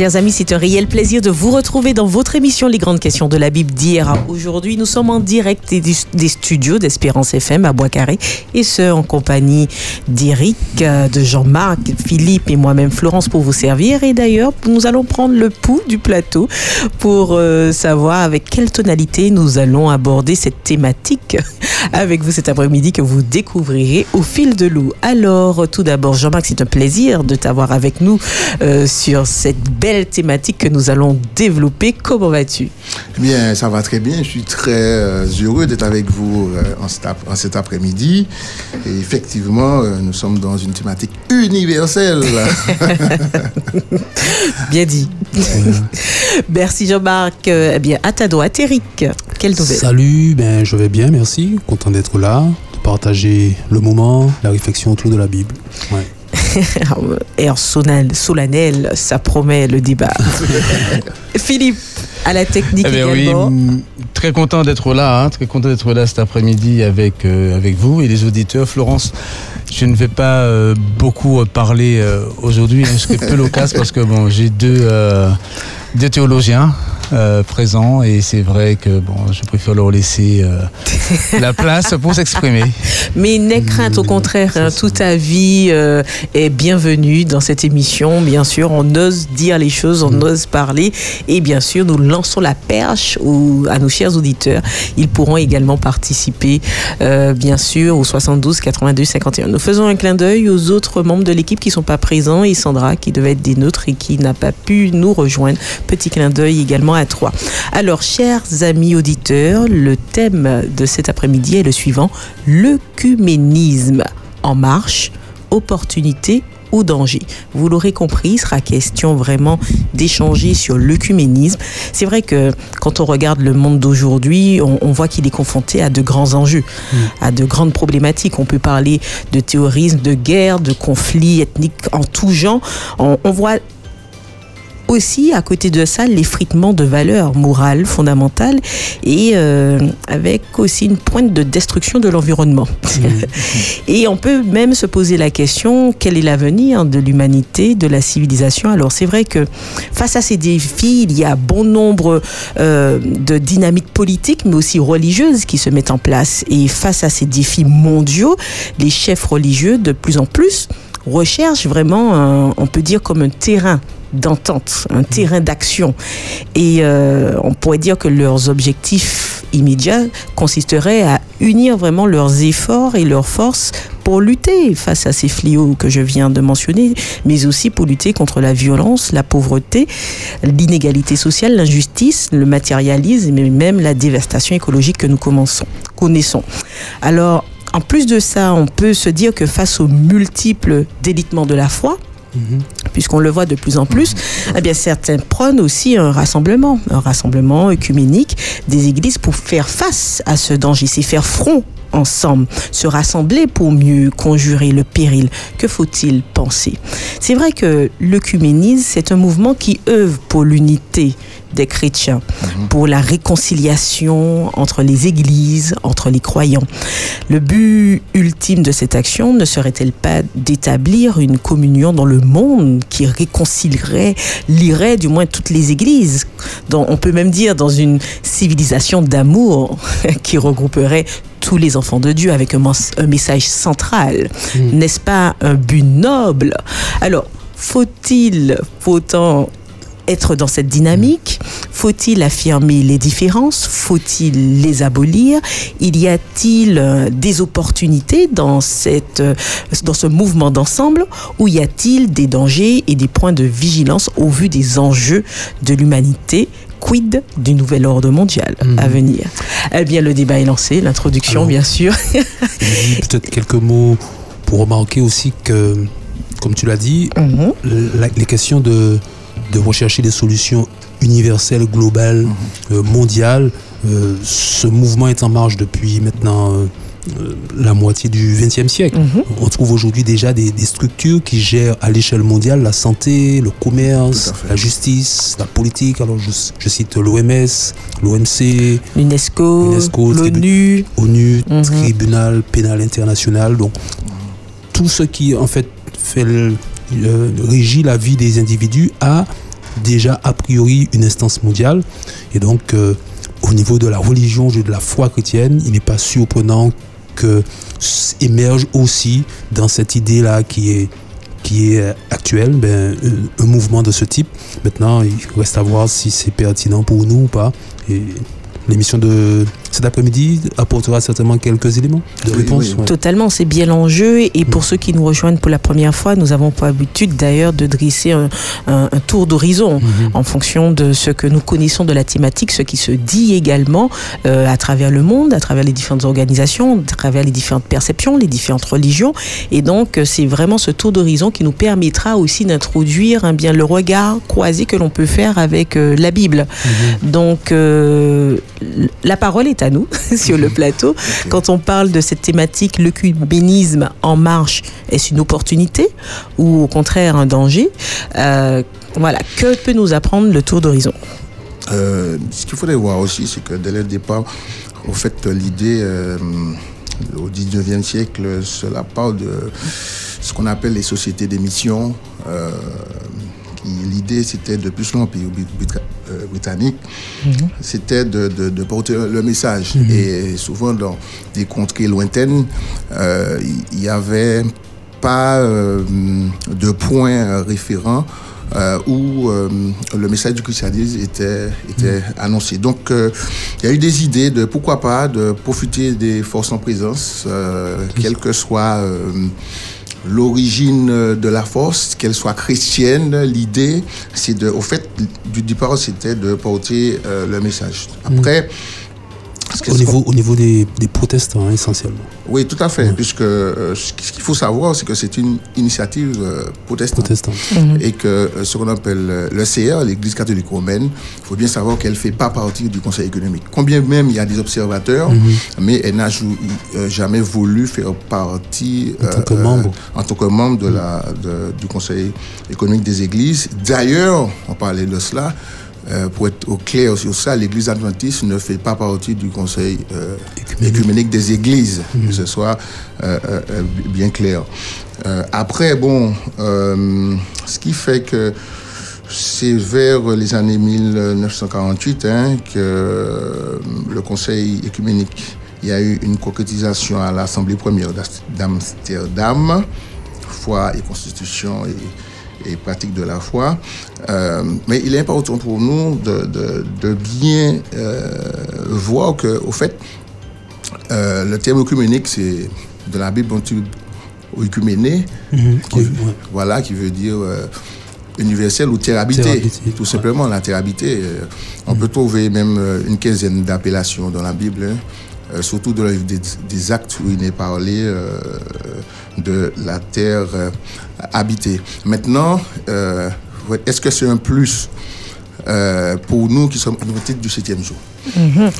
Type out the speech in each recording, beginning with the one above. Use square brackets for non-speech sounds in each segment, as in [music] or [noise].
Chers amis, c'est un réel plaisir de vous retrouver dans votre émission Les grandes questions de la Bible d'hier. Aujourd'hui, nous sommes en direct des, studios d'Espérance FM à Bois-Carré et ce, en compagnie d'Éric, euh, de Jean-Marc, Philippe et moi-même Florence pour vous servir. Et d'ailleurs, nous allons prendre le pouls du plateau pour euh, savoir avec quelle tonalité nous allons aborder cette thématique [laughs] avec vous cet après-midi que vous découvrirez au fil de l'eau. Alors, tout d'abord, Jean-Marc, c'est un plaisir de t'avoir avec nous euh, sur cette belle thématique que nous allons développer. Comment vas-tu? Eh Bien, ça va très bien. Je suis très euh, heureux d'être avec vous euh, en, cet après-midi. Et effectivement, euh, nous sommes dans une thématique universelle. [laughs] bien dit. [laughs] merci Jean-Marc. Eh bien, à ta droite, Eric. Quelle nouvelle? Salut, ben, je vais bien, merci. Content d'être là, de partager le moment, la réflexion autour de la Bible. Ouais. [laughs] Air solennel, ça promet le débat. [laughs] Philippe, à la technique eh également. Oui, très content d'être là, hein, très content d'être là cet après-midi avec, euh, avec vous et les auditeurs. Florence, je ne vais pas euh, beaucoup parler euh, aujourd'hui, hein, je serai peu loquace parce que bon, j'ai deux, deux théologiens euh, présent et c'est vrai que bon, je préfère leur laisser euh, [laughs] la place pour s'exprimer. Mais n'aie crainte, au contraire, hein, toute ta vie euh, est bienvenue dans cette émission. Bien sûr, on ose dire les choses, on mm. ose parler et bien sûr, nous lançons la perche à nos chers auditeurs. Ils pourront également participer, bien sûr, au 72 82 51. Nous faisons un clin d'œil aux autres membres de l'équipe qui ne sont pas présents et Sandra qui devait être des nôtres et qui n'a pas pu nous rejoindre. Petit clin d'œil également à alors, chers amis auditeurs, le thème de cet après-midi est le suivant, l'œcuménisme en marche, opportunité ou danger. Vous l'aurez compris, il sera question vraiment d'échanger sur l'œcuménisme. C'est vrai que quand on regarde le monde d'aujourd'hui, on, voit qu'il est confronté à de grands enjeux, mm. à de grandes problématiques. On peut parler de terrorisme, de guerre, de conflits ethniques en tout genre. on voit aussi à côté de ça l'effritement de valeurs morales fondamentales et euh, avec aussi une pointe de destruction de l'environnement. Mmh. [laughs] et on peut même se poser la question quel est l'avenir de l'humanité, de la civilisation? Alors c'est vrai que face à ces défis, il y a bon nombre euh, de dynamiques politiques mais aussi religieuses qui se mettent en place. Et face à ces défis mondiaux, les chefs religieux de plus en plus recherchent vraiment, on peut dire, comme un terrain d'entente, un terrain d'action. Et euh, on pourrait dire que leurs objectifs immédiats consisteraient à unir vraiment leurs efforts et leurs forces pour lutter face à ces fléaux que je viens de mentionner, mais aussi pour lutter contre la violence, la pauvreté, l'inégalité sociale, l'injustice, le matérialisme et même la dévastation écologique que nous connaissons. Alors, en plus de ça, on peut se dire que face aux multiples délitements de la foi, puisqu'on le voit de plus en plus, eh bien certains prônent aussi un rassemblement, un rassemblement œcuménique des églises pour faire face à ce danger, c'est faire front ensemble, se rassembler pour mieux conjurer le péril. Que faut-il penser? C'est vrai que l'œcuménisme, c'est un mouvement qui œuvre pour l'unité des chrétiens, pour la réconciliation entre les églises, entre les croyants. Le but ultime de cette action ne serait-elle pas d'établir une communion dans le monde qui réconcilierait, lirait du moins toutes les églises, on peut même dire dans une civilisation d'amour [laughs] qui regrouperait tous les enfants de Dieu avec un, message central. Mhm. N'est-ce pas un but noble? Alors, faut-il pourtant être dans cette dynamique Faut-il affirmer les différences? Faut-il les abolir? Il y a-t-il euh, des opportunités dans, cette, euh, dans ce mouvement d'ensemble ou y a-t-il des dangers et des points de vigilance au vu des enjeux de l'humanité quid du nouvel ordre mondial à mhm. venir? Eh bien, le débat est lancé, l'introduction, bien sûr. [laughs] Peut-être quelques mots pour remarquer aussi que, comme tu l'as dit, mhm. les questions de de rechercher des solutions universelles, globales, mhm. euh, mondiales. Euh, ce mouvement est en marche depuis maintenant euh, la moitié du XXe siècle. Mhm. On trouve aujourd'hui déjà des, structures qui gèrent à l'échelle mondiale la santé, le commerce, la justice, la politique. Alors je, cite l'OMS, l'OMC, l'UNESCO, l'ONU, ONU, mhm. Tribunal pénal international. Donc tout ce qui en fait fait le, régit la vie des individus a déjà a priori une instance mondiale. Et donc, euh, au niveau de la religion, de la foi chrétienne, il n'est pas surprenant que émerge aussi dans cette idée-là qui est qui est actuelle, ben, un mouvement de ce type. Maintenant, il reste à voir si c'est pertinent pour nous ou pas. Et l'émission de cet après-midi apportera certainement quelques éléments de réponse. Totalement, c'est bien l'enjeu. Et pour mm. ceux qui nous rejoignent pour la première fois, nous avons pour habitude d'ailleurs de dresser un, tour d'horizon mm-hmm. en fonction de ce que nous connaissons de la thématique, ce qui se dit également euh, à travers le monde, à travers les différentes organisations, à travers les différentes perceptions, les différentes religions. Et donc, euh, c'est vraiment ce tour d'horizon qui nous permettra aussi d'introduire hein, bien le regard croisé que l'on peut faire avec euh, la Bible. Mm-hmm. Donc, la parole est à nous [laughs] sur le plateau. [laughs] Quand on parle de cette thématique, le cubénisme en marche, est-ce une opportunité ou au contraire un danger euh, Voilà, que peut nous apprendre le tour d'horizon? Euh, Ce qu'il faudrait voir aussi, c'est que dès le départ, au fait, l'idée euh, au 19e siècle, cela parle de ce qu'on appelle les sociétés d'émission l'idée, c'était depuis l'Empire euh, britannique, mhm. c'était de, porter le message. Mhm. Et souvent, dans des contrées lointaines, euh, il n'y avait pas euh, de point référent où le message du christianisme était, était mhm. annoncé. Donc, il y a eu des idées de pourquoi pas de profiter des forces en présence, quel que soit l'origine de la force, qu'elle soit chrétienne, l'idée, c'est de, au fait, du départ, c'était de porter euh, le message. Après, au niveau, au niveau des, des protestants, hein, essentiellement. Oui, tout à fait, puisque euh, ce qu'il faut savoir, c'est que c'est une initiative euh, protestante. Mhm. Et que euh, ce qu'on appelle le CR, l'Église catholique romaine, il faut bien savoir qu'elle ne fait pas partie du Conseil économique. Combien même il y a des observateurs, mhm. mais elle n'a jamais voulu faire partie en tant que membre, en tant que membre de la, du Conseil économique des Églises. D'ailleurs, on parlait de cela, euh, pour être au clair sur ça, l'Église adventiste ne fait pas partie du Conseil euh, écuménique des Églises, que mhm. ce soit euh, bien clair. après, bon, ce qui fait que c'est vers les années 1948 hein, que le Conseil écuménique, il y a eu une concrétisation à l'Assemblée première d'Amsterdam, foi et constitution et et pratique de la foi. Euh, mais il est important pour nous de, de, bien euh, voir que, au fait, euh, le terme œcuménique, c'est de la Bible œcuméné, mhm. voilà, qui veut dire universel ou terre habitée, tout simplement la terre habitée. on peut trouver même une quinzaine d'appellations dans la Bible. Hein. Euh, surtout livre des, actes où il est parlé euh, de la terre euh, habitée. Maintenant, est-ce que c'est un plus pour nous qui sommes adventistes du septième jour? Mhm.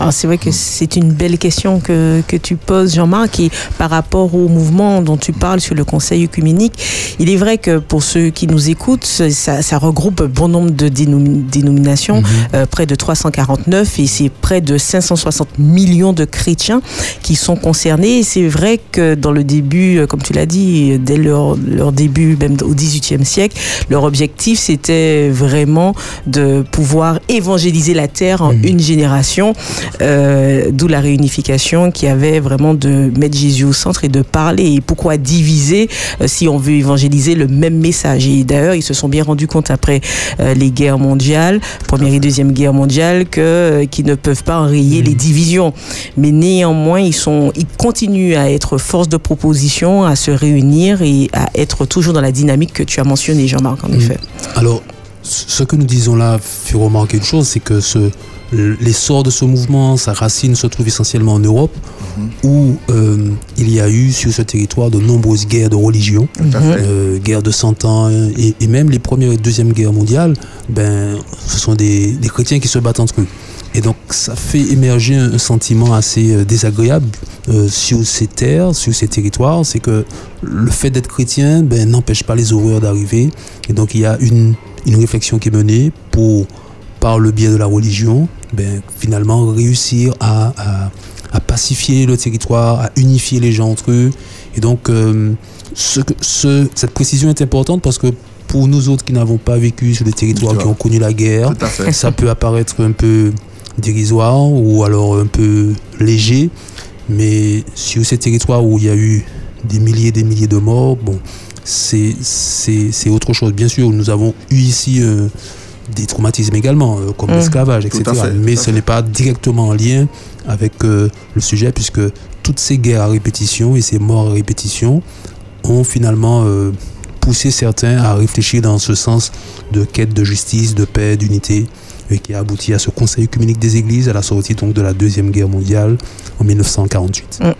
Alors c'est vrai que c'est une belle question que, que tu poses, Jean-Marc, et par rapport au mouvement dont tu parles sur le Conseil œcuménique, il est vrai que pour ceux qui nous écoutent, ça, ça regroupe bon nombre de dénominations, mhm. euh, près de 349, et c'est près de 560 millions de chrétiens qui sont concernés. Et c'est vrai que dans le début, euh, comme tu l'as dit, dès leur, leur début, même au XVIIIe siècle, leur objectif, c'était vraiment de pouvoir évangéliser la terre en mhm. une génération, euh, d'où la réunification qui avait vraiment de mettre Jésus au centre et de parler. Et pourquoi diviser euh, si on veut évangéliser le même message? Et d'ailleurs, ils se sont bien rendus compte après euh, les guerres mondiales, première et deuxième guerre mondiale, que qu'ils ne peuvent pas enrayer les divisions. Mais néanmoins, ils sont, ils continuent à être force de proposition, à se réunir et à être toujours dans la dynamique que tu as mentionnée, Jean-Marc, en effet. Alors, ce que nous disons là fait remarquer une chose, c'est que ce, l'essor de ce mouvement, sa racine se trouve essentiellement en Europe, mhm. où euh, il y a eu sur ce territoire de nombreuses guerres de religion, euh, guerres de 100 ans, et, même les premières et deuxièmes guerres mondiales, ben, ce sont des, chrétiens qui se battent entre eux. Et donc ça fait émerger un, sentiment assez euh, désagréable sur ces terres, sur ces territoires, c'est que le fait d'être chrétien ben, n'empêche pas les horreurs d'arriver. Et donc il y a une, une réflexion qui est menée pour par le biais de la religion, ben, finalement réussir à, pacifier le territoire, à unifier les gens entre eux. Et donc, euh, ce, cette précision est importante parce que pour nous autres qui n'avons pas vécu sur des territoires qui ont connu la guerre, ça peut apparaître un peu dérisoire ou alors un peu léger. Mais sur ces territoires où il y a eu des milliers et des milliers de morts, bon, c'est autre chose. Bien sûr, nous avons eu ici euh, des traumatismes également, euh, comme mmh. l'esclavage, etc. Mais ce n'est pas directement en lien avec euh, le sujet, puisque toutes ces guerres à répétition et ces morts à répétition ont finalement poussé certains à réfléchir dans ce sens de quête de justice, de paix, d'unité qui a abouti à ce Conseil œcuménique des Églises à la sortie donc de la Deuxième Guerre mondiale en 1948. Mm.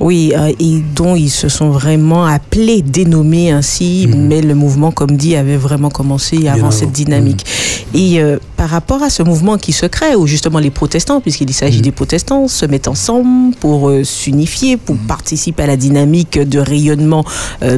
Oui, euh, et dont ils se sont vraiment appelés, dénommés ainsi, mm. mais le mouvement, comme dit, avait vraiment commencé avant cette dynamique. Mm. Et euh, par rapport à ce mouvement qui se crée, où justement les protestants, puisqu'il s'agit des protestants, se mettent ensemble pour euh, s'unifier, pour participer à la dynamique de rayonnement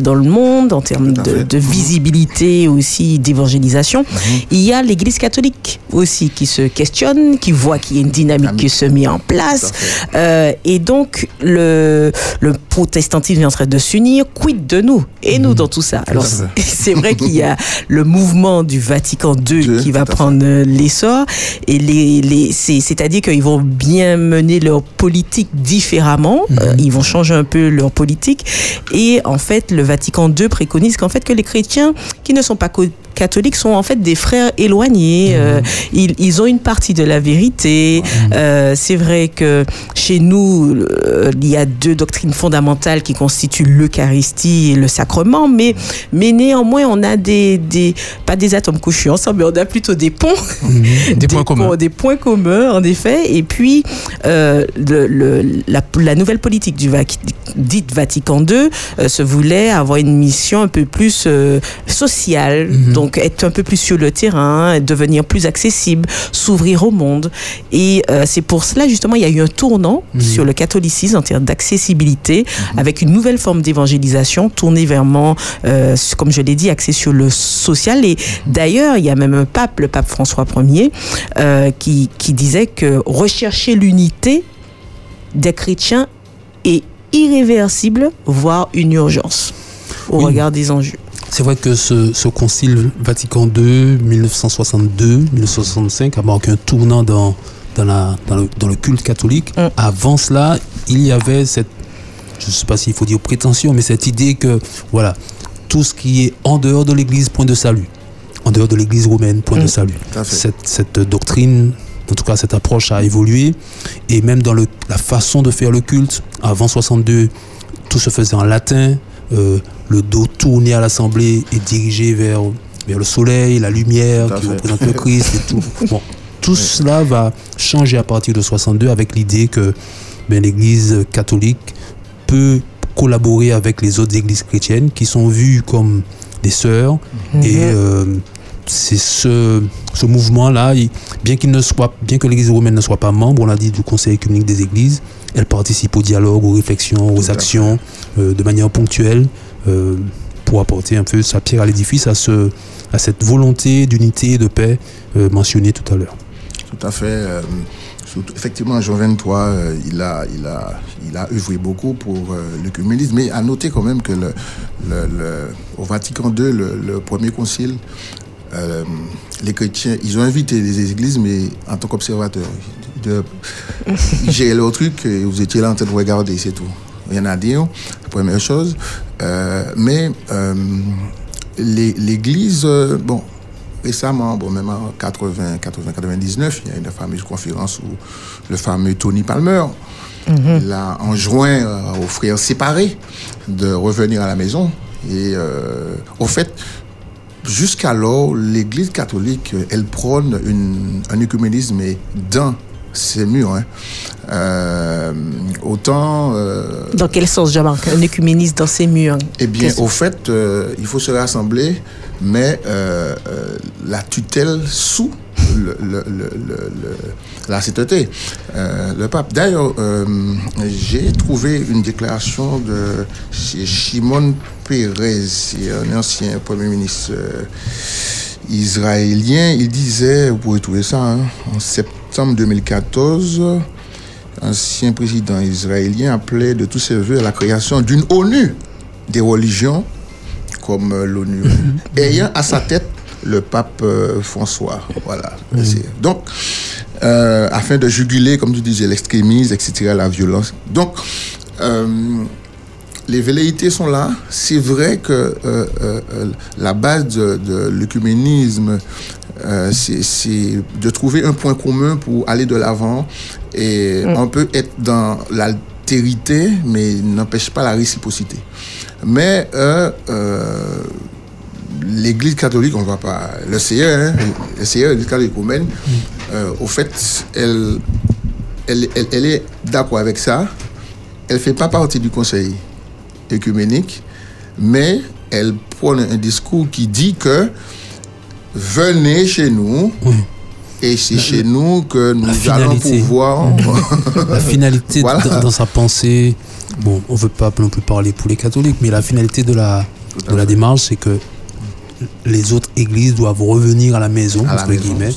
dans le monde, en termes de, de, visibilité aussi, d'évangélisation, il y a l'Église catholique aussi qui se questionnent, qui voient qu'il y a une dynamique qui se met en place. Euh, et donc, le, le protestantisme est en train de s'unir. Quid de nous Et nous mhm. dans tout ça? Alors, [laughs] c'est vrai qu'il y a le mouvement du Vatican II qui va prendre euh, l'essor. Et les, les, c'est-à-dire qu'ils vont bien mener leur politique différemment. Euh, mhm. ils vont changer un peu leur politique. Et en fait, le Vatican II préconise qu'en fait, que les chrétiens qui ne sont pas catholiques sont en fait des frères éloignés. Mmh. Euh, ils, ils, ont une partie de la vérité. Mmh. Euh, c'est vrai que chez nous, euh, il y a deux doctrines fondamentales qui constituent l'Eucharistie et le sacrement, mais, mais néanmoins, on a des, des pas des atomes couchés ensemble, mais on a plutôt des ponts, mmh. des, [laughs] points communs, des points communs en effet. Et puis le, le, la, la, nouvelle politique du dite Vatican II se voulait avoir une mission un peu plus sociale. Donc être un peu plus sur le terrain, devenir plus accessible, s'ouvrir au monde. Et euh, c'est pour cela justement il y a eu un tournant mhm. sur le catholicisme en termes d'accessibilité, mhm. avec une nouvelle forme d'évangélisation tournée vraiment, euh, comme je l'ai dit, axée sur le social. Et d'ailleurs, il y a même un pape, le pape François Ier, euh, qui, qui disait que rechercher l'unité des chrétiens est irréversible, voire une urgence au regard des enjeux. C'est vrai que ce, concile Vatican II, 1962-1965, a marqué un tournant dans, dans, la, dans, le, culte catholique. Mm. Avant cela, il y avait cette, je ne sais pas s'il faut dire prétention, mais cette idée que, voilà, tout ce qui est en dehors de l'Église, point de salut. En dehors de l'Église romaine, point de mm. salut. Cette, cette, doctrine, en tout cas cette approche a évolué. Et même dans le, la façon de faire le culte, avant 62, tout se faisait en latin. Euh, le dos tourné à l'Assemblée et dirigé vers, vers le soleil, la lumière qui représente le Christ et tout. [laughs] Bon, tout cela va changer à partir de 62 avec l'idée que ben, l'Église catholique peut collaborer avec les autres églises chrétiennes qui sont vues comme des sœurs. Mhm. Et euh, c'est ce, ce mouvement-là, bien qu'il ne soit, bien que l'Église romaine ne soit pas membre, on l'a dit, du Conseil communique des Églises, elle participe au dialogue, aux réflexions, aux actions euh, de manière ponctuelle. Euh, pour apporter un peu sa pierre à l'édifice, à, ce, à cette volonté d'unité et de paix euh, mentionnée tout à l'heure. Tout à fait. Effectivement, Jean 23, il, a, il, a, il a œuvré beaucoup pour le communisme, mais à noter quand même que le, le, au Vatican II, le, premier concile, les chrétiens, ils ont invité les églises, mais en tant qu'observateurs. J'ai [laughs] le truc, et vous étiez là en train de regarder, c'est tout rien à dire, première chose. Euh, mais euh, l'Église, euh, bon, récemment, bon, même en 80, 80, 99, il y a une fameuse conférence où le fameux Tony Palmer mm a enjoint aux frères séparés de revenir à la maison. Et au fait, jusqu'alors, l'Église catholique, elle prône une, un écuménisme dans ces murs. Hein. Euh, autant. Euh, dans quel sens, Jean-Marc Un écuménisme dans ces murs Eh bien, au fait, euh, il faut se rassembler, mais la tutelle sous le, le, la sainteté. le pape. D'ailleurs, j'ai trouvé une déclaration de Shimon Peres, un ancien premier ministre israélien. Il disait, vous pouvez trouver ça, hein, en septembre septembre 2014, ancien président israélien appelait de tous ses voeux à la création d'une ONU des religions comme euh, l'ONU, [laughs] ayant à sa tête le pape euh, François. Voilà. Donc, afin de juguler, comme tu disais, l'extrémisme, etc., la violence. Donc, les velléités sont là. C'est vrai que la base de, de l'œcuménisme, c'est de trouver un point commun pour aller de l'avant. Et mm. on peut être dans la mais n'empêche pas la réciprocité. Mais euh, euh, l'Église catholique, on ne va pas. Le CE, hein, le CE, l'Église catholique romaine, euh, au fait, elle, elle, elle, est d'accord avec ça. Elle ne fait pas partie du conseil écuménique, mais elle prône un discours qui dit que venez chez nous. Et c'est chez nous que nous allons pouvoir. [laughs] la finalité dans, sa pensée, bon, on ne veut pas non plus parler pour les catholiques, mais la finalité de la, de la démarche, c'est que les autres églises doivent revenir à la maison, entre guillemets,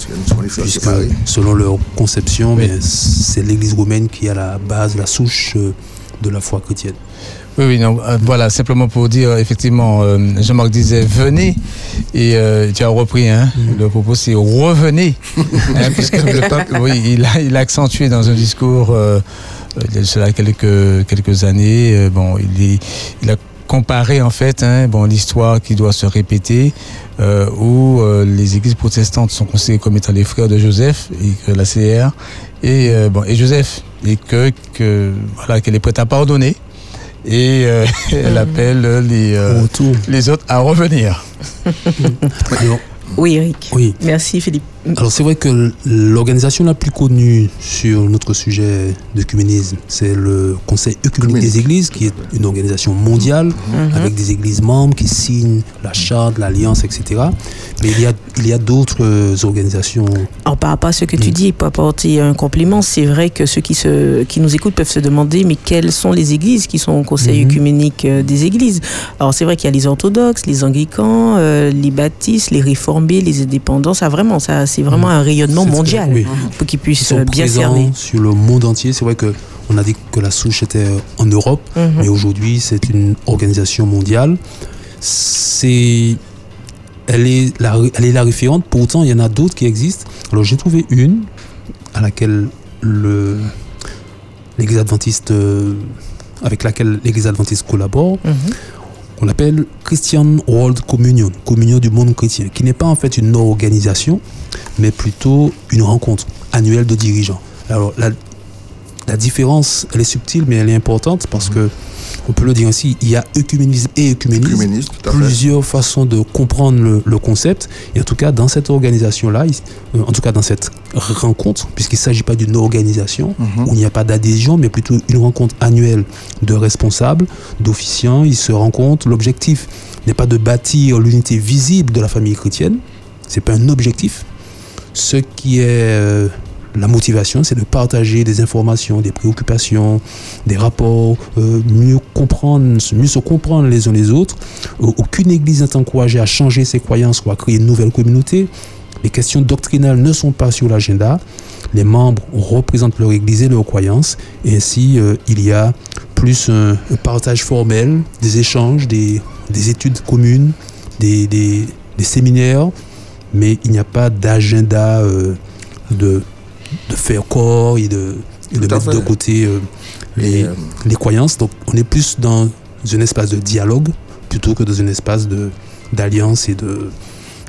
puisque selon leur conception, c'est l'église romaine qui est à la base, la souche euh, de la foi chrétienne. Oui, oui, non, euh, voilà, simplement pour dire, effectivement, euh, Jean-Marc disait venez, et euh, tu as repris, hein, mm. le propos c'est revenez, [laughs] hein, puisque le pape, oui, il a, il a accentué dans un discours, il y a cela quelques, quelques années, bon, il, il a comparé en fait, hein, bon, l'histoire qui doit se répéter, où les églises protestantes sont considérées comme étant les frères de Joseph et que la CR et bon et Joseph et que, que voilà qu'elle est prête à pardonner et euh, [laughs] elle appelle les, euh, les autres à revenir. [laughs] oui, Eric. Oui. Merci, Philippe. Alors c'est vrai que l'organisation la plus connue sur notre sujet d'œcuménisme, c'est le Conseil œcuménique des Églises, qui est une organisation mondiale mhm. avec des églises membres qui signent la charte, l'alliance, etc. Mais il y a, il y a d'autres organisations. Alors par rapport à ce que tu dis, pour apporter un compliment, c'est vrai que ceux qui, se, qui nous écoutent peuvent se demander, mais quelles sont les églises qui sont au Conseil œcuménique mhm. euh, des Églises? Alors c'est vrai qu'il y a les orthodoxes, les anglicans, euh, les baptistes, les réformés, les indépendants, ça vraiment, ça c'est vraiment un rayonnement mondial pour qu'ils puissent euh, bien cerner. Sur le monde entier, c'est vrai que on a dit que la souche était euh, en Europe, mhm. mais aujourd'hui c'est une organisation mondiale. C'est elle est, la, elle est la référente, pourtant il y en a d'autres qui existent. Alors j'ai trouvé une à laquelle le, l'Église adventiste, euh, avec laquelle l'Église adventiste collabore. Mhm qu'on appelle Christian World Communion, communion du monde chrétien, qui n'est pas en fait une organisation, mais plutôt une rencontre annuelle de dirigeants. Alors la, la différence, elle est subtile, mais elle est importante parce mhm. que on peut le dire ainsi, il y a œcuménisme et œcuménisme, plusieurs façons de comprendre le, concept. Et en tout cas, dans cette organisation-là, euh, en tout cas dans cette rencontre, puisqu'il ne s'agit pas d'une organisation mhm. où il n'y a pas d'adhésion, mais plutôt une rencontre annuelle de responsables, d'officiants, ils se rencontrent. L'objectif n'est pas de bâtir l'unité visible de la famille chrétienne, c'est pas un objectif. Ce qui est euh, la motivation, c'est de partager des informations, des préoccupations, des rapports, euh, mieux comprendre, mieux se comprendre les uns les autres. Aucune église n'est encouragée à changer ses croyances ou à créer une nouvelle communauté. Les questions doctrinales ne sont pas sur l'agenda. Les membres représentent leur église et leurs croyances. Et ainsi, euh, il y a plus un, partage formel, des échanges, des, études communes, des, séminaires, mais il n'y a pas d'agenda euh, de de faire corps et de, mettre de côté euh, les, euh, les, croyances. Donc on est plus dans un espace de dialogue plutôt que dans un espace d'alliance et de,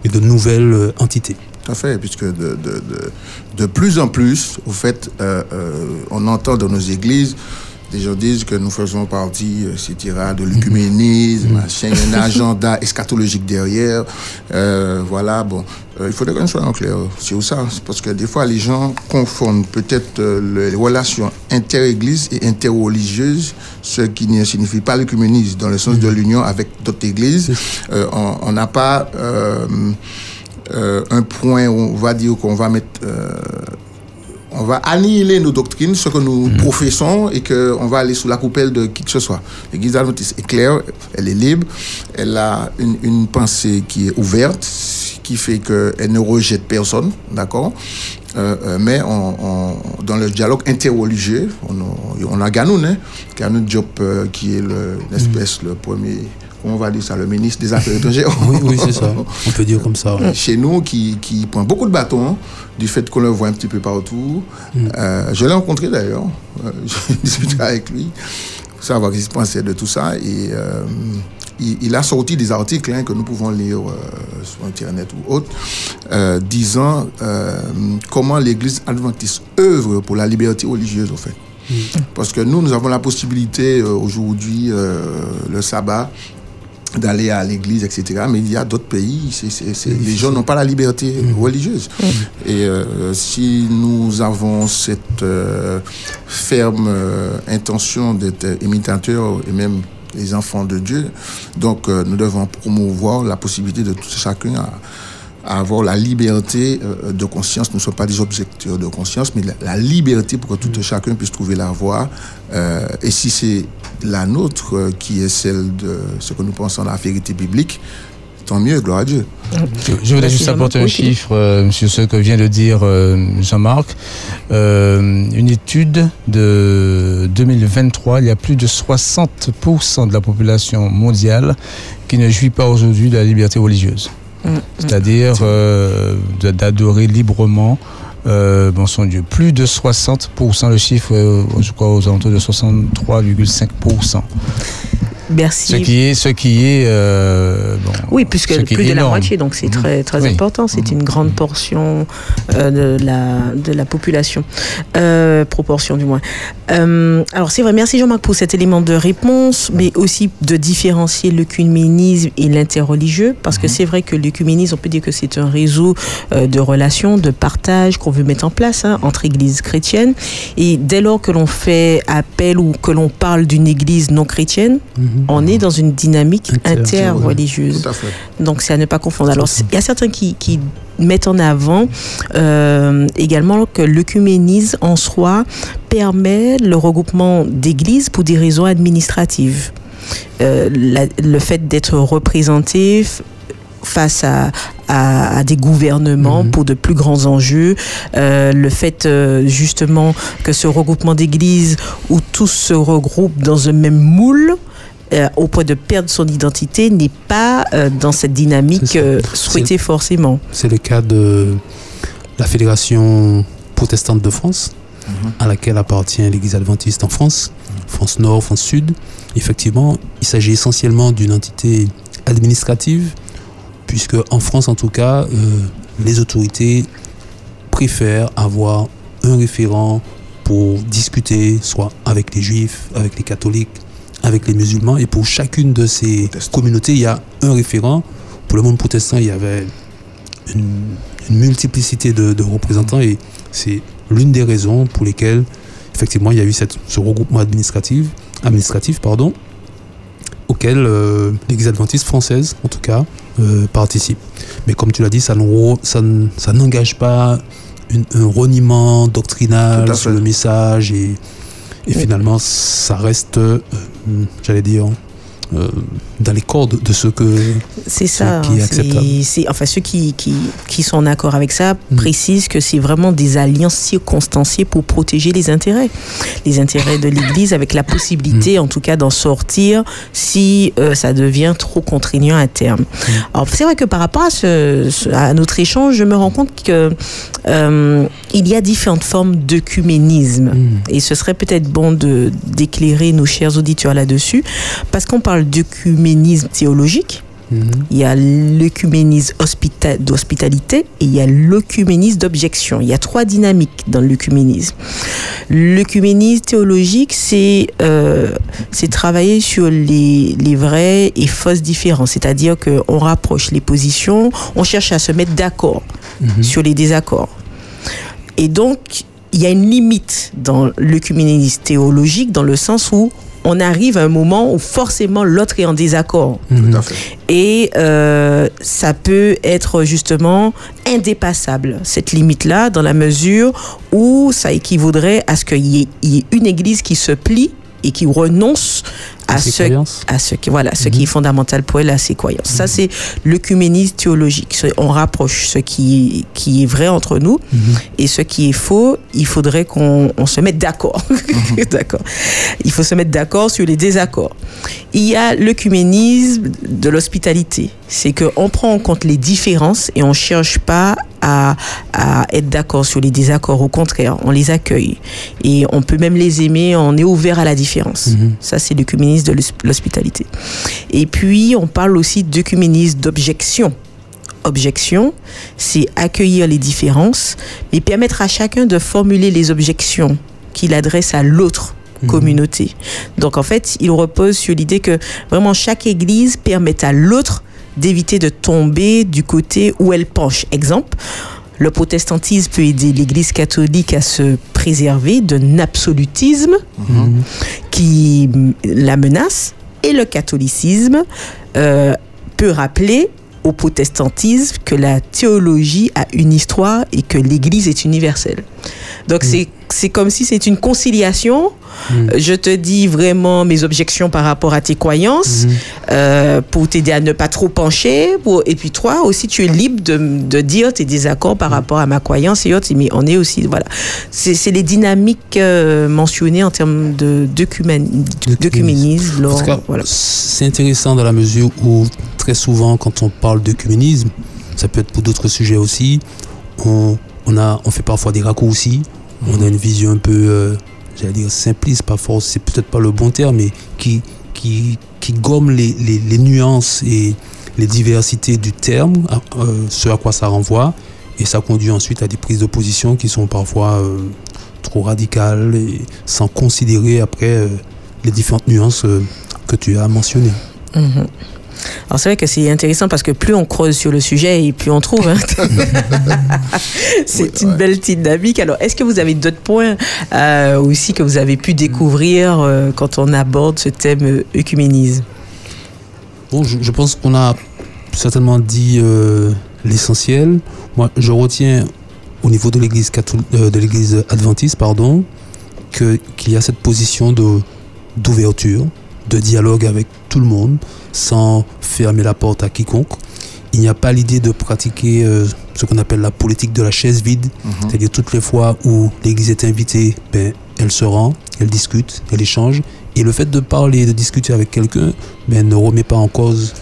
et de nouvelles euh, entités. Tout à fait, puisque de, de, de, plus en plus, au fait, on entend dans nos églises les gens disent que nous faisons partie, etc., de l'œcuménisme, mm-hmm. un [laughs] agenda eschatologique derrière. Euh, voilà, bon. Euh, il faudrait qu'on soit en clair sur ça, parce que des fois, les gens confondent peut-être euh, les relations inter-églises et interreligieuses, ce qui ne signifie pas l'œcuménisme dans le sens de mm-hmm. l'union avec d'autres églises. on n'a pas un point où on va dire qu'on va mettre on va annihiler nos doctrines, ce que nous mhm. professons, et qu'on va aller sous la coupelle de qui que ce soit. L'Église adventiste est claire, elle est libre, elle a une, pensée qui est ouverte, qui fait qu'elle ne rejette personne, d'accord? Euh, euh, mais on, dans le dialogue interreligieux, on, on a Ganoun, hein, Ganoun Diop, euh, qui est l'espèce, le premier on va dire ça, le ministre des Affaires étrangères. Oui, oui c'est ça. On peut dire comme ça. Chez nous, qui, qui prend beaucoup de bâtons du fait qu'on le voit un petit peu partout. Mm. Euh, je l'ai rencontré d'ailleurs. Euh, [laughs] J'ai discuté avec lui pour savoir ce qu'il pensait de tout ça. Et euh, il, a sorti des articles hein, que nous pouvons lire sur Internet ou autre, disant comment l'Église adventiste œuvre pour la liberté religieuse, au fait. Mm. Parce que nous, nous avons la possibilité aujourd'hui, le sabbat, d'aller à l'église, etc. Mais il y a d'autres pays, les gens n'ont pas la liberté mm. religieuse. Mm. Et euh, si nous avons cette euh, ferme euh, intention d'être imitateurs et même les enfants de Dieu, donc nous devons promouvoir la possibilité de tout chacun à, avoir la liberté de conscience. Nous ne sommes pas des objecteurs de conscience, mais la, liberté pour que tout mm. chacun puisse trouver la voie. et si c'est la nôtre, euh, qui est celle de ce que nous pensons la vérité biblique, tant mieux, gloire à Dieu. Je voudrais juste apporter un chiffre euh, sur ce que vient de dire euh, Jean-Marc. une étude de 2023, il y a plus de 60% de la population mondiale qui ne jouit pas aujourd'hui de la liberté religieuse. Mm. C'est-à-dire d'adorer librement euh, bon son Dieu, plus de 60%, le chiffre, euh, je crois aux alentours de 63,5%. Merci. Ce qui est, ce qui est euh, oui, puisque plus de la moitié, donc c'est très très important. C'est une grande portion euh, de la de la population, euh, proportion du moins. alors c'est vrai. Merci Jean-Marc pour cet élément de réponse, mais aussi de différencier l'œcuménisme et l'interreligieux, parce que mhm. c'est vrai que l'œcuménisme, on peut dire que c'est un réseau de relations, de partage qu'on veut mettre en place hein, entre églises chrétiennes. Et dès lors que l'on fait appel ou que l'on parle d'une église non chrétienne, mhm. Mhm. on est dans une dynamique interreligieuse. Donc c'est à ne pas confondre. Alors il y a certains qui, mettent en avant euh, également que l'œcuménisme en soi permet le regroupement d'églises pour des raisons administratives. Euh, le fait d'être représenté face à, des gouvernements mhm. pour de plus grands enjeux. Euh, le fait justement que ce regroupement d'églises où tous se regroupent dans un même moule, euh, au point de perdre son identité n'est pas euh, dans cette dynamique euh, souhaitée forcément. C'est le cas de la Fédération protestante de France, mhm. à laquelle appartient l'Église adventiste en France, France Nord, France Sud. Effectivement, il s'agit essentiellement d'une entité administrative, puisque en France en tout cas, les autorités préfèrent avoir un référent pour discuter, soit avec les juifs, avec les catholiques, avec les musulmans. Et pour chacune de ces communautés, il y a un référent. Pour le monde protestant, il y avait une, multiplicité de, représentants et c'est l'une des raisons pour lesquelles, effectivement, il y a eu cette, ce regroupement administratif, administratif pardon, auquel euh, l'Église adventiste française, en tout cas, euh, participe. Mais comme tu l'as dit, ça, ça n'engage pas un reniement doctrinal sur le message et et finalement, ça reste, euh, j'allais dire, euh, dans les cordes de ceux que c'est ça qui c'est enfin ceux qui, qui, qui, sont en accord avec ça mm. précisent que c'est vraiment des alliances circonstanciées pour protéger les intérêts les intérêts de l'Église avec la possibilité mm. en tout cas d'en sortir si euh, ça devient trop contraignant à terme mm. alors c'est vrai que par rapport à, ce, à notre échange je me rends compte que euh, il y a différentes formes d'œcuménisme et ce serait peut-être bon de d'éclairer nos chers auditeurs là-dessus parce qu'on parle d'œcuménisme théologique. Mhm. Il y a l'œcuménisme d'hospitalité et il y a l'œcuménisme d'objection. Il y a trois dynamiques dans l'œcuménisme. L'œcuménisme théologique, c'est euh, travailler sur les, les vrais et fausses différences. C'est-à-dire qu'on rapproche les positions, on cherche à se mettre d'accord mhm. sur les désaccords. Et donc, il y a une limite dans l'œcuménisme théologique dans le sens où on arrive à un moment où forcément l'autre est en désaccord. Mhm. Et euh, ça peut être justement indépassable, cette limite-là, dans la mesure où ça équivaudrait à ce qu'il y, ait une église qui se plie et qui renonce à, ce, à ce qui voilà ce qui est mhm. fondamental pour elle à ses croyances. Ça c'est l'œcuménisme théologique. On rapproche ce qui qui est vrai entre nous mhm. et ce qui est faux. Il faudrait qu'on se mette d'accord. Mhm. [laughs] d'accord. Il faut se mettre d'accord sur les désaccords. Il y a l'œcuménisme de l'hospitalité. C'est qu'on prend en compte les différences et on cherche pas à, à être d'accord sur les désaccords. Au contraire, on les accueille et on peut même les aimer. On est ouvert à la différence. Ça c'est l'œcuménisme de l'hospitalité. Et puis, on parle aussi d'œcuménisme d'objection. Objection, c'est accueillir les différences, mais permettre à chacun de formuler les objections qu'il adresse à l'autre mhm. communauté. Donc en fait, il repose sur l'idée que vraiment chaque église permet à l'autre d'éviter de tomber du côté où elle penche. Exemple, le protestantisme peut aider l'Église catholique à se préserver d'un absolutisme mhm. qui la menace et le catholicisme euh, peut rappeler au protestantisme que la théologie a une histoire et que l'Église est universelle. Donc c'est c'est comme si c'est une conciliation. Hmm. Je te dis vraiment mes objections par rapport à tes croyances hmm. euh, pour t'aider à ne pas trop pencher. et puis toi aussi, tu es libre de, de dire tes désaccords par hmm. rapport à ma croyance et autres. Mais on est aussi, voilà. C'est les dynamiques euh, mentionnées en termes d'œcuménisme. Voilà. C'est intéressant dans la mesure où très souvent, quand on parle d'œcuménisme, ça peut être pour d'autres sujets aussi, on, on, a, on fait parfois des raccourcis on a une vision un peu, euh, j'allais dire simpliste, pas force, c'est peut-être pas le bon terme, mais qui, gomme les, nuances et les diversités du terme, euh, ce à quoi ça renvoie, et ça conduit ensuite à des prises de position qui sont parfois euh, trop radicales sans considérer après les différentes nuances que tu as mentionnées. Mhm. Alors c'est vrai que c'est intéressant parce que plus on creuse sur le sujet et plus on trouve. Hein. [laughs] c'est une belle dynamique. Alors est-ce que vous avez d'autres points euh, aussi que vous avez pu découvrir euh, quand on aborde ce thème euh, œcuménisme Bon, je, pense qu'on a certainement dit l'essentiel. Moi, je retiens au niveau de l'Église de l'Église adventiste, pardon, que qu'il y a cette position de d'ouverture, de dialogue avec tout le monde, sans fermer la porte à quiconque. Il n'y a pas l'idée de pratiquer euh, ce qu'on appelle la politique de la chaise vide, mhm. c'est-à-dire toutes les fois où l'Église est invitée, ben, elle se rend, elle discute, elle échange. Et le fait de parler, de discuter avec quelqu'un, ben, ne remet pas en cause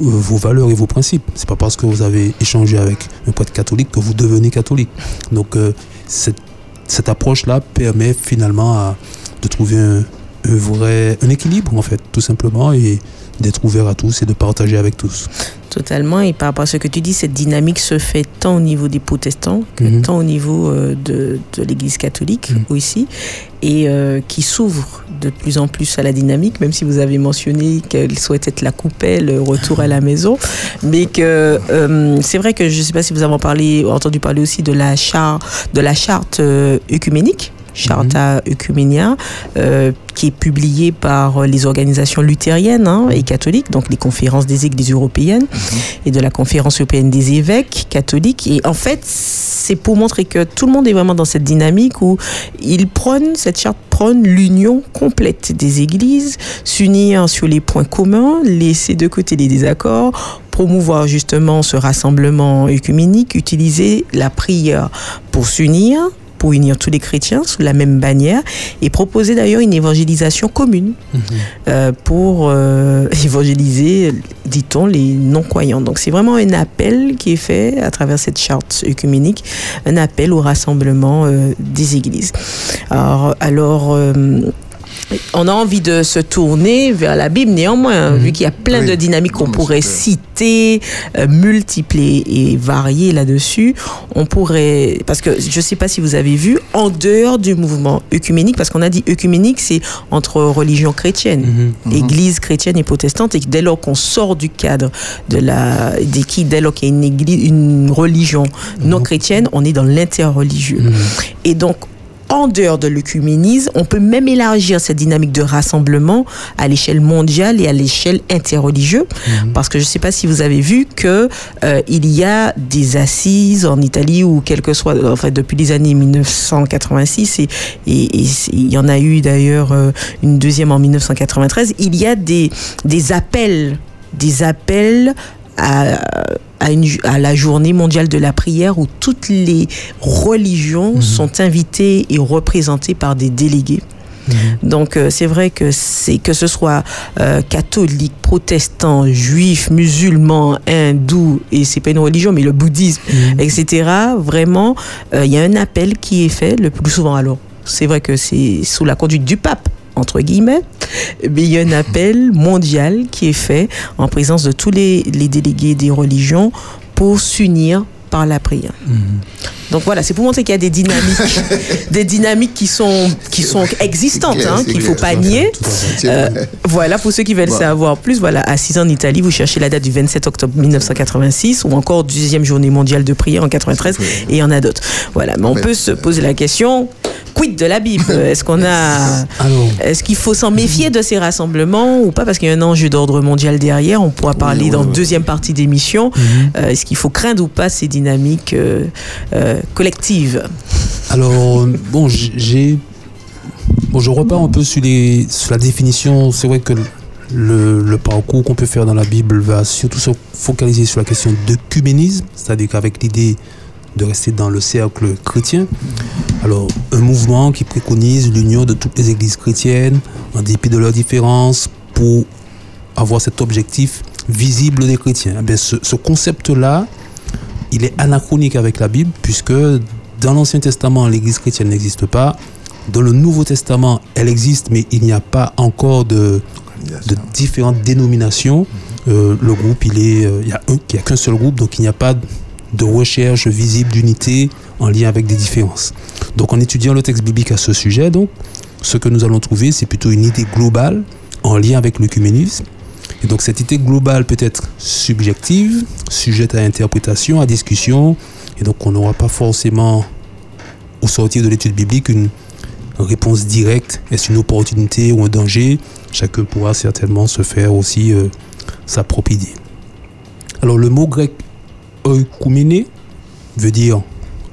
euh, vos valeurs et vos principes. C'est pas parce que vous avez échangé avec un prêtre catholique que vous devenez catholique. Donc euh, cette, cette approche-là permet finalement de trouver un, un vrai un équilibre en fait, tout simplement, et d'être ouvert à tous et de partager avec tous. Totalement. Et par rapport à ce que tu dis, cette dynamique se fait tant au niveau des protestants que mhm. tant au niveau euh, de, de l'Église catholique mhm. aussi, et euh, qui s'ouvre de plus en plus à la dynamique, même si vous avez mentionné qu'elle souhaite être la coupelle, le retour à la [laughs] maison. Mais que euh, c'est vrai que je ne sais pas si vous avez parlé, entendu parler aussi de la charte, de la charte œcuménique Charta Ecuménia, euh, qui est publié par les organisations luthériennes hein, et catholiques, donc les conférences des églises européennes mhm. et de la conférence européenne des évêques catholiques. Et en fait, c'est pour montrer que tout le monde est vraiment dans cette dynamique où ils prônent, cette charte prône l'union complète des églises, s'unir sur les points communs, laisser de côté les désaccords, promouvoir justement ce rassemblement œcuménique, utiliser la prière pour s'unir, pour unir tous les chrétiens sous la même bannière et proposer d'ailleurs une évangélisation commune mhm. euh, pour euh, [laughs] évangéliser, dit-on, les non-croyants. Donc c'est vraiment un appel qui est fait à travers cette charte œcuménique, un appel au rassemblement euh, des églises. Alors, alors on a envie de se tourner vers la Bible néanmoins, mhm. vu qu'il y a plein de dynamiques qu'on pourrait citer, euh, multipler et varier là-dessus. On pourrait, parce que je ne sais pas si vous avez vu, en dehors du mouvement œcuménique, parce qu'on a dit œcuménique, c'est entre religions chrétiennes, mhm. Mhm. église chrétienne et protestante, et dès lors qu'on sort du cadre de la, qui, dès lors qu'il y a une église, une religion non chrétienne, on est dans l'interreligieux. Et donc, en dehors de l'œcuménisme, on peut même élargir cette dynamique de rassemblement à l'échelle mondiale et à l'échelle interreligieuse. Mhm. Parce que je ne sais pas si vous avez vu que euh, il y a des assises en Italie ou quel que soit, enfin depuis les années 1986 et, il y en a eu d'ailleurs euh, une deuxième en 1993. Il y a des des appels, des appels à à, la journée mondiale de la prière où toutes les religions mhm. sont invitées et représentées par des délégués. Mhm. Donc euh, c'est vrai que c'est que ce soit euh, catholique, protestant, juif, musulman, hindou et c'est pas une religion mais le bouddhisme, mhm. etc. Vraiment, euh, il y a un appel qui est fait le plus souvent. Alors c'est vrai que c'est sous la conduite du pape entre guillemets, mais il y a un appel mondial qui est fait en présence de tous les, délégués des religions pour s'unir par la prière. Mhm. Donc voilà, c'est pour montrer qu'il y a des dynamiques, [laughs] des dynamiques qui sont qui sont existantes, hein, qu'il faut pas nier. Euh, voilà, pour ceux qui veulent savoir plus, voilà, à 6 ans en Italie, vous cherchez la date du 27 octobre 1986 ou encore deuxième journée mondiale de prière en 93 et il y en a d'autres. Voilà, mais on peut se poser la question quid de la Bible? Est-ce qu'on a Est-ce qu'il faut s'en méfier de ces rassemblements ou pas? Parce qu'il y a un enjeu d'ordre mondial derrière On pourra parler dans deuxième partie d'émission. Euh, est-ce qu'il faut craindre ou pas ces dynamiques euh, collective Alors, bon, j'ai. Bon, je repars un peu sur, les, sur la définition. C'est vrai que le, le parcours qu'on peut faire dans la Bible va surtout se focaliser sur la question d'œcuménisme, c'est-à-dire qu'avec l'idée de rester dans le cercle chrétien. Alors, un mouvement qui préconise l'union de toutes les églises chrétiennes, en dépit de leurs différences, pour avoir cet objectif visible des chrétiens. Eh bien, ce, ce concept-là, il est anachronique avec la Bible, puisque dans l'Ancien Testament, l'Église chrétienne n'existe pas. Dans le Nouveau Testament, elle existe, mais il n'y a pas encore de, différentes dénominations. Euh, le groupe, il est, euh, il n'y a, a qu'un seul groupe, donc il n'y a pas de recherche visible d'unité en lien avec des différences. Donc en étudiant le texte biblique à ce sujet, donc, ce que nous allons trouver, c'est plutôt une idée globale en lien avec l'œcuménisme et donc cette idée globale peut être subjective, sujette à interprétation, à discussion, et donc on n'aura pas forcément au sortir de l'étude biblique une réponse directe, est-ce une opportunité ou un danger? Chacun pourra certainement se faire aussi euh, sa propre idée. Alors le mot grec oikoumene veut dire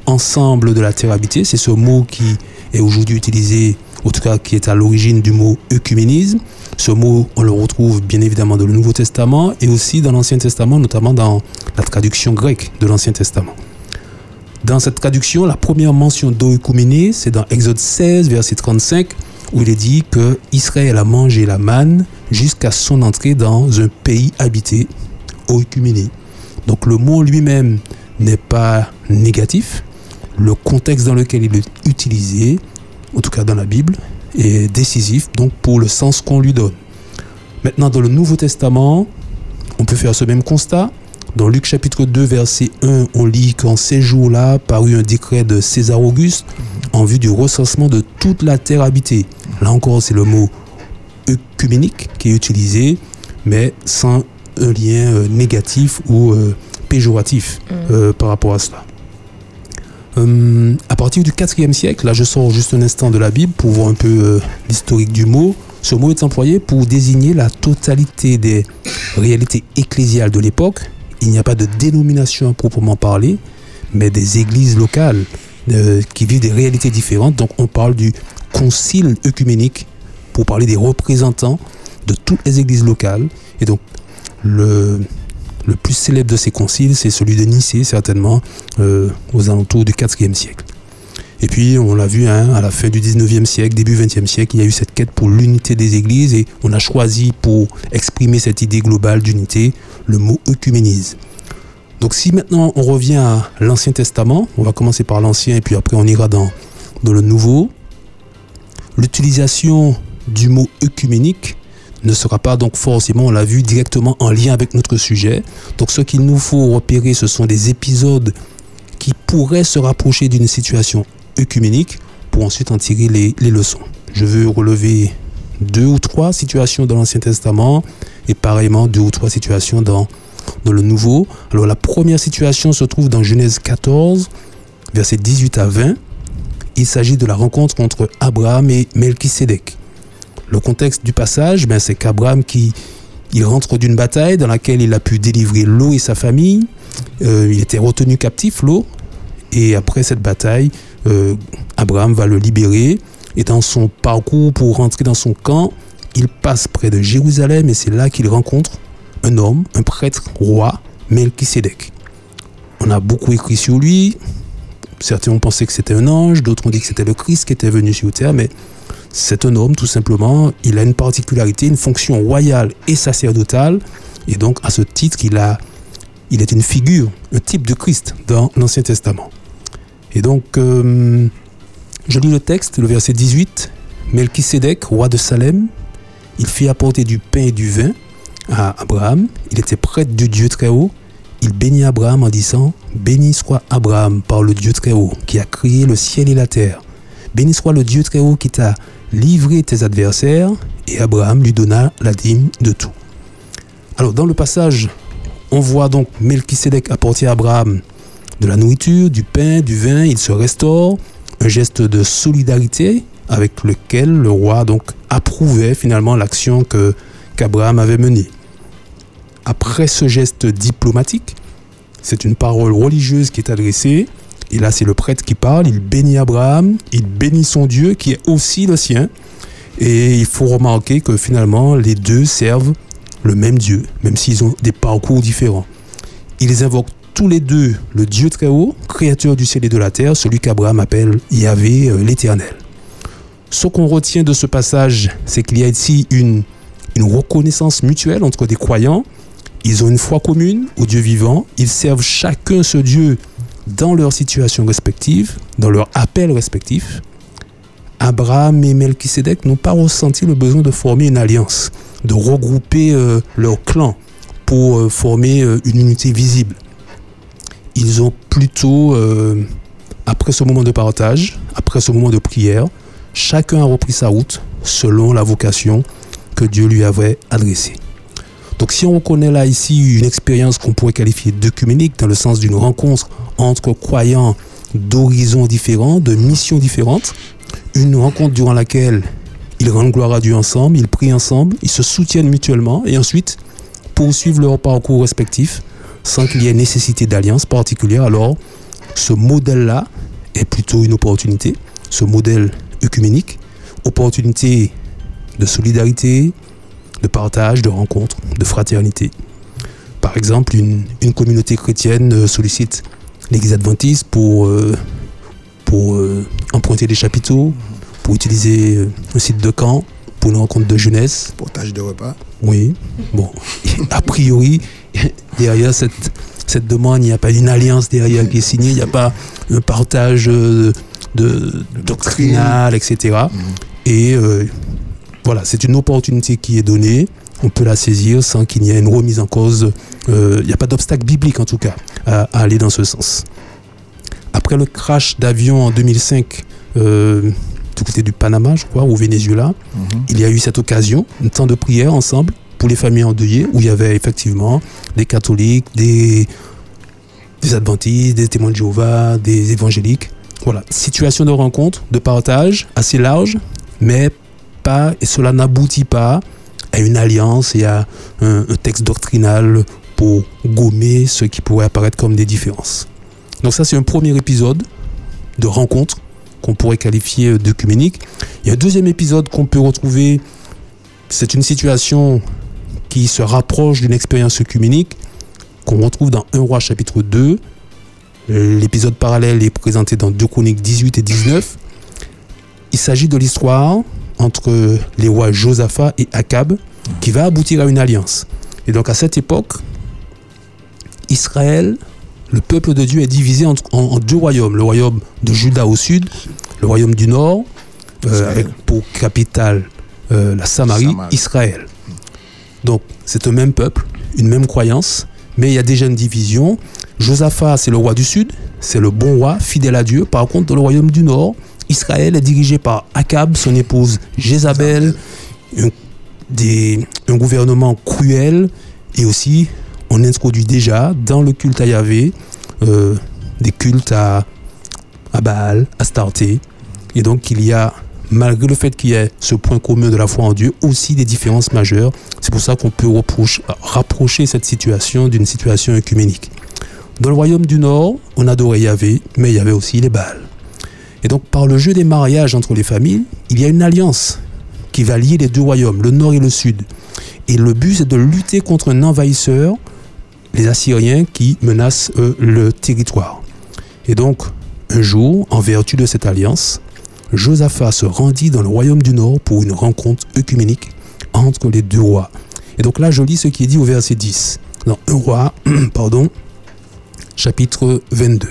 ensemble de la terre habitée, c'est ce mot qui est aujourd'hui utilisé, en tout cas qui est à l'origine du mot œcuménisme. Ce mot, on le retrouve bien évidemment dans le Nouveau Testament et aussi dans l'Ancien Testament, notamment dans la traduction grecque de l'Ancien Testament. Dans cette traduction, la première mention d'oïkouméné, c'est dans Exode 16, verset 35, où il est dit que Israël a mangé la manne jusqu'à son entrée dans un pays habité, oïkouméné. Donc le mot lui-même n'est pas négatif. Le contexte dans lequel il est utilisé, en tout cas dans la Bible, est décisif donc pour le sens qu'on lui donne. Maintenant, dans le Nouveau Testament, on peut faire ce même constat. Dans Luc chapitre 2, verset 1, on lit qu'en ces jours-là parut un décret de César Auguste en vue du recensement de toute la terre habitée. Là encore, c'est le mot œcuménique qui est utilisé, mais sans un lien euh, négatif ou euh, péjoratif mm. euh, par rapport à cela. À partir du 4e siècle, là je sors juste un instant de la Bible pour voir un peu l'historique du mot. Ce mot est employé pour désigner la totalité des réalités ecclésiales de l'époque. Il n'y a pas de dénomination à proprement parler, mais des églises locales qui vivent des réalités différentes. Donc on parle du concile œcuménique pour parler des représentants de toutes les églises locales. Et donc le, plus célèbre de ces conciles, c'est celui de Nicée, certainement, euh, aux alentours du IVe siècle. Et puis, on l'a vu, hein, à la fin du 19e siècle, début 20e siècle, il y a eu cette quête pour l'unité des églises et on a choisi pour exprimer cette idée globale d'unité le mot œcuménisme. Donc si maintenant on revient à l'Ancien Testament, on va commencer par l'Ancien et puis après on ira dans, dans le Nouveau, l'utilisation du mot œcuménique ne sera pas donc forcément, on l'a vu, directement en lien avec notre sujet. Donc ce qu'il nous faut repérer, ce sont des épisodes qui pourraient se rapprocher d'une situation œcuménique pour ensuite en tirer les, leçons. Je veux relever deux ou trois situations dans l'Ancien Testament et pareillement deux ou trois situations dans, le Nouveau. Alors la première situation se trouve dans Genèse 14, versets 18 à 20. il s'agit de la rencontre entre Abraham et Melchisédek. Le contexte du passage, ben, c'est qu'Abraham qui il rentre d'une bataille dans laquelle il a pu délivrer Lot et sa famille. Euh, il était retenu captif, Lot. Et après cette bataille, euh, Abraham va le libérer. Et dans son parcours pour rentrer dans son camp, il passe près de Jérusalem et c'est là qu'il rencontre un homme, un prêtre roi, Melchisedec. On a beaucoup écrit sur lui. Certains ont pensé que c'était un ange, d'autres ont dit que c'était le Christ qui était venu sur terre, mais c'est un homme tout simplement. Il a une particularité, une fonction royale et sacerdotale, et donc à ce titre, il, est une figure, un type de Christ dans l'Ancien Testament. Et donc, euh, je lis le texte, le verset 18. Melchisedec, roi de Salem, il fit apporter du pain et du vin à Abraham. Il était prêtre du Dieu très haut. Il bénit Abraham en disant Béni soit Abraham par le Dieu très haut qui a créé le ciel et la terre. Béni soit le Dieu très haut qui t'a livré tes adversaires. Et Abraham lui donna la dîme de tout. Alors, dans le passage, on voit donc Melchisedec apporter à Abraham de la nourriture, du pain, du vin. Il se restaure. Un geste de solidarité avec lequel le roi donc approuvait finalement l'action que qu'Abraham avait menée. Après ce geste diplomatique, c'est une parole religieuse qui est adressée. Et là, c'est le prêtre qui parle. Il bénit Abraham, il bénit son Dieu qui est aussi le sien. Et il faut remarquer que finalement, les deux servent le même Dieu, même s'ils ont des parcours différents. Ils invoquent tous les deux le Dieu très haut, créateur du ciel et de la terre, celui qu'Abraham appelle Yahvé euh, l'Éternel. Ce qu'on retient de ce passage, c'est qu'il y a ici une, une reconnaissance mutuelle entre des croyants. Ils ont une foi commune au Dieu vivant. Ils servent chacun ce Dieu dans leur situation respective, dans leur appel respectif. Abraham et Melchisedec n'ont pas ressenti le besoin de former une alliance, de regrouper euh, leur clan pour euh, former euh, une unité visible. Ils ont plutôt, après ce moment de partage, après ce moment de prière, chacun a repris sa route selon la vocation que Dieu lui avait adressée. Donc si on reconnaît là ici une expérience qu'on pourrait qualifier d'œcuménique dans le sens d'une rencontre entre croyants d'horizons différents, de missions différentes, une rencontre durant laquelle ils rendent gloire à Dieu ensemble, ils prient ensemble, ils se soutiennent mutuellement et ensuite poursuivent leur parcours respectif sans qu'il y ait nécessité d'alliance particulière, alors ce modèle-là est plutôt une opportunité, ce modèle œcuménique, opportunité de solidarité, de partage, de rencontre, de fraternité. Par exemple, une, une communauté chrétienne euh, sollicite l'Église adventiste pour, euh, pour euh, emprunter des chapiteaux, pour utiliser un site de camp, pour une rencontre de jeunesse. Portage de repas. Oui, bon, [laughs] a priori, derrière cette, cette demande, il n'y a pas une alliance derrière qui est signée, il n'y a pas un partage de, doctrinal, etc. Et euh, voilà, c'est une opportunité qui est donnée, on peut la saisir sans qu'il y ait une remise en cause, euh, il n'y a pas d'obstacle biblique en tout cas à, à aller dans ce sens. Après le crash d'avion en 2005, euh, du côté du Panama, je crois, au Venezuela, il y a eu cette occasion, un temps de prière ensemble pour les familles endeuillées, où il y avait effectivement des catholiques, des, des adventistes, des témoins de Jéhovah, des évangéliques. Voilà, situation de rencontre, de partage assez large, mais et cela n'aboutit pas à une alliance et à un, un texte doctrinal pour gommer ce qui pourrait apparaître comme des différences. Donc ça, c'est un premier épisode de rencontre qu'on pourrait qualifier d'œcuménique. Il y a un deuxième épisode qu'on peut retrouver, c'est une situation qui se rapproche d'une expérience œcuménique qu'on retrouve dans 1 roi chapitre 2. L'épisode parallèle est présenté dans 2 chroniques 18 et 19. Il s'agit de l'histoire entre les rois Josaphat et Akab qui va aboutir à une alliance. Et donc à cette époque, Israël, le peuple de Dieu est divisé en, en- en deux royaumes. Le royaume de Juda au sud, le royaume du nord, euh, avec pour capitale euh, la Samarie, Samarie. Israël. Donc c'est un même peuple, une même croyance, mais il y a déjà une division. Josaphat, c'est le roi du sud, c'est le bon roi, fidèle à Dieu. Par contre, dans le royaume du nord, Israël est dirigé par Akab, son épouse Jézabel, un, gouvernement cruel, et aussi on introduit déjà dans le culte à Yahvé euh, des cultes à, à Baal, à Starté, Et donc il y a, malgré le fait qu'il y ait ce point commun de la foi en Dieu, aussi des différences majeures. C'est pour ça qu'on peut rapprocher cette situation d'une situation œcuménique. Dans le royaume du Nord, on adorait Yahvé, mais il y avait aussi les Baals. Et donc par le jeu des mariages entre les familles, il y a une alliance qui va lier les deux royaumes, le Nord et le Sud. Et le but, c'est de lutter contre un envahisseur, les Assyriens qui menacent le territoire. Et donc, un jour, en vertu de cette alliance, Josaphat se rendit dans le royaume du Nord pour une rencontre œcuménique entre les deux rois. Et donc là, je lis ce qui est dit au verset 10. Dans 1 roi, [clears throat] pardon, chapitre 22.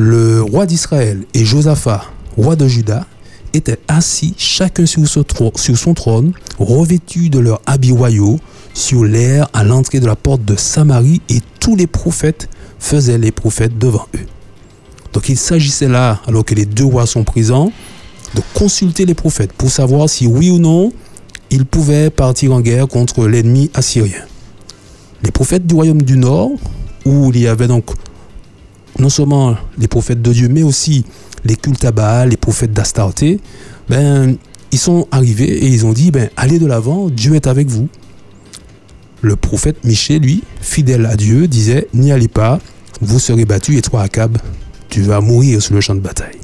Le roi d'Israël et Josaphat, roi de Juda, étaient assis chacun sur son trône, revêtus de leurs habits royaux, sur l'air à l'entrée de la porte de Samarie, et tous les prophètes faisaient les prophètes devant eux. Donc il s'agissait là, alors que les deux rois sont présents, de consulter les prophètes pour savoir si oui ou non ils pouvaient partir en guerre contre l'ennemi assyrien. Les prophètes du royaume du Nord, où il y avait donc non seulement les prophètes de Dieu, mais aussi les cultes à Baal, les prophètes d'Astarté, ben, ils sont arrivés et ils ont dit, ben, allez de l'avant, Dieu est avec vous. Le prophète Michée, lui, fidèle à Dieu, disait, n'y allez pas, vous serez battus et toi, Akab, tu vas mourir sur le champ de bataille.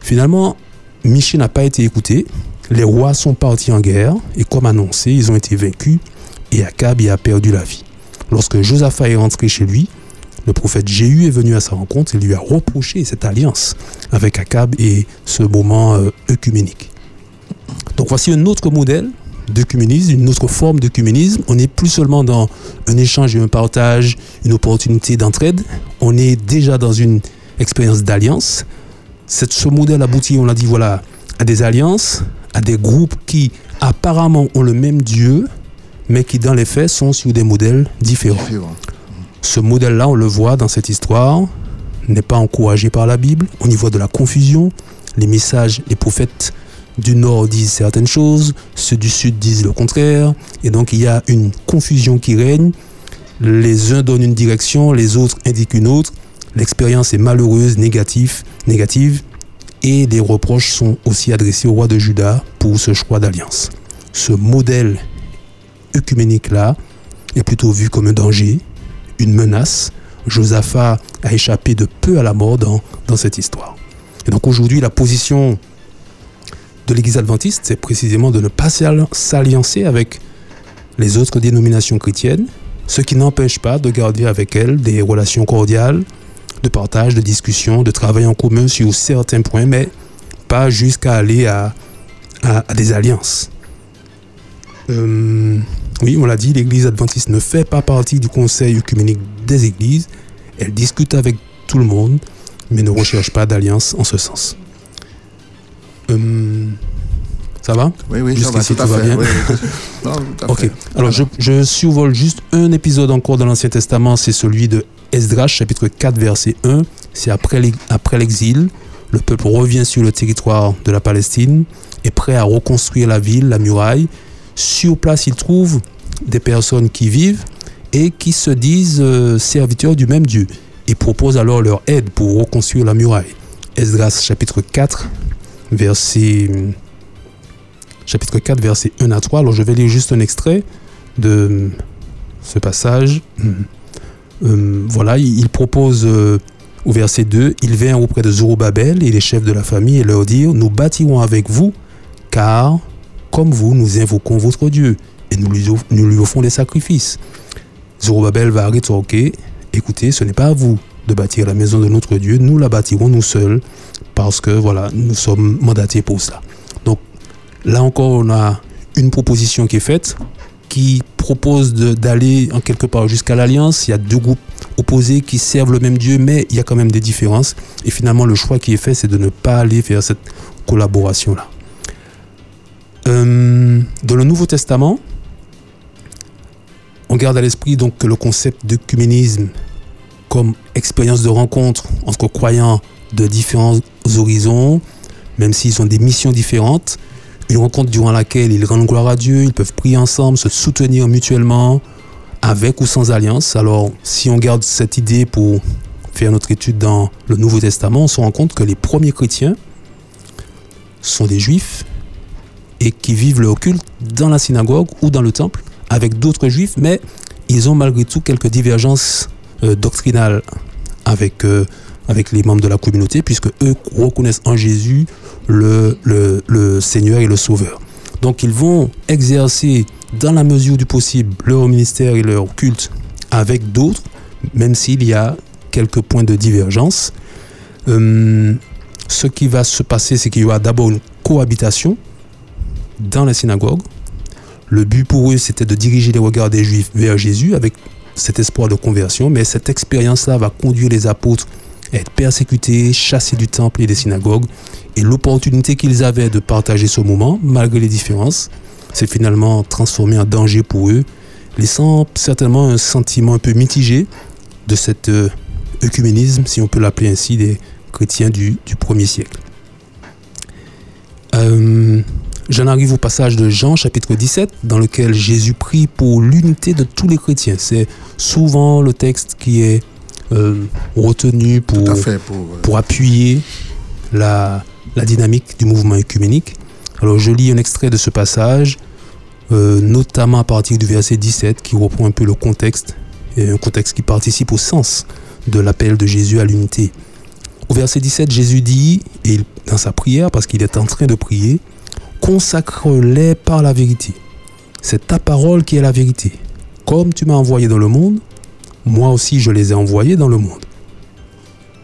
Finalement, Michée n'a pas été écouté, les rois sont partis en guerre et comme annoncé, ils ont été vaincus et Akab y a perdu la vie. Lorsque Josaphat est rentré chez lui, le prophète Jéhu est venu à sa rencontre et lui a reproché cette alliance avec Akab et ce moment euh, œcuménique. Donc voici un autre modèle d'œcuménisme, une autre forme d'œcuménisme. On n'est plus seulement dans un échange et un partage, une opportunité d'entraide. On est déjà dans une expérience d'alliance. Ce modèle aboutit, on l'a dit, voilà, à des alliances, à des groupes qui apparemment ont le même Dieu, mais qui dans les faits sont sur des modèles différents. Ce modèle-là, on le voit dans cette histoire, n'est pas encouragé par la Bible. On y voit de la confusion. Les messages, les prophètes du Nord disent certaines choses, ceux du Sud disent le contraire. Et donc il y a une confusion qui règne. Les uns donnent une direction, les autres indiquent une autre. L'expérience est malheureuse, négative, négative. Et des reproches sont aussi adressés au roi de Juda pour ce choix d'alliance. Ce modèle œcuménique-là est plutôt vu comme un danger, une menace. Josaphat a échappé de peu à la mort dans, cette histoire. Et donc aujourd'hui, la position de l'Église adventiste, c'est précisément de ne pas s'alliancer avec les autres dénominations chrétiennes, ce qui n'empêche pas de garder avec elles des relations cordiales, de partage, de discussion, de travail en commun sur certains points, mais pas jusqu'à aller à, à, des alliances. Euh, oui, on l'a dit, l'Église adventiste ne fait pas partie du conseil œcuménique des églises. Elle discute avec tout le monde, mais ne recherche pas d'alliance en ce sens. Euh, ça va? Oui, oui, ça va, tout, va bien. [laughs] ok. Alors, je, je, survole juste un épisode encore dans l'Ancien Testament, c'est celui de Esdras, chapitre 4, verset 1. C'est après l'exil. Le peuple revient sur le territoire de la Palestine, est prêt à reconstruire la ville, la muraille. Sur place, ils trouvent des personnes qui vivent et qui se disent euh, serviteurs du même Dieu et proposent alors leur aide pour reconstruire la muraille. Esdras chapitre 4, verset, chapitre 4, verset 1 à 3. Alors je vais lire juste un extrait de ce passage. [clears throat] Euh, voilà, il propose euh, au verset 2, il vient auprès de Zorobabel et les chefs de la famille et leur dire, nous bâtirons avec vous, car comme vous, nous invoquons votre Dieu et nous lui, offrons des sacrifices. Zorobabel va rétorquer, écoutez, ce n'est pas à vous de bâtir la maison de notre Dieu, nous la bâtirons nous seuls, parce que voilà, nous sommes mandatés pour cela. Donc là encore, on a une proposition qui est faite, qui propose d'aller en quelque part jusqu'à l'alliance. Il y a deux groupes opposés qui servent le même Dieu, mais il y a quand même des différences. Et finalement, le choix qui est fait, c'est de ne pas aller vers cette collaboration-là. Euh, dans le Nouveau Testament, on garde à l'esprit donc que le concept d'œcuménisme comme expérience de rencontre entre croyants de différents horizons, même s'ils ont des missions différentes, une rencontre durant laquelle ils rendent gloire à Dieu, ils peuvent prier ensemble, se soutenir mutuellement, avec ou sans alliance. Alors, si on garde cette idée pour faire notre étude dans le Nouveau Testament, on se rend compte que les premiers chrétiens sont des juifs et qui vivent leur culte dans la synagogue ou dans le temple avec d'autres juifs, mais ils ont malgré tout quelques divergences euh, doctrinales avec, euh, avec les membres de la communauté, puisque eux reconnaissent en Jésus le, le, le Seigneur et le Sauveur. Donc ils vont exercer dans la mesure du possible leur ministère et leur culte avec d'autres, même s'il y a quelques points de divergence. Euh, ce qui va se passer, c'est qu'il y aura d'abord une cohabitation dans la synagogue. Le but pour eux, c'était de diriger les regards des Juifs vers Jésus avec cet espoir de conversion, mais cette expérience-là va conduire les apôtres à être persécutés, chassés du temple et des synagogues. Et l'opportunité qu'ils avaient de partager ce moment, malgré les différences, s'est finalement transformée en danger pour eux, laissant certainement un sentiment un peu mitigé de cet euh, œcuménisme, si on peut l'appeler ainsi, des chrétiens du, du premier siècle. Euh, J'en arrive au passage de Jean chapitre 17 dans lequel Jésus prie pour l'unité de tous les chrétiens. C'est souvent le texte qui est euh, retenu pour, fait, euh, pour appuyer la, la dynamique du mouvement œcuménique. Alors je lis un extrait de ce passage, euh, notamment à partir du verset 17 qui reprend un peu le contexte, et un contexte qui participe au sens de l'appel de Jésus à l'unité. Au verset 17, Jésus dit, et dans sa prière, parce qu'il est en train de prier, consacre-les par la vérité. C'est ta parole qui est la vérité. Comme tu m'as envoyé dans le monde, moi aussi je les ai envoyés dans le monde.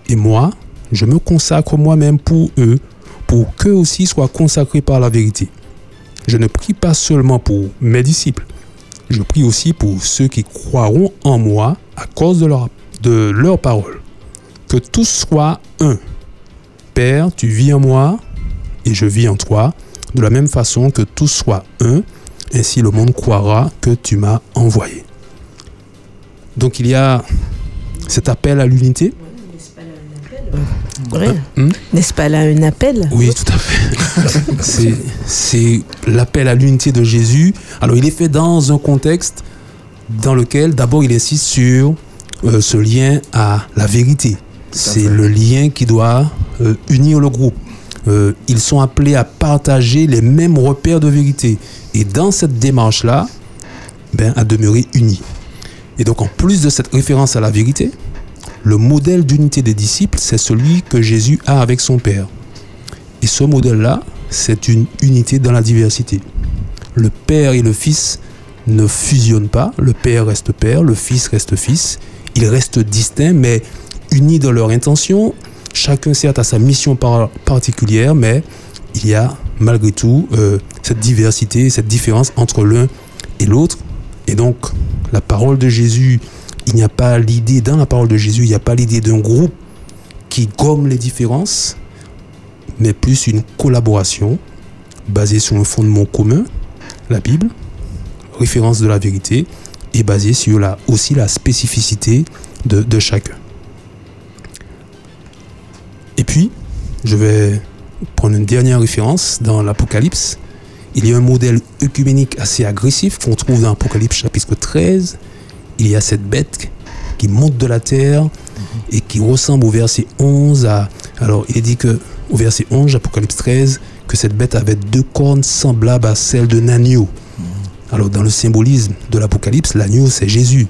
Et moi, je me consacre moi-même pour eux, pour qu'eux aussi soient consacrés par la vérité. Je ne prie pas seulement pour mes disciples, je prie aussi pour ceux qui croiront en moi à cause de leur, parole. Que tous soient un. Père, tu vis en moi et je vis en toi, de la même façon que tous soient un, ainsi le monde croira que tu m'as envoyé. Donc il y a cet appel à l'unité. Ouais. Hmm? N'est-ce pas là un appel? Oui, tout à fait. [laughs] C'est- C'est l'appel à l'unité de Jésus. Alors, il est fait dans un contexte dans lequel, d'abord, il insiste sur euh, ce lien à la vérité. C'est le lien qui doit euh, unir le groupe. Euh, ils sont appelés à partager les mêmes repères de vérité. Et dans cette démarche-là, ben, à demeurer unis. Et donc, en plus de cette référence à la vérité, le modèle d'unité des disciples, c'est celui que Jésus a avec son Père. Et ce modèle-là, c'est une unité dans la diversité. Le Père et le Fils ne fusionnent pas. Le Père reste Père, le Fils reste Fils. Ils restent distincts, mais unis dans leur intention. Chacun, certes, a sa mission par- particulière, mais il y a malgré tout euh, cette diversité, cette différence entre l'un et l'autre. Et donc, la parole de Jésus, il n'y a pas l'idée, dans la parole de Jésus, il n'y a pas l'idée d'un groupe qui gomme les différences, mais plus une collaboration basée sur un fondement commun, la Bible, référence de la vérité, et basée sur la, aussi la spécificité de chacun. Et puis, je vais prendre une dernière référence dans l'Apocalypse. Il y a un modèle œcuménique assez agressif qu'on trouve dans l'Apocalypse chapitre 13. Il y a cette bête qui monte de la terre et qui ressemble au verset 11 à... Alors, il est dit que au verset 11, Apocalypse 13, que cette bête avait deux cornes semblables à celles d'un agneau. Alors, dans le symbolisme de l'Apocalypse, l'agneau, c'est Jésus.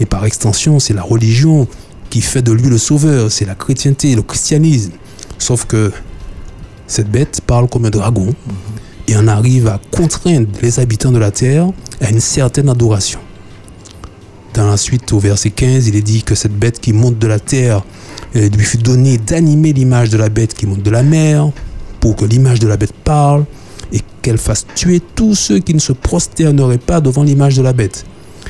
Et par extension, c'est la religion qui fait de lui le sauveur. C'est la chrétienté, le christianisme. Sauf que cette bête parle comme un dragon et en arrive à contraindre les habitants de la terre à une certaine adoration. Dans la suite, au verset 15, il est dit que cette bête qui monte de la terre euh, lui fut donnée d'animer l'image de la bête qui monte de la mer, pour que l'image de la bête parle et qu'elle fasse tuer tous ceux qui ne se prosterneraient pas devant l'image de la bête.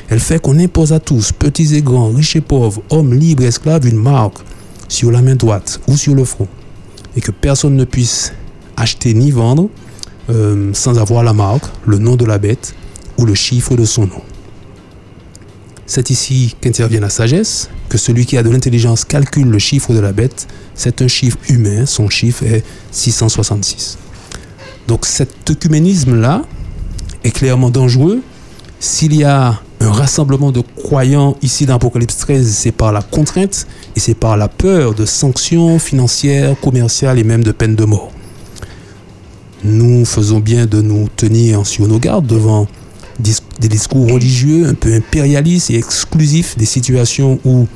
Elle fait qu'on impose à tous, petits et grands, riches et pauvres, hommes libres et esclaves, une marque sur la main droite ou sur le front, et que personne ne puisse acheter ni vendre euh, sans avoir la marque, le nom de la bête ou le chiffre de son nom. C'est ici qu'intervient la sagesse, que celui qui a de l'intelligence calcule le chiffre de la bête. C'est un chiffre humain, son chiffre est 666. Donc cet œcuménisme-là est clairement dangereux s'il y a un rassemblement de croyants ici dans Apocalypse 13, c'est par la contrainte et c'est par la peur de sanctions financières, commerciales et même de peine de mort. Nous faisons bien de nous tenir sur nos gardes devant des discours religieux un peu impérialistes et exclusifs, des situations où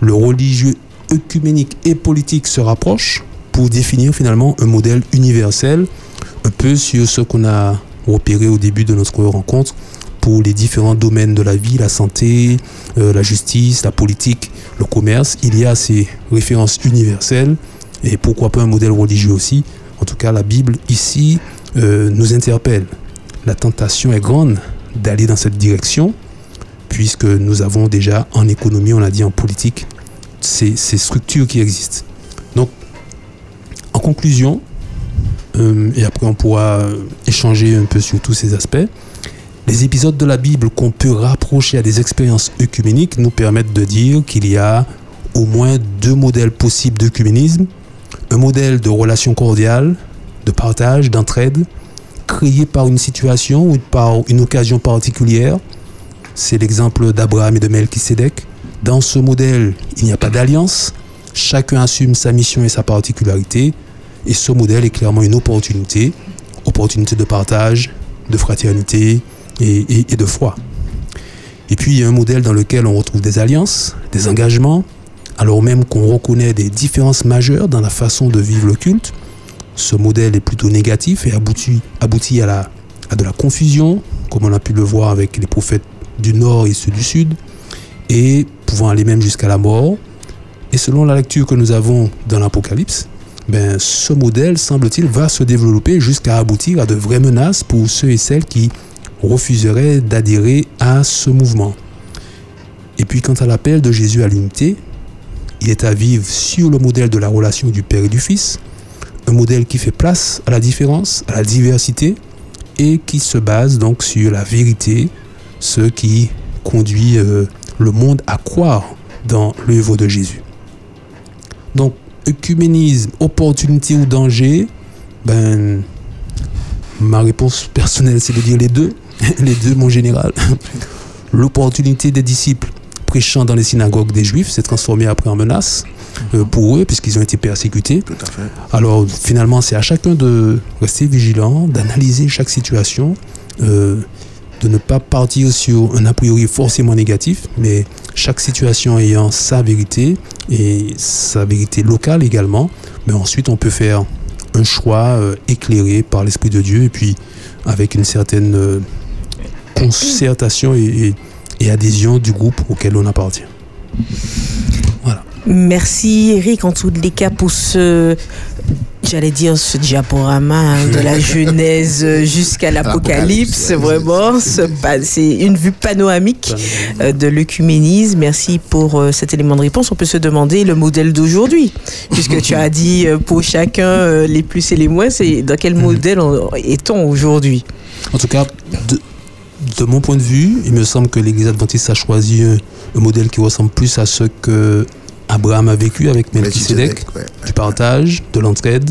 le religieux œcuménique et politique se rapprochent pour définir finalement un modèle universel, un peu sur ce qu'on a repéré au début de notre rencontre les différents domaines de la vie, la santé, euh, la justice, la politique, le commerce. Il y a ces références universelles et pourquoi pas un modèle religieux aussi. En tout cas, la Bible ici euh, nous interpelle. La tentation est grande d'aller dans cette direction puisque nous avons déjà en économie, on l'a dit en politique, ces, structures qui existent. Donc, en conclusion, euh, et après on pourra échanger un peu sur tous ces aspects, les épisodes de la Bible qu'on peut rapprocher à des expériences œcuméniques nous permettent de dire qu'il y a au moins deux modèles possibles d'œcuménisme. Un modèle de relation cordiale, de partage, d'entraide, créé par une situation ou par une occasion particulière. C'est l'exemple d'Abraham et de Melchisedec. Dans ce modèle, il n'y a pas d'alliance. Chacun assume sa mission et sa particularité. Et ce modèle est clairement une opportunité. Opportunité de partage, de fraternité, et, de foi. Et puis il y a un modèle dans lequel on retrouve des alliances, des engagements, alors même qu'on reconnaît des différences majeures dans la façon de vivre le culte. Ce modèle est plutôt négatif et aboutit, à, à de la confusion, comme on a pu le voir avec les prophètes du Nord et ceux du Sud, et pouvant aller même jusqu'à la mort. Et selon la lecture que nous avons dans l'Apocalypse, ben, ce modèle, semble-t-il, va se développer jusqu'à aboutir à de vraies menaces pour ceux et celles qui refuserait d'adhérer à ce mouvement. Et puis quant à l'appel de Jésus à l'unité, il est à vivre sur le modèle de la relation du Père et du Fils, un modèle qui fait place à la différence, à la diversité, et qui se base donc sur la vérité, ce qui conduit euh, le monde à croire dans l'œuvre de Jésus. Donc, œcuménisme, opportunité ou danger, ben, ma réponse personnelle, c'est de dire les deux. [laughs] les deux, mon général. L'opportunité des disciples prêchant dans les synagogues des Juifs s'est transformée après en menace euh, pour eux, puisqu'ils ont été persécutés. Alors finalement, c'est à chacun de rester vigilant, d'analyser chaque situation, euh, de ne pas partir sur un a priori forcément négatif, mais chaque situation ayant sa vérité et sa vérité locale également. Mais ensuite, on peut faire un choix euh, éclairé par l'Esprit de Dieu et puis avec une certaine concertation et, adhésion du groupe auquel on appartient. Voilà. Merci Eric en tous les cas pour ce j'allais dire ce diaporama hein, de la [laughs] Genèse jusqu'à l'Apocalypse, vraiment, c'est une vue panoramique euh, de l'œcuménisme. Merci pour euh, cet élément de réponse. On peut se demander le modèle d'aujourd'hui, puisque tu as dit euh, pour chacun les plus et les moins, c'est dans quel mhm. modèle est-on aujourd'hui? En tout cas, de, de mon point de vue, il me semble que l'Église adventiste a choisi un, modèle qui ressemble plus à ce que Abraham a vécu avec Melchizedek, du partage, de l'entraide,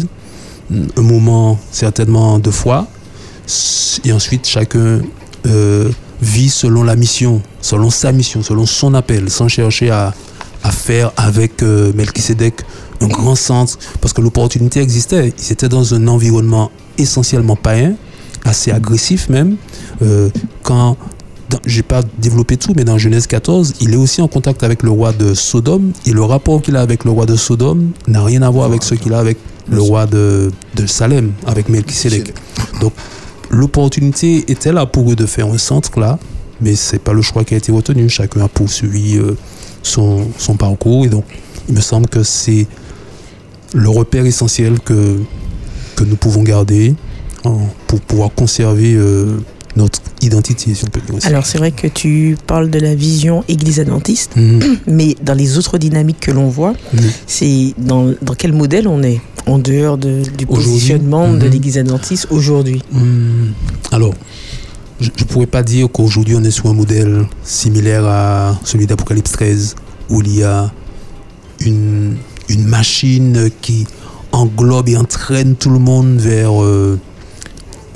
un moment certainement de foi, et ensuite chacun euh, vit selon la mission, selon sa mission, selon son appel, sans chercher à, faire avec euh, Melchizedek un grand centre, parce que l'opportunité existait. Ils étaient dans un environnement essentiellement païen, assez agressif même. Euh, quand j'ai pas développé tout, mais dans Genèse 14, il est aussi en contact avec le roi de Sodome, et le rapport qu'il a avec le roi de Sodome n'a rien à voir avec ce qu'il a avec le roi de, de Salem, avec Melchisedec. Donc, l'opportunité était là pour eux de faire un centre là, mais c'est pas le choix qui a été retenu. Chacun a poursuivi euh, son, son parcours, et donc, il me semble que c'est le repère essentiel que, que nous pouvons garder pour pouvoir conserver euh, notre identité, si on peut dire Alors, c'est vrai que tu parles de la vision église adventiste, mhm. [clears throat] mais dans les autres dynamiques que l'on voit, mhm. c'est dans, dans, quel modèle on est? En dehors de, du positionnement de mhm. l'église adventiste aujourd'hui? Alors, je ne pourrais pas dire qu'aujourd'hui on est sur un modèle similaire à celui d'Apocalypse 13, où il y a une, une machine qui englobe et entraîne tout le monde vers, euh,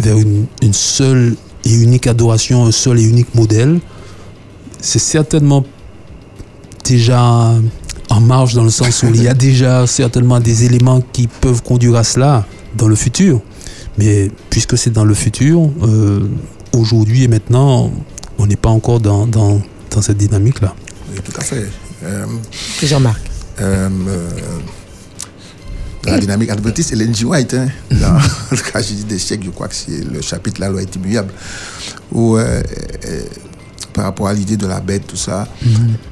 vers une, une seule et unique adoration, un seul et unique modèle. c'est certainement déjà en marge dans le sens où il y a [laughs] déjà certainement des éléments qui peuvent conduire à cela dans le futur. Mais puisque c'est dans le futur, euh, aujourd'hui et maintenant, on n'est pas encore dans, dans, dans cette dynamique-là. Oui, tout à fait. Euh, Jean-Marc. Euh, euh, dans la dynamique adventiste, Ellen G. White, hein, dans [laughs] le cas des siècles, je crois que c'est le chapitre La loi est immuable, où euh, euh, par rapport à l'idée de la bête, tout ça.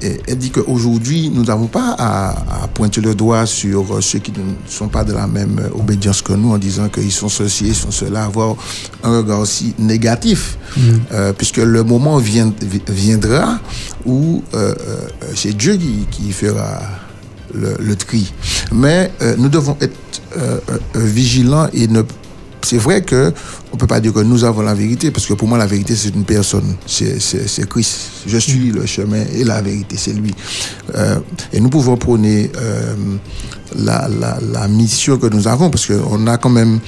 Et elle dit qu'aujourd'hui, nous n'avons pas à, à pointer le doigt sur euh, ceux qui ne sont pas de la même euh, obédience que nous en disant qu'ils sont ceci, ils sont cela, avoir un regard aussi négatif, Euh, puisque le moment vient- viendra où c'est Dieu qui, qui fera le, le tri. Mais euh, nous devons être euh, euh, vigilants et ne c'est vrai que on peut pas dire que nous avons la vérité parce que pour moi la vérité c'est une personne, c'est Christ. Je suis le chemin et la vérité, c'est lui. Et nous pouvons prôner la, la, la mission que nous avons parce qu'on a quand même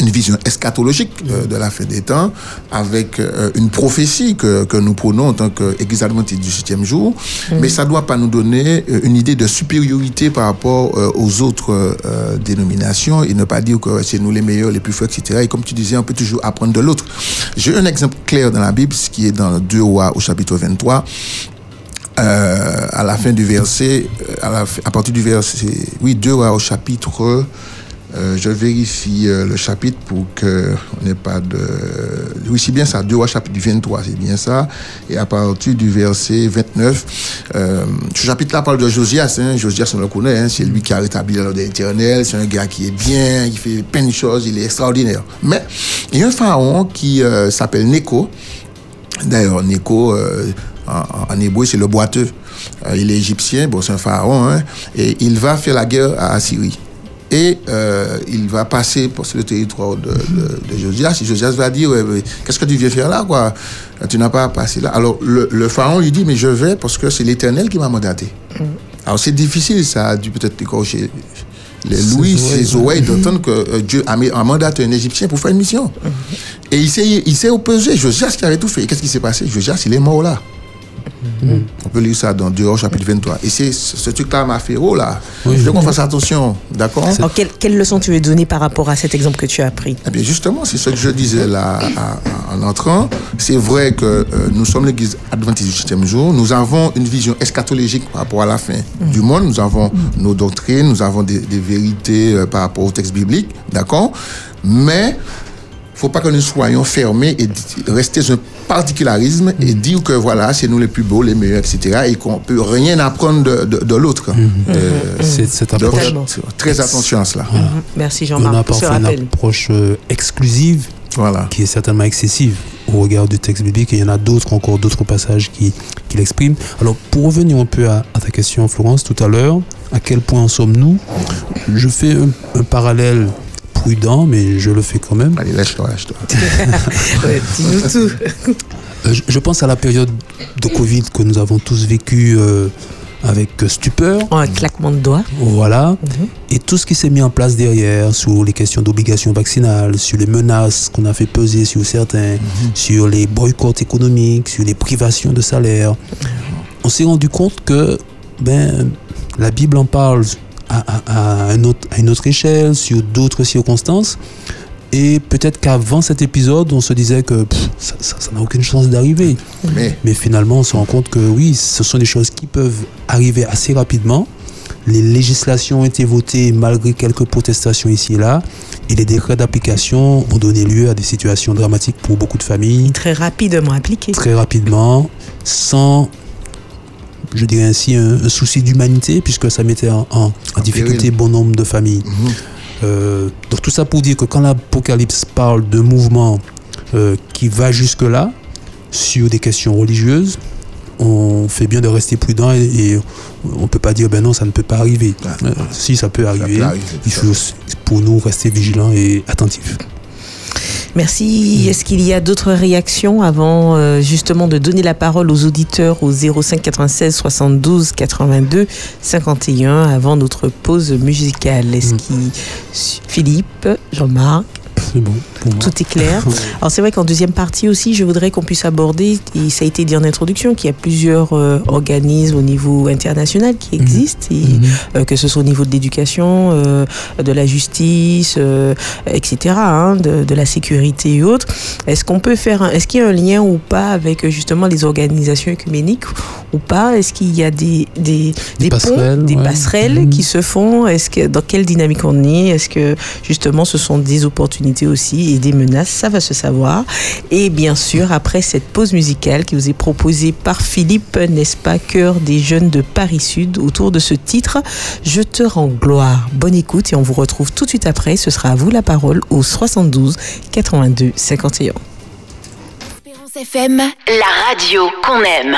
une vision eschatologique euh, de la fin des temps, avec euh, une prophétie que, que nous prenons en tant qu'Église adventiste du septième jour, mais ça ne doit pas nous donner euh, une idée de supériorité par rapport euh, aux autres dénominations et ne pas dire que c'est nous les meilleurs, les plus forts, etc. Et comme tu disais, on peut toujours apprendre de l'autre. J'ai un exemple clair dans la Bible, ce qui est dans 2 Rois au chapitre 23. Euh, à la fin du verset, à, la, à partir du verset, oui, 2 Rois au chapitre euh, je vérifie euh, le chapitre pour que on n'ait pas de. Oui, c'est bien ça, 2 Rois chapitre 23, c'est bien ça. Et à partir du verset 29, euh, ce chapitre-là parle de Josias. Hein. Josias, on le connaît, hein, c'est lui qui a rétabli l'ordre éternel. C'est un gars qui est bien, il fait plein de choses, il est extraordinaire. Mais il y a un pharaon qui euh, s'appelle Neko. D'ailleurs, Neko, en, hébreu, c'est le boiteux. Il est égyptien, bon, c'est un pharaon, hein, et il va faire la guerre à Assyrie. Et euh, il va passer pour sur le territoire de, de, de Josias. Et Josias va dire, ouais, qu'est-ce que tu viens faire là, quoi? Tu n'as pas passé là. Alors, le, le pharaon lui dit, mais je vais parce que c'est l'Éternel qui m'a mandaté. Alors, c'est difficile, ça a dû peut-être décrocher les louis, ses oreilles, d'entendre que euh, Dieu a, mandaté un Égyptien pour faire une mission. Et il s'est, il s'est opposé. Josias qui avait tout fait. Qu'est-ce qui s'est passé? Josias, il est mort là. On peut lire ça dans 2 Rois, chapitre 23. Et c'est ce truc-là m'a fait oh là. Je veux qu'on fasse attention. D'accord? Alors, quelle, quelle leçon tu veux donner par rapport à cet exemple que tu as pris? Eh bien, justement, c'est ce que je disais là à- à- en entrant. C'est vrai que euh, nous sommes l'église adventiste du septième jour. Nous avons une vision eschatologique par rapport à la fin du monde. Nous avons nos doctrines, nous avons des, des vérités euh, par rapport au texte biblique. D'accord? Mais faut pas que nous soyons fermés et rester dans un particularisme et dire que voilà, c'est nous les plus beaux, les meilleurs, etc. et qu'on peut rien apprendre de, de- de l'autre. Euh, C'est cette donc, approche. Totalement. très attention à cela. Mhm. Merci On a Jean-Marc pour ce parfois une approche euh, exclusive Voilà. qui est certainement excessive au regard du texte biblique et il y en a d'autres encore, d'autres passages qui, qui l'expriment. Alors pour revenir un peu à, à ta question Florence tout à l'heure, à quel point en sommes-nous? Je fais un, un parallèle prudent mais je le fais quand même. Allez, lâche-toi, lâche-toi. [laughs] Ouais, Dis-nous tout. Euh, je, je pense à la période de Covid que nous avons tous vécu euh, avec euh, stupeur. En un claquement de doigts. Voilà. Et tout ce qui s'est mis en place derrière sur les questions d'obligation vaccinale, sur les menaces qu'on a fait peser sur certains, sur les boycotts économiques, sur les privations de salaire, on s'est rendu compte que ben, la Bible en parle à, à- à un autre- à une autre échelle, sur d'autres circonstances. Et peut-être qu'avant cet épisode, on se disait que pff, ça- ça ça n'a aucune chance d'arriver. Mais Mais finalement, on se rend compte que oui, ce sont des choses qui peuvent arriver assez rapidement. Les législations ont été votées malgré quelques protestations ici et là. Et les décrets d'application ont donné lieu à des situations dramatiques pour beaucoup de familles, Très rapidement appliqué. très rapidement, sans, je dirais ainsi, un, un souci d'humanité, puisque ça mettait en, en- en difficulté bon nombre de familles. Euh, donc tout ça pour dire que quand l'Apocalypse parle de mouvement euh, qui va jusque-là, sur des questions religieuses, on fait bien de rester prudent et, et on ne peut pas dire ben non, ça ne peut pas arriver. Ah, Euh, si ça peut arriver, peut arriver, il ça. faut pour nous rester vigilants et attentifs. Merci. Est-ce qu'il y a d'autres réactions avant euh, justement de donner la parole aux auditeurs au 05 96 72 82 51 avant notre pause musicale? Est-ce qu'il Philippe, Jean-Marc? C'est bon. Pour moi. Tout est clair. [laughs] Alors c'est vrai qu'en deuxième partie aussi, je voudrais qu'on puisse aborder, et ça a été dit en introduction, qu'il y a plusieurs euh, organismes au niveau international qui existent, et, Mhm. euh, que ce soit au niveau de l'éducation, euh, de la justice, euh, etc., hein, de, de la sécurité et autres. Est-ce qu'on peut faire, un- est-ce qu'il y a un lien ou pas avec euh, justement les organisations œcuméniques ou pas? Est-ce qu'il y a des, des, Des ponts, passerelles, des ouais. passerelles Mhm. qui se font? Est-ce que dans quelle dynamique on est? Est-ce que justement ce sont des opportunités aussi et des menaces Ça va se savoir. Et bien sûr, après cette pause musicale qui vous est proposée par Philippe, n'est-ce pas, cœur des jeunes de Paris Sud, autour de ce titre, Je te rends gloire. Bonne écoute et on vous retrouve tout de suite après. Ce sera à vous la parole au 72 82 51. Espérance FM, la radio qu'on aime.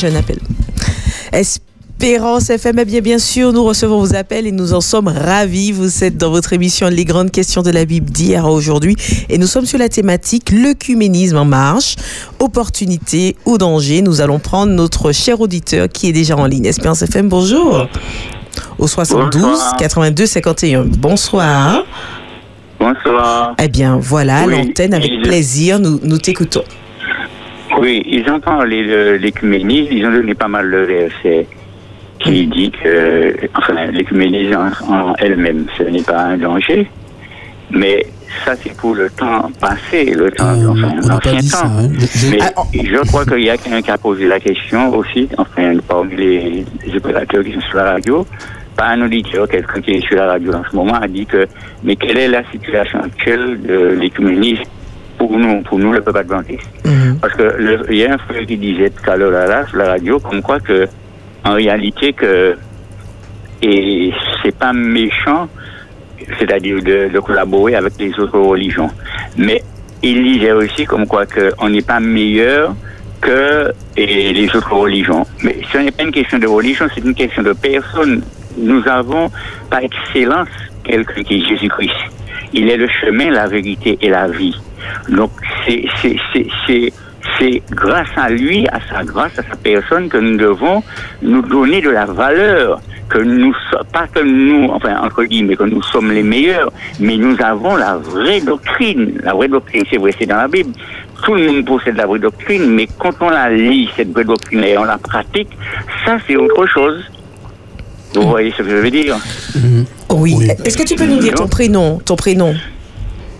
Déjà un appel. Espérance FM, eh bien, bien sûr, nous recevons vos appels et nous en sommes ravis. Vous êtes dans votre émission Les grandes questions de la Bible d'hier à aujourd'hui et nous sommes sur la thématique l'œcuménisme en marche, opportunité ou danger. Nous allons prendre notre cher auditeur qui est déjà en ligne. Espérance FM, bonjour. Au 72 Bonsoir. 82 51. Bonsoir. Bonsoir. Eh bien, voilà, Oui, l'antenne avec plaisir, nous, nous t'écoutons. Oui, ils ont parlé de l'écuménisme, ils ont donné pas mal de versets qui dit que enfin, l'écuménisme en, en elle-même, ce n'est pas un danger, mais ça c'est pour le temps passé, le temps, Euh, enfin, l'ancien ça. temps. hein. Mais Ah, je crois qu'il y a quelqu'un qui a posé la question aussi, enfin, parmi les, les opérateurs qui sont sur la radio. Pas un auditeur, quelqu'un qui est sur la radio en ce moment a dit que, mais quelle est la situation actuelle de l'écuménisme pour nous, pour nous, le peuple adventiste? Mhm. Parce que il y a un frère qui disait tout à l'heure sur la radio, comme quoi que, en réalité, que, et c'est pas méchant, c'est-à-dire de, de collaborer avec les autres religions. Mais il disait aussi comme quoi qu'on n'est pas meilleur que et les autres religions. Mais ce n'est pas une question de religion, c'est une question de personne. Nous avons par excellence quelqu'un qui est Jésus-Christ. Il est le chemin, la vérité et la vie. Donc c'est c'est c'est c'est grâce à lui, à sa grâce, à sa personne que nous devons nous donner de la valeur que nous pas que nous enfin entre guillemets que nous sommes les meilleurs, mais nous avons la vraie doctrine. La vraie doctrine, c'est vrai, c'est dans la Bible. Tout le monde possède la vraie doctrine, mais quand on la lit, cette vraie doctrine, et on la pratique, ça c'est autre chose. Vous voyez ce que je veux dire? Oui. Oui. Est-ce que tu peux nous dire ton prénom, ton prénom?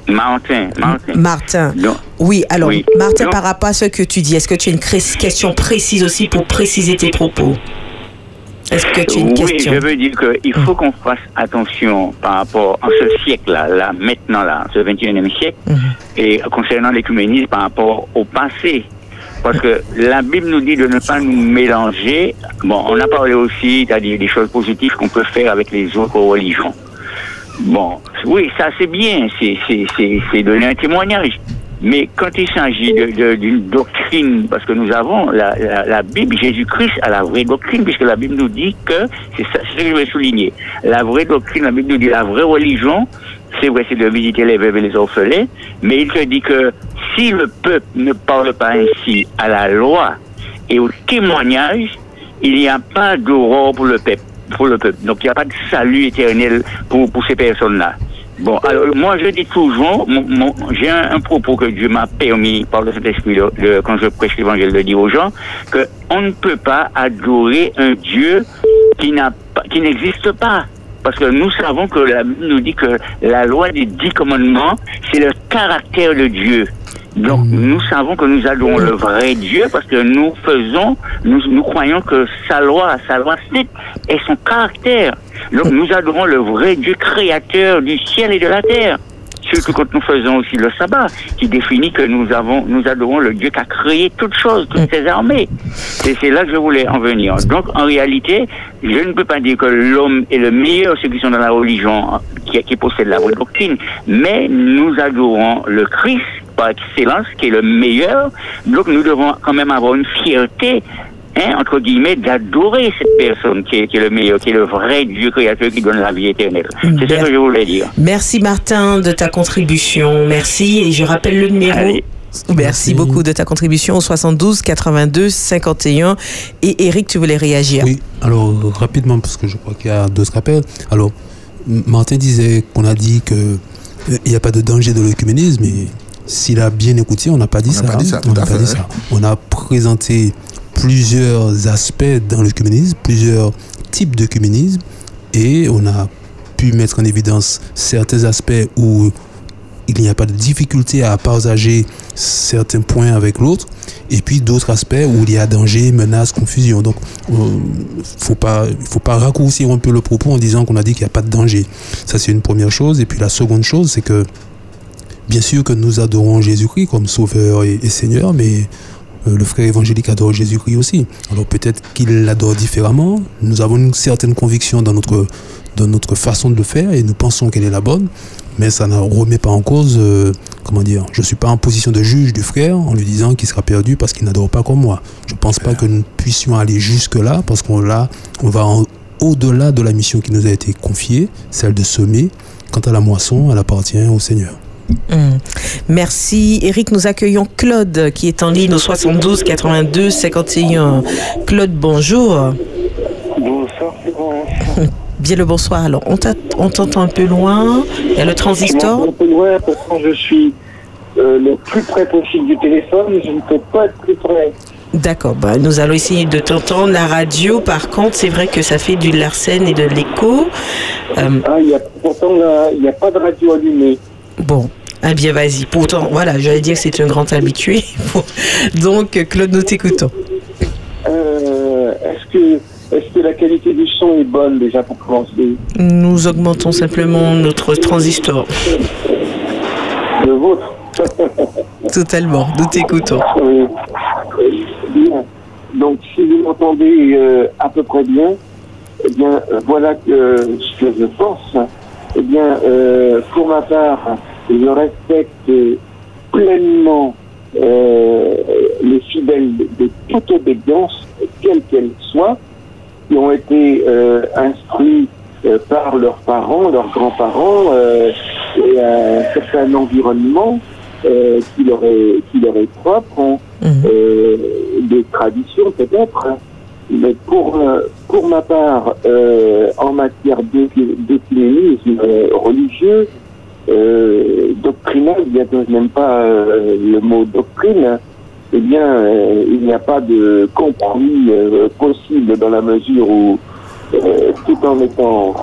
Martin, Martin. Martin. Oui, alors Oui. Martin, Non. par rapport à ce que tu dis, est-ce que tu as une question précise aussi pour préciser tes propos? Est-ce que tu as une oui, question? je veux dire qu'il faut qu'on fasse attention par rapport à ce siècle-là, là, maintenant, là, ce 21e siècle, Mhm. et concernant l'écuménisme par rapport au passé. Parce que la Bible nous dit de ne pas nous mélanger. Bon, on a parlé aussi, c'est-à-dire des choses positives qu'on peut faire avec les autres religions. Bon, oui, ça c'est bien, c'est, donner un témoignage. Mais quand il s'agit d'une doctrine, parce que nous avons la, la, Bible, Jésus-Christ a la vraie doctrine, puisque la Bible nous dit que, c'est ce que je vais souligner, la vraie doctrine, la Bible nous dit la vraie religion, c'est vrai, c'est de visiter les veuves et les orphelins, mais il te dit que si le peuple ne parle pas ainsi à la loi et au témoignage, il n'y a pas d'aurore pour le peuple. Pour le peuple. Donc il n'y a pas de salut éternel pour, pour ces personnes-là. Bon, alors moi je dis toujours, j'ai un, propos que Dieu m'a permis par le Saint-Esprit quand je prêche l'évangile de dire aux gens, que on ne peut pas adorer un Dieu qui n'existe pas. Parce que nous savons que la Bible nous dit que la loi des dix commandements, c'est le caractère de Dieu. Donc nous savons que nous adorons le vrai Dieu parce que nous faisons, nous, nous croyons que sa loi, sa loi sainte est son caractère. Donc nous adorons le vrai Dieu créateur du ciel et de la terre. Surtout quand nous faisons aussi le sabbat, qui définit que nous avons, nous adorons le Dieu qui a créé toutes choses, toutes ses armées. Et c'est là que je voulais en venir. Donc, en réalité, je ne peux pas dire que l'homme est le meilleur, ceux qui sont dans la religion, qui, qui possèdent la vraie doctrine, mais nous adorons le Christ par excellence, qui est le meilleur. Donc, nous devons quand même avoir une fierté hein, entre guillemets, d'adorer cette personne qui est, qui est le meilleur, qui est le vrai Dieu créateur qui donne la vie éternelle. C'est ça que je voulais dire. Merci Martin de ta contribution. Merci et je rappelle le numéro. Allez. Merci, Merci. beaucoup de ta contribution au 72 82 51. Et Eric, tu voulais réagir Oui, alors rapidement, parce que je crois qu'il y a d'autres appels. Alors, Martin disait qu'on a dit qu'il n'y a pas de danger de l'œcuménisme, mais s'il a bien écouté, on n'a pas dit On n'a ça. pas dit ça, hein. tout on n'a pas dit ça. On a présenté plusieurs aspects dans l'œcuménisme, plusieurs types d'œcuménisme, et on a pu mettre en évidence certains aspects où il n'y a pas de difficulté à partager certains points avec l'autre, et puis d'autres aspects où il y a danger, menace, confusion. Donc, il faut pas, faut pas raccourcir un peu le propos en disant qu'on a dit qu'il n'y a pas de danger. Ça, c'est une première chose. Et puis la seconde chose, c'est que bien sûr que nous adorons Jésus-Christ comme Sauveur et Seigneur, mais euh, le frère évangélique adore Jésus-Christ aussi. Alors peut-être qu'il l'adore différemment. Nous avons une certaine conviction dans notre, dans notre façon de le faire et nous pensons qu'elle est la bonne, mais ça ne remet pas en cause, euh, comment dire, je ne suis pas en position de juge du frère en lui disant qu'il sera perdu parce qu'il n'adore pas comme moi. Je ne pense pas que nous puissions aller jusque-là parce qu'on on va au-delà de la mission qui nous a été confiée, celle de semer. Quant à la moisson, elle appartient au Seigneur. Hum. Merci. Eric, nous accueillons Claude qui est en ligne au 72 82 51. Claude, bonjour. Bonsoir. [laughs] Bien le bonsoir. Alors, on t'entend un peu loin. Il y a le Je transistor. m'entends un peu loin, pourtant je suis euh, le plus près possible du téléphone, je ne peux pas être plus près. D'accord, bah, nous allons essayer de t'entendre. La radio, par contre, c'est vrai que ça fait du larcène et de l'écho. Euh, Ah, il y a, pourtant il n'y a pas de radio allumée. bon, eh bien, vas-y. Pourtant, voilà, j'allais dire que c'est un grand habitué. [laughs] Donc, Claude, nous t'écoutons. Euh, est-ce que, est-ce que la qualité du son est bonne déjà pour commencer? Nous augmentons simplement notre transistor. Le vôtre [laughs] Totalement, nous t'écoutons. Oui. Bien. Donc, si vous m'entendez euh, à peu près bien, eh bien, euh, voilà que, ce que je pense. Eh bien, euh, pour ma part, je respecte pleinement euh, les fidèles de toute obédience, quelle qu'elle soit, qui ont été euh, instruits euh, par leurs parents, leurs grands-parents, et un certain environnement qui, leur est, qui leur est propre, hein, euh, des traditions peut-être. hein. Mais pour, pour ma part, en matière d'œcu- d'œcuménisme religieux, euh, doctrinal, bien que je n'aime pas euh, le mot doctrine, hein, eh bien, euh, il n'y a pas de compromis euh, possible dans la mesure où, euh, tout en étant,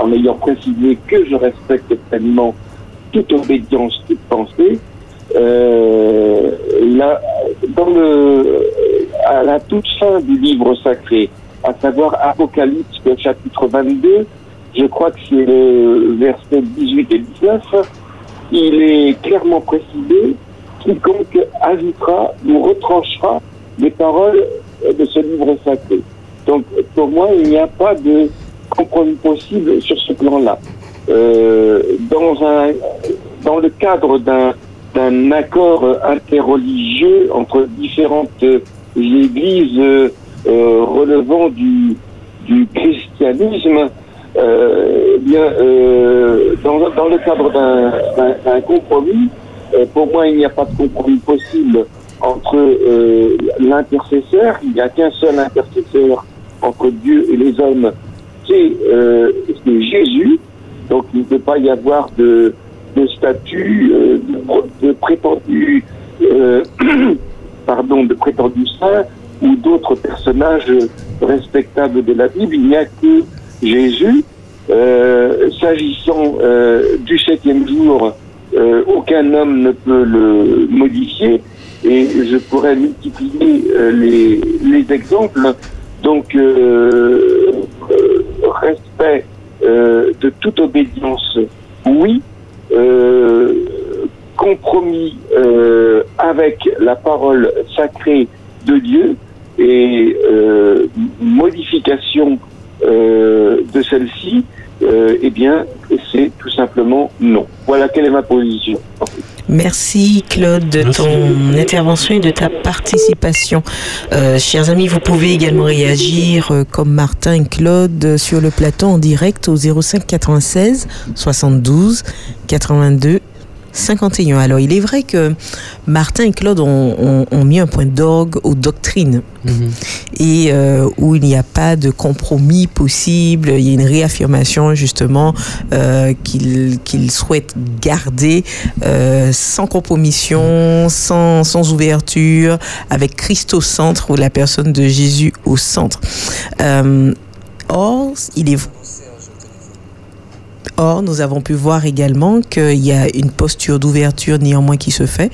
en ayant précisé que je respecte pleinement toute obédience, toute pensée, là, dans le, à la toute fin du livre sacré, à savoir Apocalypse chapitre 22, je crois que c'est le verset 18 et 19, il est clairement précisé quiconque ajoutera ou retranchera les paroles de ce livre sacré. Donc, pour moi, il n'y a pas de compromis possible sur ce plan-là. Euh, dans un, dans le cadre d'un d'un accord interreligieux entre différentes églises euh, relevant du, du christianisme, eh bien, euh, dans, dans le cadre d'un- compromis, euh, pour moi, il n'y a pas de compromis possible entre euh, l'intercesseur. Il n'y a qu'un seul intercesseur entre Dieu et les hommes, c'est euh, Jésus. Donc, il ne peut pas y avoir de, statut, euh, de, prétendu, euh, [clears throat] pardon, de prétendu saint ou d'autres personnages respectables de la Bible. Il n'y a que Jésus. Euh, S'agissant euh, du septième jour, euh, aucun homme ne peut le modifier et je pourrais multiplier les, les exemples. Donc, respect de toute obédience, oui. Compromis avec la parole sacrée de Dieu et modification euh, de celle-ci, euh, eh bien, c'est tout simplement non. Voilà quelle est ma position. Merci Claude de ton intervention et de ta participation. Euh, chers amis, vous pouvez également réagir euh, comme Martin et Claude sur le plateau en direct au 05 96 72 82 51. Alors, il est vrai que Martin et Claude ont, ont- ont mis un point d'orgue aux doctrines et euh, où il n'y a pas de compromis possible. Il y a une réaffirmation justement euh, qu'il qu'il souhaite garder euh, sans compromission, sans, sans ouverture, avec Christ au centre ou la personne de Jésus au centre. Euh, or, il est Or, nous avons pu voir également qu'il y a une posture d'ouverture néanmoins qui se fait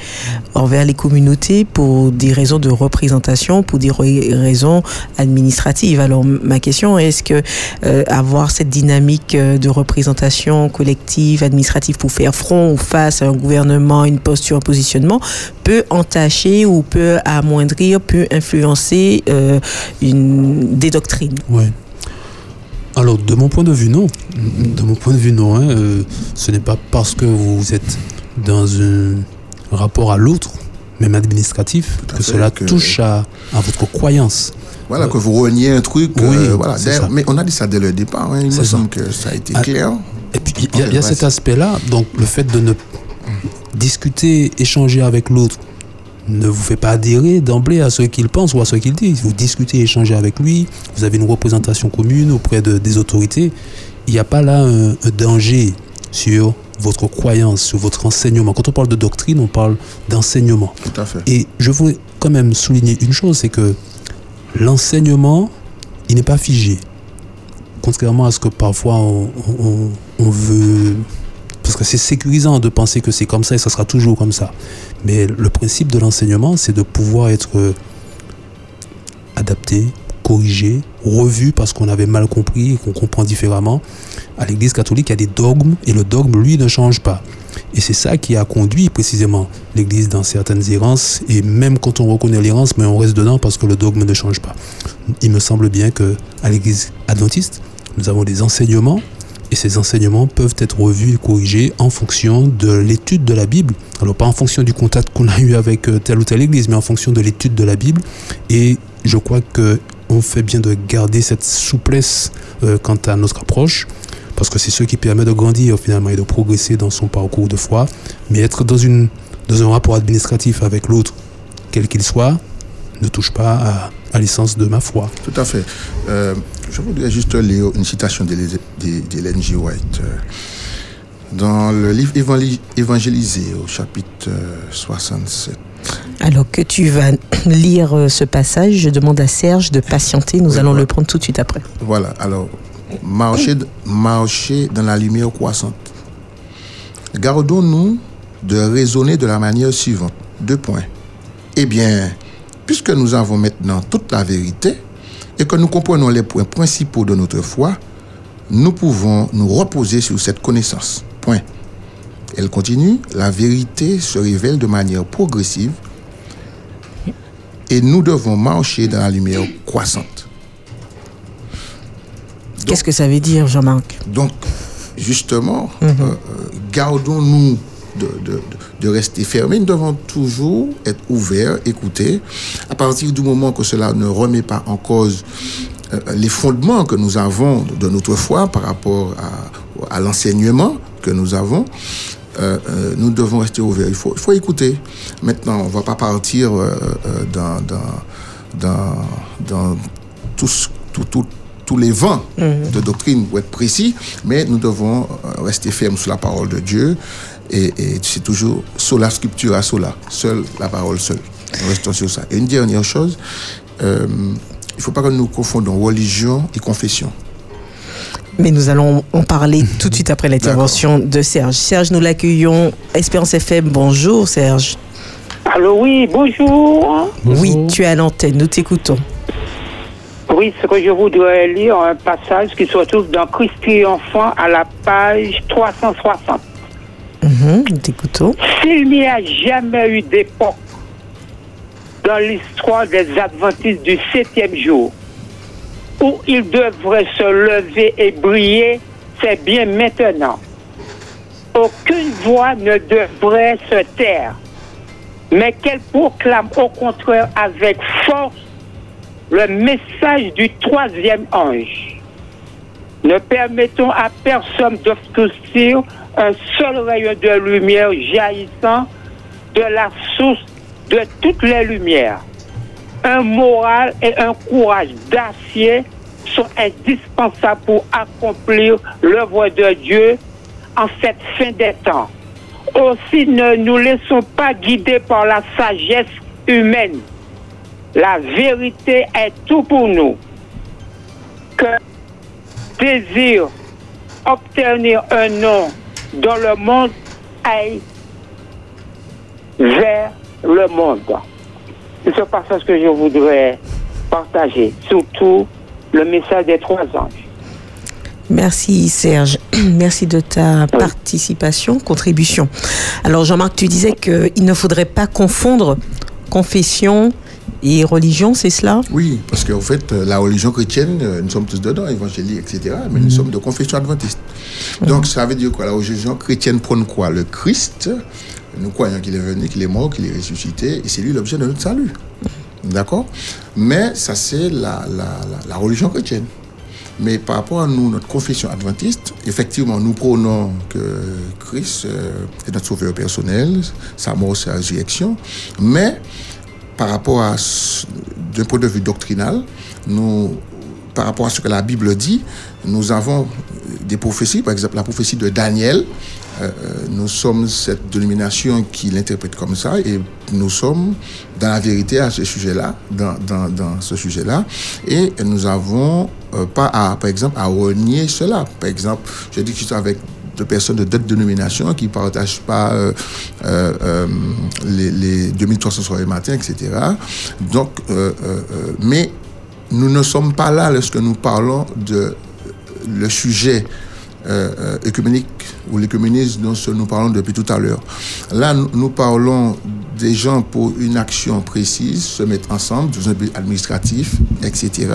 envers les communautés pour des raisons de représentation, pour des ra- raisons administratives. Alors, ma question est, est-ce que euh, avoir cette dynamique euh, de représentation collective, administrative pour faire front ou face à un gouvernement, une posture, un positionnement, peut entacher ou peut amoindrir, peut influencer euh, une, des doctrines. Alors, de mon point de vue, non. De mon point de vue, non. hein. Euh, ce n'est pas parce que vous êtes dans un rapport à l'autre, même administratif, que fait, cela que- touche à, à votre croyance. Voilà, que vous reniez un truc. Oui, euh, voilà. Mais on a dit ça dès le départ. hein. Il me ça. semble que ça a été Ah, clair. Et puis, il y a, y cet aspect-là. Donc, le fait de ne discuter, échanger avec l'autre ne vous fait pas adhérer d'emblée à ce qu'il pense ou à ce qu'il dit. Vous discutez, échangez avec lui, vous avez une représentation commune auprès de- des autorités. Il n'y a pas là un, un danger sur votre croyance, sur votre enseignement. Quand on parle de doctrine, on parle d'enseignement. Tout à fait. Et je voudrais quand même souligner une chose, c'est que l'enseignement, il n'est pas figé. Contrairement à ce que parfois on, on- on veut... Parce que c'est sécurisant de penser que c'est comme ça et ça sera toujours comme ça. Mais le principe de l'enseignement, c'est de pouvoir être euh, adapté, corrigé, revu parce qu'on avait mal compris et qu'on comprend différemment. À l'Église catholique, il y a des dogmes et le dogme, lui, ne change pas. Et c'est ça qui a conduit précisément l'Église dans certaines errances. Et même quand on reconnaît l'errance, mais on reste dedans parce que le dogme ne change pas. Il me semble bien que à l'Église adventiste, nous avons des enseignements et ces enseignements peuvent être revus et corrigés en fonction de l'étude de la Bible. Alors pas en fonction du contact qu'on a eu avec euh, telle ou telle église, mais en fonction de l'étude de la Bible. Et je crois que on fait bien de garder cette souplesse euh, quant à notre approche, parce que c'est ce qui permet de grandir finalement et de progresser dans son parcours de foi. Mais être dans, un rapport administratif avec l'autre, quel qu'il soit, ne touche pas à, à l'essence de ma foi. Tout à fait. Euh, je voudrais juste lire une citation d'Hélène G. White. euh, Dans le livre Évangé- Évangélisé, au chapitre euh, 67. Alors que tu vas [clears throat] lire euh, ce passage, je demande à Serge de patienter. Nous Oui, allons voilà. le prendre tout de suite après. Voilà, alors, marcher, marcher dans la lumière croissante. Gardons-nous de raisonner de la manière suivante. Deux points. Eh bien, puisque nous avons maintenant toute la vérité et que nous comprenons les points principaux de notre foi, nous pouvons nous reposer sur cette connaissance. Point. Elle continue, la vérité se révèle de manière progressive et nous devons marcher dans la lumière croissante. Qu'est-ce que ça veut dire, Jean-Marc? Donc, justement, euh, euh, gardons-nous de, de- de rester fermés. Nous devons toujours être ouverts, écouter. À partir du moment que cela ne remet pas en cause euh, les fondements que nous avons de notre foi par rapport à, à l'enseignement que nous avons, euh, euh, nous devons rester ouverts. Il faut, il faut écouter. Maintenant, on ne va pas partir dans, dans, dans, dans tout ce- tout- tout- tous les vents de doctrine pour être précis, mais nous devons rester fermes sur la parole de Dieu. Et, et c'est toujours sola scriptura sola, seule la parole seule. Nous restons sur ça. Et une dernière chose, euh, il ne faut pas que nous confondons religion et confession. Mais nous allons en parler [laughs] tout de suite après l'intervention de Serge. Serge, nous l'accueillons. Espérance FM, bonjour Serge. Allô, oui, bonjour. Oui, tu es à l'antenne, nous t'écoutons. Oui, ce que je voudrais lire, un passage qui se retrouve dans Christ triomphant à la page 360. Mhm. S'il n'y a jamais eu d'époque dans l'histoire des adventistes du septième jour où ils devraient se lever et briller, c'est bien maintenant. Aucune voix ne devrait se taire, mais qu'elle proclame au contraire avec force le message du troisième ange. Ne permettons à personne d'obscurcir un seul rayon de lumière jaillissant de la source de toutes les lumières. Un moral et un courage d'acier sont indispensables pour accomplir l'œuvre de Dieu en cette fin des temps. Aussi, ne nous laissons pas guider par la sagesse humaine. La vérité est tout pour nous. Que désir obtenir un nom dans le monde aille vers le monde. C'est ce passage que je voudrais partager, surtout le message des trois anges. Merci Serge, [clears throat] merci de ta participation, contribution. Alors Jean-Marc, tu disais qu'il ne faudrait pas confondre confession et religion, c'est cela Oui, parce qu'en fait, euh, la religion chrétienne, euh, nous sommes tous dedans, évangéliques, etc., mais nous sommes de confession adventiste. Donc, ça veut dire quoi? La religion chrétienne prône quoi? Le Christ, nous croyons qu'il est venu, qu'il est mort, qu'il est ressuscité, et c'est lui l'objet de notre salut. D'accord? Mais ça, c'est la, la, la, la religion chrétienne. Mais par rapport à nous, notre confession adventiste, effectivement, nous prônons que Christ euh, est notre sauveur personnel, sa mort, sa résurrection. Mais par rapport à, d'un point de vue doctrinal, nous, par rapport à ce que la Bible dit, nous avons des prophéties, par exemple la prophétie de Daniel. euh, euh, nous sommes cette dénomination qui l'interprète comme ça et nous sommes dans la vérité à ce sujet-là, dans, dans, dans ce sujet-là. Et nous avons euh, pas à, par exemple, à renier cela. Par exemple, je dis que je suis avec de personnes de d'autres dénominations qui ne partagent pas euh, euh, euh, les, les 2300 soirées matin, etc. Donc, mais nous ne sommes pas là lorsque nous parlons de le sujet euh, écuménique ou l'écuménisme dont nous parlons depuis tout à l'heure. Là, nous, parlons des gens pour une action précise, se mettre ensemble, dans un but administratif, etc.,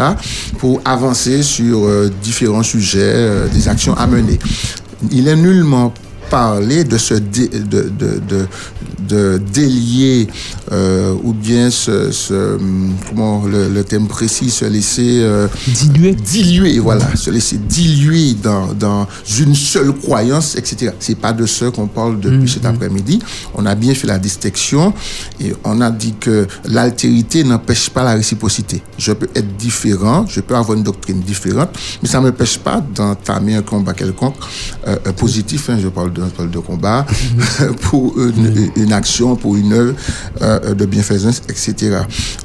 pour avancer sur différents sujets, des actions à mener. Il est nullement parlé de se dé- de, de, de, de délier euh, ou bien comment le, le thème précis se laisser euh, diluer. diluer voilà se laisser diluer dans, dans une seule croyance etc c'est pas de ce qu'on parle depuis cet après-midi. On a bien fait la distinction et on a dit que l'altérité n'empêche pas la réciprocité. Je peux être différent je peux avoir une doctrine différente mais ça ne m'empêche pas d'entamer un combat quelconque euh, positif hein, je parle de, de combat [laughs] pour une, une action pour une œuvre euh, de bienfaisance etc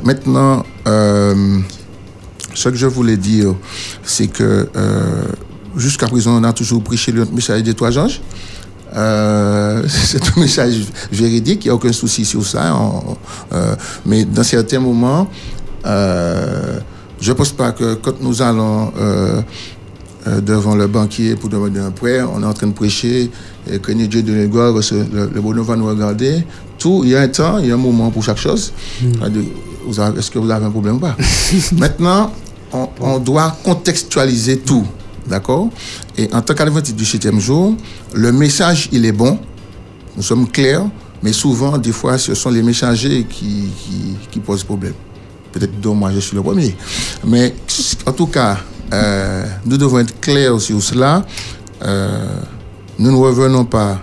maintenant euh, ce que je voulais dire, c'est que euh, jusqu'à présent, on a toujours prêché le message des trois anges. Euh, [laughs] c'est un message véridique, il n'y a aucun souci sur ça. On- euh, mais dans certains moments, euh, je ne pense pas que quand nous allons devant le banquier pour demander un prêt, on est en train de prêcher, et que Dieu de l'égard, le, le bonhomme va nous regarder. Tout, il y a un temps, il y a un moment pour chaque chose. Vous avez- Est-ce que vous avez un problème ou pas? [laughs] Maintenant, on, on doit contextualiser tout. D'accord? Et en tant qu'adventiste du septième jour, le message, il est bon. Nous sommes clairs. Mais souvent, des fois, ce sont les messagers qui, qui, qui posent problème. Peut-être dont moi, je suis le premier. Mais en tout cas, euh, nous devons être clairs sur cela. Euh, nous ne revenons pas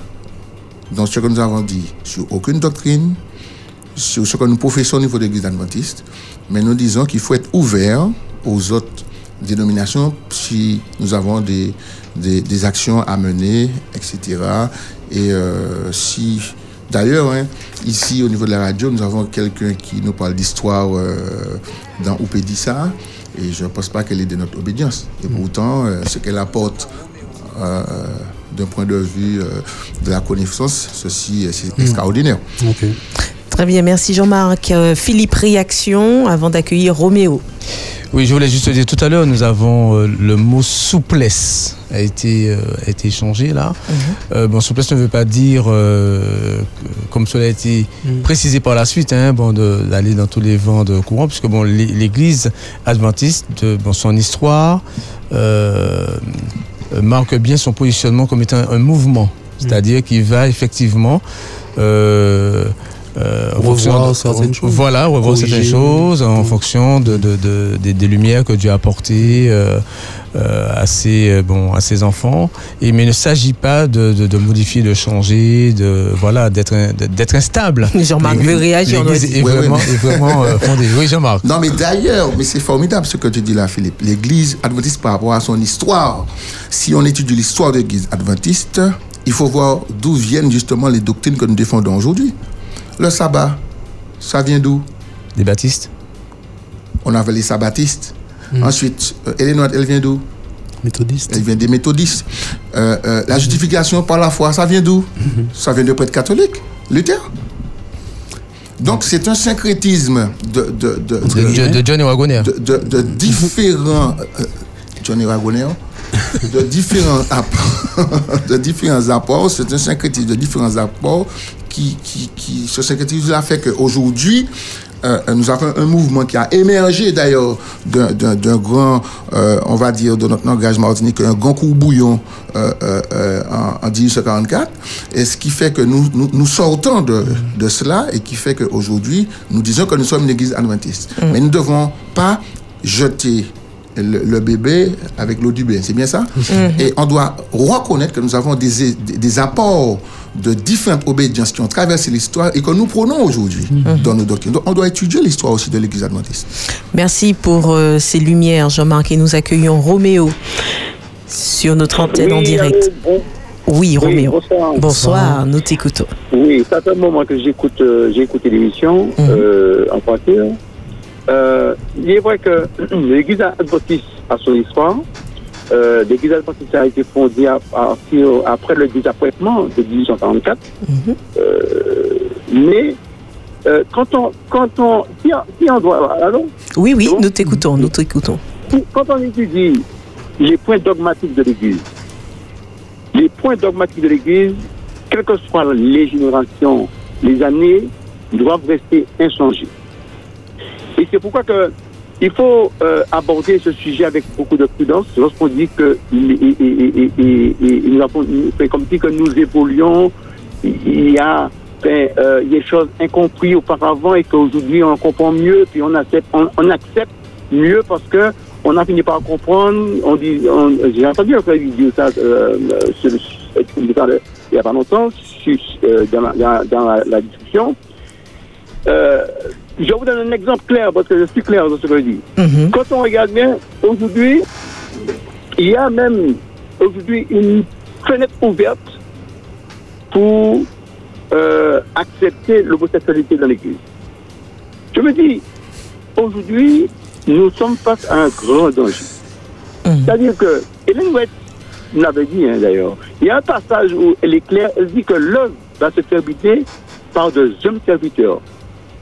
dans ce que nous avons dit sur aucune doctrine, sur ce que nous professons au niveau de l'Église adventiste, mais nous disons qu'il faut être ouvert aux autres dénominations si nous avons des, des, actions à mener, etc. Et euh, si, d'ailleurs, hein, ici au niveau de la radio, nous avons quelqu'un qui nous parle d'histoire euh, dans Oupédissa, et je ne pense pas qu'elle est de notre obédience. Et pourtant, euh, ce qu'elle apporte euh, d'un point de vue euh, de la connaissance, ceci euh, c'est extraordinaire. Très bien, merci Jean-Marc. Euh, Philippe, réaction avant d'accueillir Roméo. Oui, je voulais juste dire tout à l'heure, nous avons euh, le mot souplesse a été, euh, a été échangé là. Euh, bon, souplesse ne veut pas dire, euh, comme cela a été précisé par la suite, hein, bon, d'aller dans tous les vents de courant, puisque bon, l'é- l'Église adventiste, de, bon, son histoire marque bien son positionnement comme étant un mouvement, c'est-à-dire qu'il va effectivement euh, euh, Revoir de- certaines choses. Voilà, revoir Corriger. certaines choses en fonction de, de- de- des, des lumières que Dieu a apportées euh, euh, à, ses, euh, bon, à ses enfants. Et, mais il ne s'agit pas de, de- de modifier, de changer, de, voilà, d'être d'être instable. [laughs] Jean-Marc veut réagir, L'Église est vraiment, mais- est vraiment euh, fondée. Oui, Jean-Marc. Non, mais d'ailleurs, mais c'est formidable ce que tu dis là, Philippe. L'Église adventiste par rapport à son histoire. Si on étudie l'histoire de l'Église adventiste, il faut voir d'où viennent justement les doctrines que nous défendons aujourd'hui. Le sabbat, ça vient d'où? Des baptistes. On avait les sabbatistes. Ensuite, euh, elle vient d'où? Méthodiste. Elle vient des méthodistes. Euh, euh, la justification par la foi, ça vient d'où? Ça vient de prêtres catholiques, Luther. Donc c'est un syncrétisme de, de, de, De, de Johnny Wagoner. de, de- de différents euh, Johnny Wagoner [laughs] de différents apports [laughs] de différents apports. C'est un syncrétisme de différents apports qui, qui, qui ce syncrétisme là fait qu'aujourd'hui euh, nous avons un mouvement qui a émergé d'ailleurs d'un- grand, euh, on va dire, de notre langage martinique, un grand coup bouillon euh, en, en 1844, et ce qui fait que nous, nous, nous sortons de, de cela et qui fait qu'aujourd'hui, nous disons que nous sommes une église adventiste. Mais nous ne devons pas jeter le, le bébé avec l'eau du bain, c'est bien ça? Et on doit reconnaître que nous avons des, des, des apports de différentes obédiences qui ont traversé l'histoire et que nous prenons aujourd'hui dans nos doctrines. Donc on doit étudier l'histoire aussi de l'église adventiste. Merci pour euh, ces lumières, Jean-Marc, et nous accueillons Roméo sur notre antenne en direct. allô, bon- Oui, Roméo. bonsoir. Bonsoir, nous t'écoutons. Oui, ça fait un moment que j'écoute, euh, j'ai écouté l'émission euh, en voiture. Euh, il est vrai que l'Église adventiste a son histoire. Euh, L'Église adventiste a été fondée à après le désappointement de 1844. Euh, mais euh, quand on, quand on, si on, si on doit, allô Oui, oui, nous t'écoutons, nous t'écoutons. quand on étudie les points dogmatiques de l'Église, les points dogmatiques de l'Église, quelles que soient les générations, les années, doivent rester inchangés. Et c'est pourquoi que il faut euh, aborder ce sujet avec beaucoup de prudence lorsqu'on dit que comme dit que nous évoluons, il y a ben, euh, des choses incomprises auparavant et qu'aujourd'hui on comprend mieux, puis on accepte, mieux parce que on a fini par comprendre. On dit, j'ai entendu un frère dire ça euh, il n'y a pas longtemps dans, la discussion. Je vous donne un exemple clair parce que je suis clair dans ce que je dis. Quand on regarde bien, aujourd'hui, il y a même aujourd'hui une fenêtre ouverte pour euh, accepter l'homosexualité dans l'Église. Je me dis, aujourd'hui, nous sommes face à un grand danger. C'est-à-dire que Hélène White l'avait dit hein, d'ailleurs. Il y a un passage où elle est claire, elle dit que l'homme va se faire habiter par de hommes serviteurs.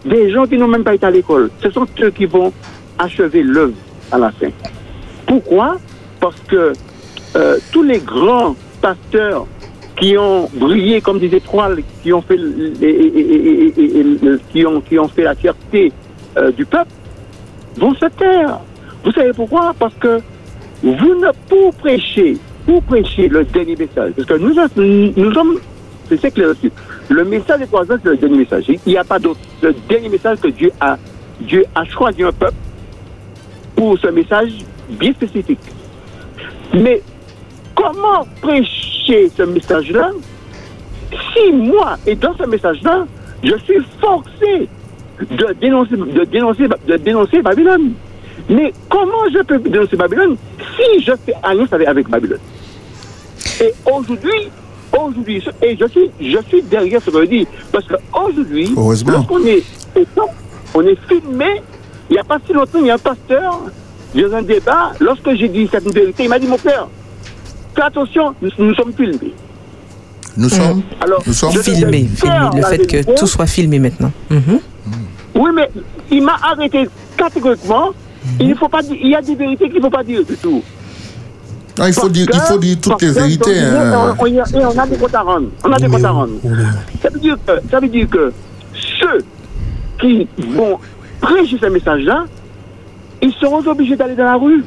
Des gens qui n'ont même pas été à l'école. Ce sont eux qui vont achever l'œuvre à la fin. Pourquoi? Parce que euh, tous les grands pasteurs qui ont brillé comme des étoiles, qui ont fait, qui ont, fait la fierté euh, du peuple, vont se taire. Vous savez pourquoi? Parce que vous ne pour prêcher, pour prêcher le dernier message, parce que nous sommes, c'est c'est clair aussi, le message des trois ans, c'est le dernier message. Il n'y a pas d'autre. Le dernier message que Dieu a, Dieu a choisi un peuple pour ce message bien spécifique. Mais comment prêcher ce message-là si moi, et dans ce message-là, je suis forcé de dénoncer, de dénoncer, de dénoncer Babylone? Mais comment je peux dénoncer Babylone si je fais alliance avec, avec Babylone? Et aujourd'hui, aujourd'hui, et je suis, je suis derrière ce que je dis, parce qu'aujourd'hui, lorsqu'on est au on est filmé, il n'y a pas si longtemps, il y a un pasteur, dans un débat, lorsque j'ai dit cette vérité, il m'a dit, mon frère, fais attention, nous, nous sommes filmés. Nous sommes, Alors, nous sommes je Filmé, devais filmé. faire Le fait que tout soit filmé maintenant. Mhm. Oui, mais il m'a arrêté catégoriquement. Il ne faut pas dire, il y a des vérités qu'il ne faut pas dire du tout. Ah, il, faut dire, il que- faut dire toutes les vérités. hein. on, a, et on a des comptes à rendre. On a des comptes à rendre. Ça veut dire que, ça veut dire que ceux qui vont prêcher ce message-là, ils seront obligés d'aller dans la rue.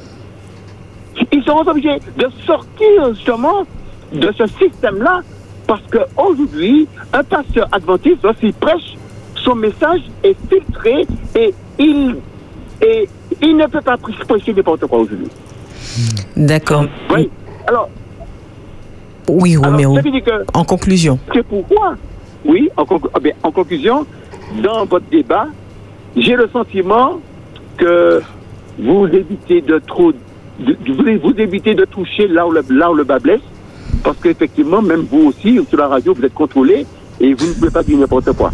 Ils seront obligés de sortir justement de ce système-là parce qu'aujourd'hui, un pasteur adventiste, lorsqu'il prêche, son message est filtré et il, et il ne peut pas prêcher n'importe quoi aujourd'hui. D'accord. Oui. Alors, Oui, Roméo. que En conclusion. c'est pourquoi, oui, en, ah en conclusion, dans votre débat, j'ai le sentiment que vous évitez de trop, de- vous évitez de toucher là où le, là où le bas blesse, parce qu'effectivement, même vous aussi, sur la radio, vous êtes contrôlé et vous ne pouvez pas dire n'importe quoi.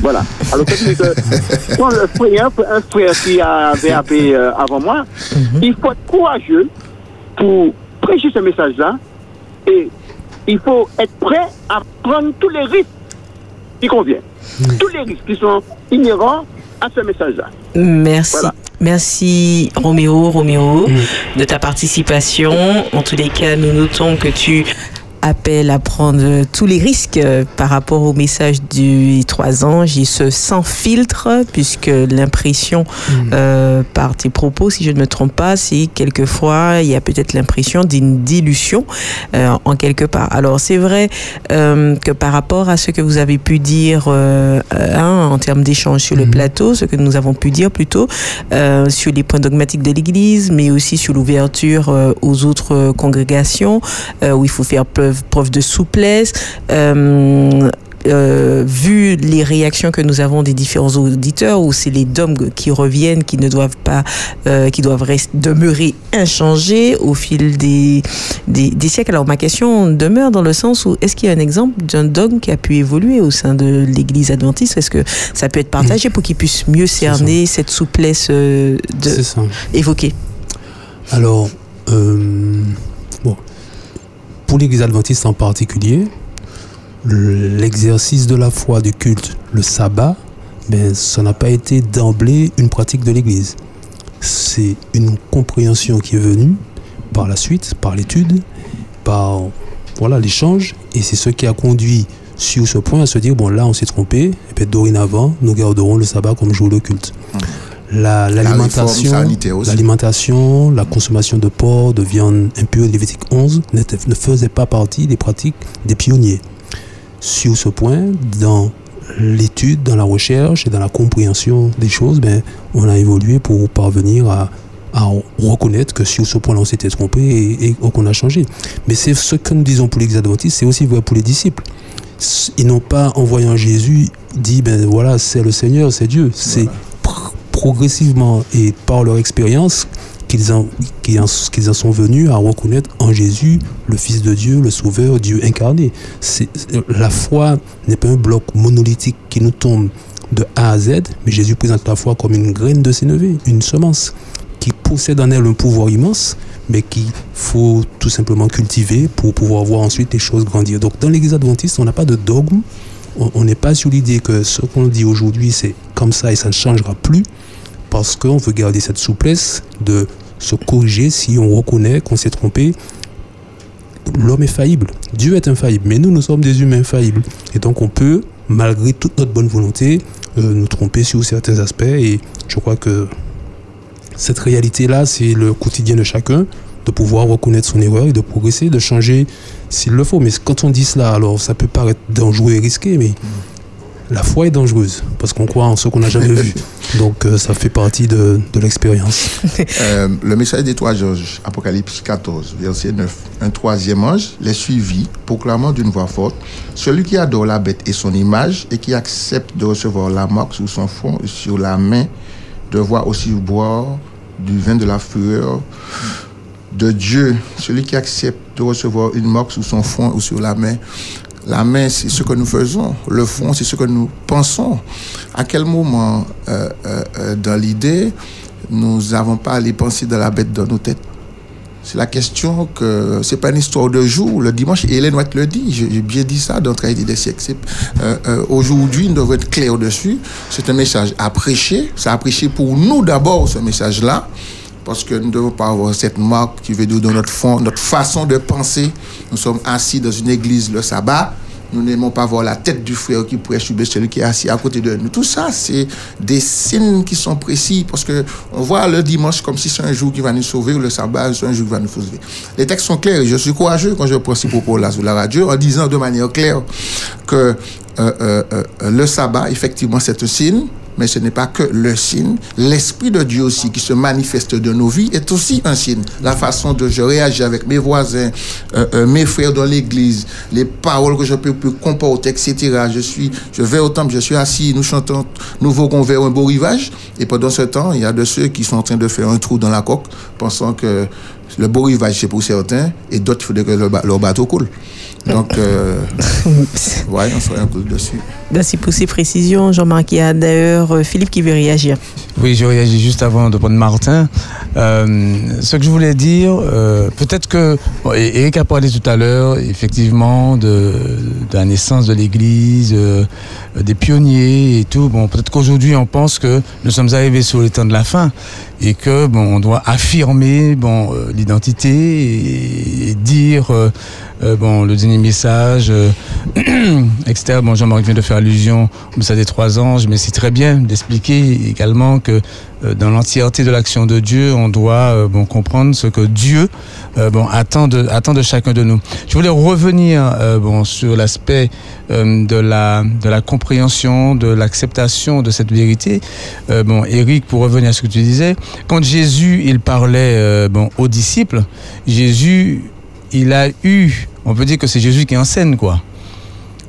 Voilà. Alors, dire que, quand le frère, un frère qui avait appelé euh, avant moi, il faut être courageux pour prêcher ce message-là. Et il faut être prêt à prendre tous les risques qui conviennent. Tous les risques qui sont inhérents à ce message-là. Merci. Voilà. Merci Roméo, Roméo, de ta participation. En tous les cas, nous notons que tu appelles à prendre tous les risques euh, par rapport au message du trois anges et ce sans filtre, puisque l'impression euh, par tes propos, si je ne me trompe pas, c'est quelquefois il y a peut-être l'impression d'une dilution euh, en quelque part. Alors c'est vrai euh, que par rapport à ce que vous avez pu dire hein, en termes d'échange sur le plateau, ce que nous avons pu dire plutôt euh, sur les points dogmatiques de l'Église, mais aussi sur l'ouverture euh, aux autres congrégations euh, où il faut faire preuve, preuve de souplesse. Euh, euh, vu les réactions que nous avons des différents auditeurs, où c'est les dogmes qui reviennent, qui ne doivent pas, euh, qui doivent rester, demeurer inchangés au fil des, des, des siècles. Alors ma question demeure dans le sens où est-ce qu'il y a un exemple d'un dogme qui a pu évoluer au sein de l'Église adventiste? Est-ce que ça peut être partagé pour qu'ils puissent mieux cerner cette souplesse euh, de évoquer? Alors, pour l'Église adventiste en particulier, l'exercice de la foi du culte, le sabbat, ben, ça n'a pas été d'emblée une pratique de l'Église. C'est une compréhension qui est venue par la suite, par l'étude, par voilà l'échange, et c'est ce qui a conduit sur ce point à se dire bon là on s'est trompé, et puis dorénavant nous garderons le sabbat comme jour de culte. La- L'alimentation, l'alimentation, la consommation de porc, de viande impure, Lévitique 11, n'était- ne faisait pas partie des pratiques des pionniers. Sur ce point, dans l'étude, dans la recherche et dans la compréhension des choses, ben, on a évolué pour parvenir à, à reconnaître que sur ce point-là, on s'était trompé et, et qu'on a changé. Mais c'est ce que nous disons pour les adventistes, c'est aussi vrai pour les disciples. Ils n'ont pas, en voyant Jésus, dit, ben voilà, c'est le Seigneur, c'est Dieu. C'est progressivement et par leur expérience qu'ils en, en, sont venus à reconnaître en Jésus le Fils de Dieu, le Sauveur, Dieu incarné. La foi n'est pas un bloc monolithique qui nous tombe de A à Z, mais Jésus présente la foi comme une graine de sénévé, une semence qui possède en elle un pouvoir immense, mais qu'il faut tout simplement cultiver pour pouvoir voir ensuite les choses grandir. Donc dans l'Église adventiste, on n'a pas de dogme, on n'est pas sur l'idée que ce qu'on dit aujourd'hui, c'est comme ça et ça ne changera plus, parce qu'on veut garder cette souplesse de se corriger si on reconnaît qu'on s'est trompé. L'homme est faillible, Dieu est infaillible, mais nous, nous sommes des humains faillibles. Et donc on peut, malgré toute notre bonne volonté, euh, nous tromper sur certains aspects. Et je crois que cette réalité-là, c'est le quotidien de chacun, de pouvoir reconnaître son erreur et de progresser, de changer s'il le faut. Mais quand on dit cela, alors ça peut paraître dangereux et risqué, mais la foi est dangereuse parce qu'on croit en ce qu'on n'a jamais vu. [laughs] Donc euh, ça fait partie de, de l'expérience. [laughs] Euh, le message des trois Georges, Apocalypse 14, verset 9. Un troisième ange les suivit, proclamant d'une voix forte Celui qui adore la bête et son image, et qui accepte de recevoir la marque sur son front et sur la main, devra aussi boire du vin de la fureur de Dieu. Celui qui accepte de recevoir une marque sur son front ou sur la main. La main, c'est ce que nous faisons. Le front, c'est ce que nous pensons. À quel moment, euh, euh, euh, dans l'idée, nous n'avons pas les pensées de la bête dans nos têtes? C'est la question que c'est pas une histoire de jour. Le dimanche, Hélène White le dit. J'ai bien dit ça dans Tragédie des siècles. Euh, euh, Aujourd'hui, nous devons être clairs dessus. C'est un message à prêcher. C'est à prêcher pour nous d'abord, ce message-là. Parce que nous ne devons pas avoir cette marque qui veut dire dans notre fond, notre façon de penser. Nous sommes assis dans une église le sabbat. Nous n'aimons pas voir la tête du frère qui prêche ou celui qui est assis à côté de nous. Tout ça, c'est des signes qui sont précis parce que on voit le dimanche comme si c'est un jour qui va nous sauver ou le sabbat, c'est un jour qui va nous sauver. Les textes sont clairs et je suis courageux quand je prends ces propos-là sur la radio en disant de manière claire que euh, euh, euh, le sabbat, effectivement, c'est un signe, mais ce n'est pas que le signe. L'Esprit de Dieu aussi qui se manifeste de nos vies est aussi un signe. La façon dont je réagis avec mes voisins, euh, euh, mes frères dans l'église, les paroles que je peux, comporter, etc. Je suis, je vais au temple, je suis assis, nous chantons, nous voguons vers un beau rivage. Et pendant ce temps, il y a de ceux qui sont en train de faire un trou dans la coque, pensant que le beau rivage c'est pour certains, et d'autres, il faudrait que leur bateau coule. Donc, euh, [laughs] ouais, on serait un peu dessus. Merci pour ces précisions, Jean-Marc. Il y a d'ailleurs euh, Philippe qui veut réagir. Oui, je réagis juste avant de prendre Martin. Euh, ce que je voulais dire, euh, peut-être que bon, et- Eric a parlé tout à l'heure, effectivement, de, de la naissance de l'Église, euh, des pionniers et tout. Bon, peut-être qu'aujourd'hui, on pense que nous sommes arrivés sur les temps de la fin et que bon, on doit affirmer bon euh, l'identité et, et dire euh, bon le dernier message, euh, [clears throat] etc. Bon, Jean-Marc vient de faire allusion au message des trois anges, mais c'est très bien d'expliquer également que euh, dans l'entièreté de l'action de Dieu, on doit euh, bon comprendre ce que Dieu bon attend de attend de chacun de nous. Je voulais revenir bon sur l'aspect de la de la compréhension, de l'acceptation de cette vérité. Bon, Eric, pour revenir à ce que tu disais, quand Jésus il parlait bon aux disciples, Jésus il a eu, on peut dire que c'est Jésus qui enseigne quoi.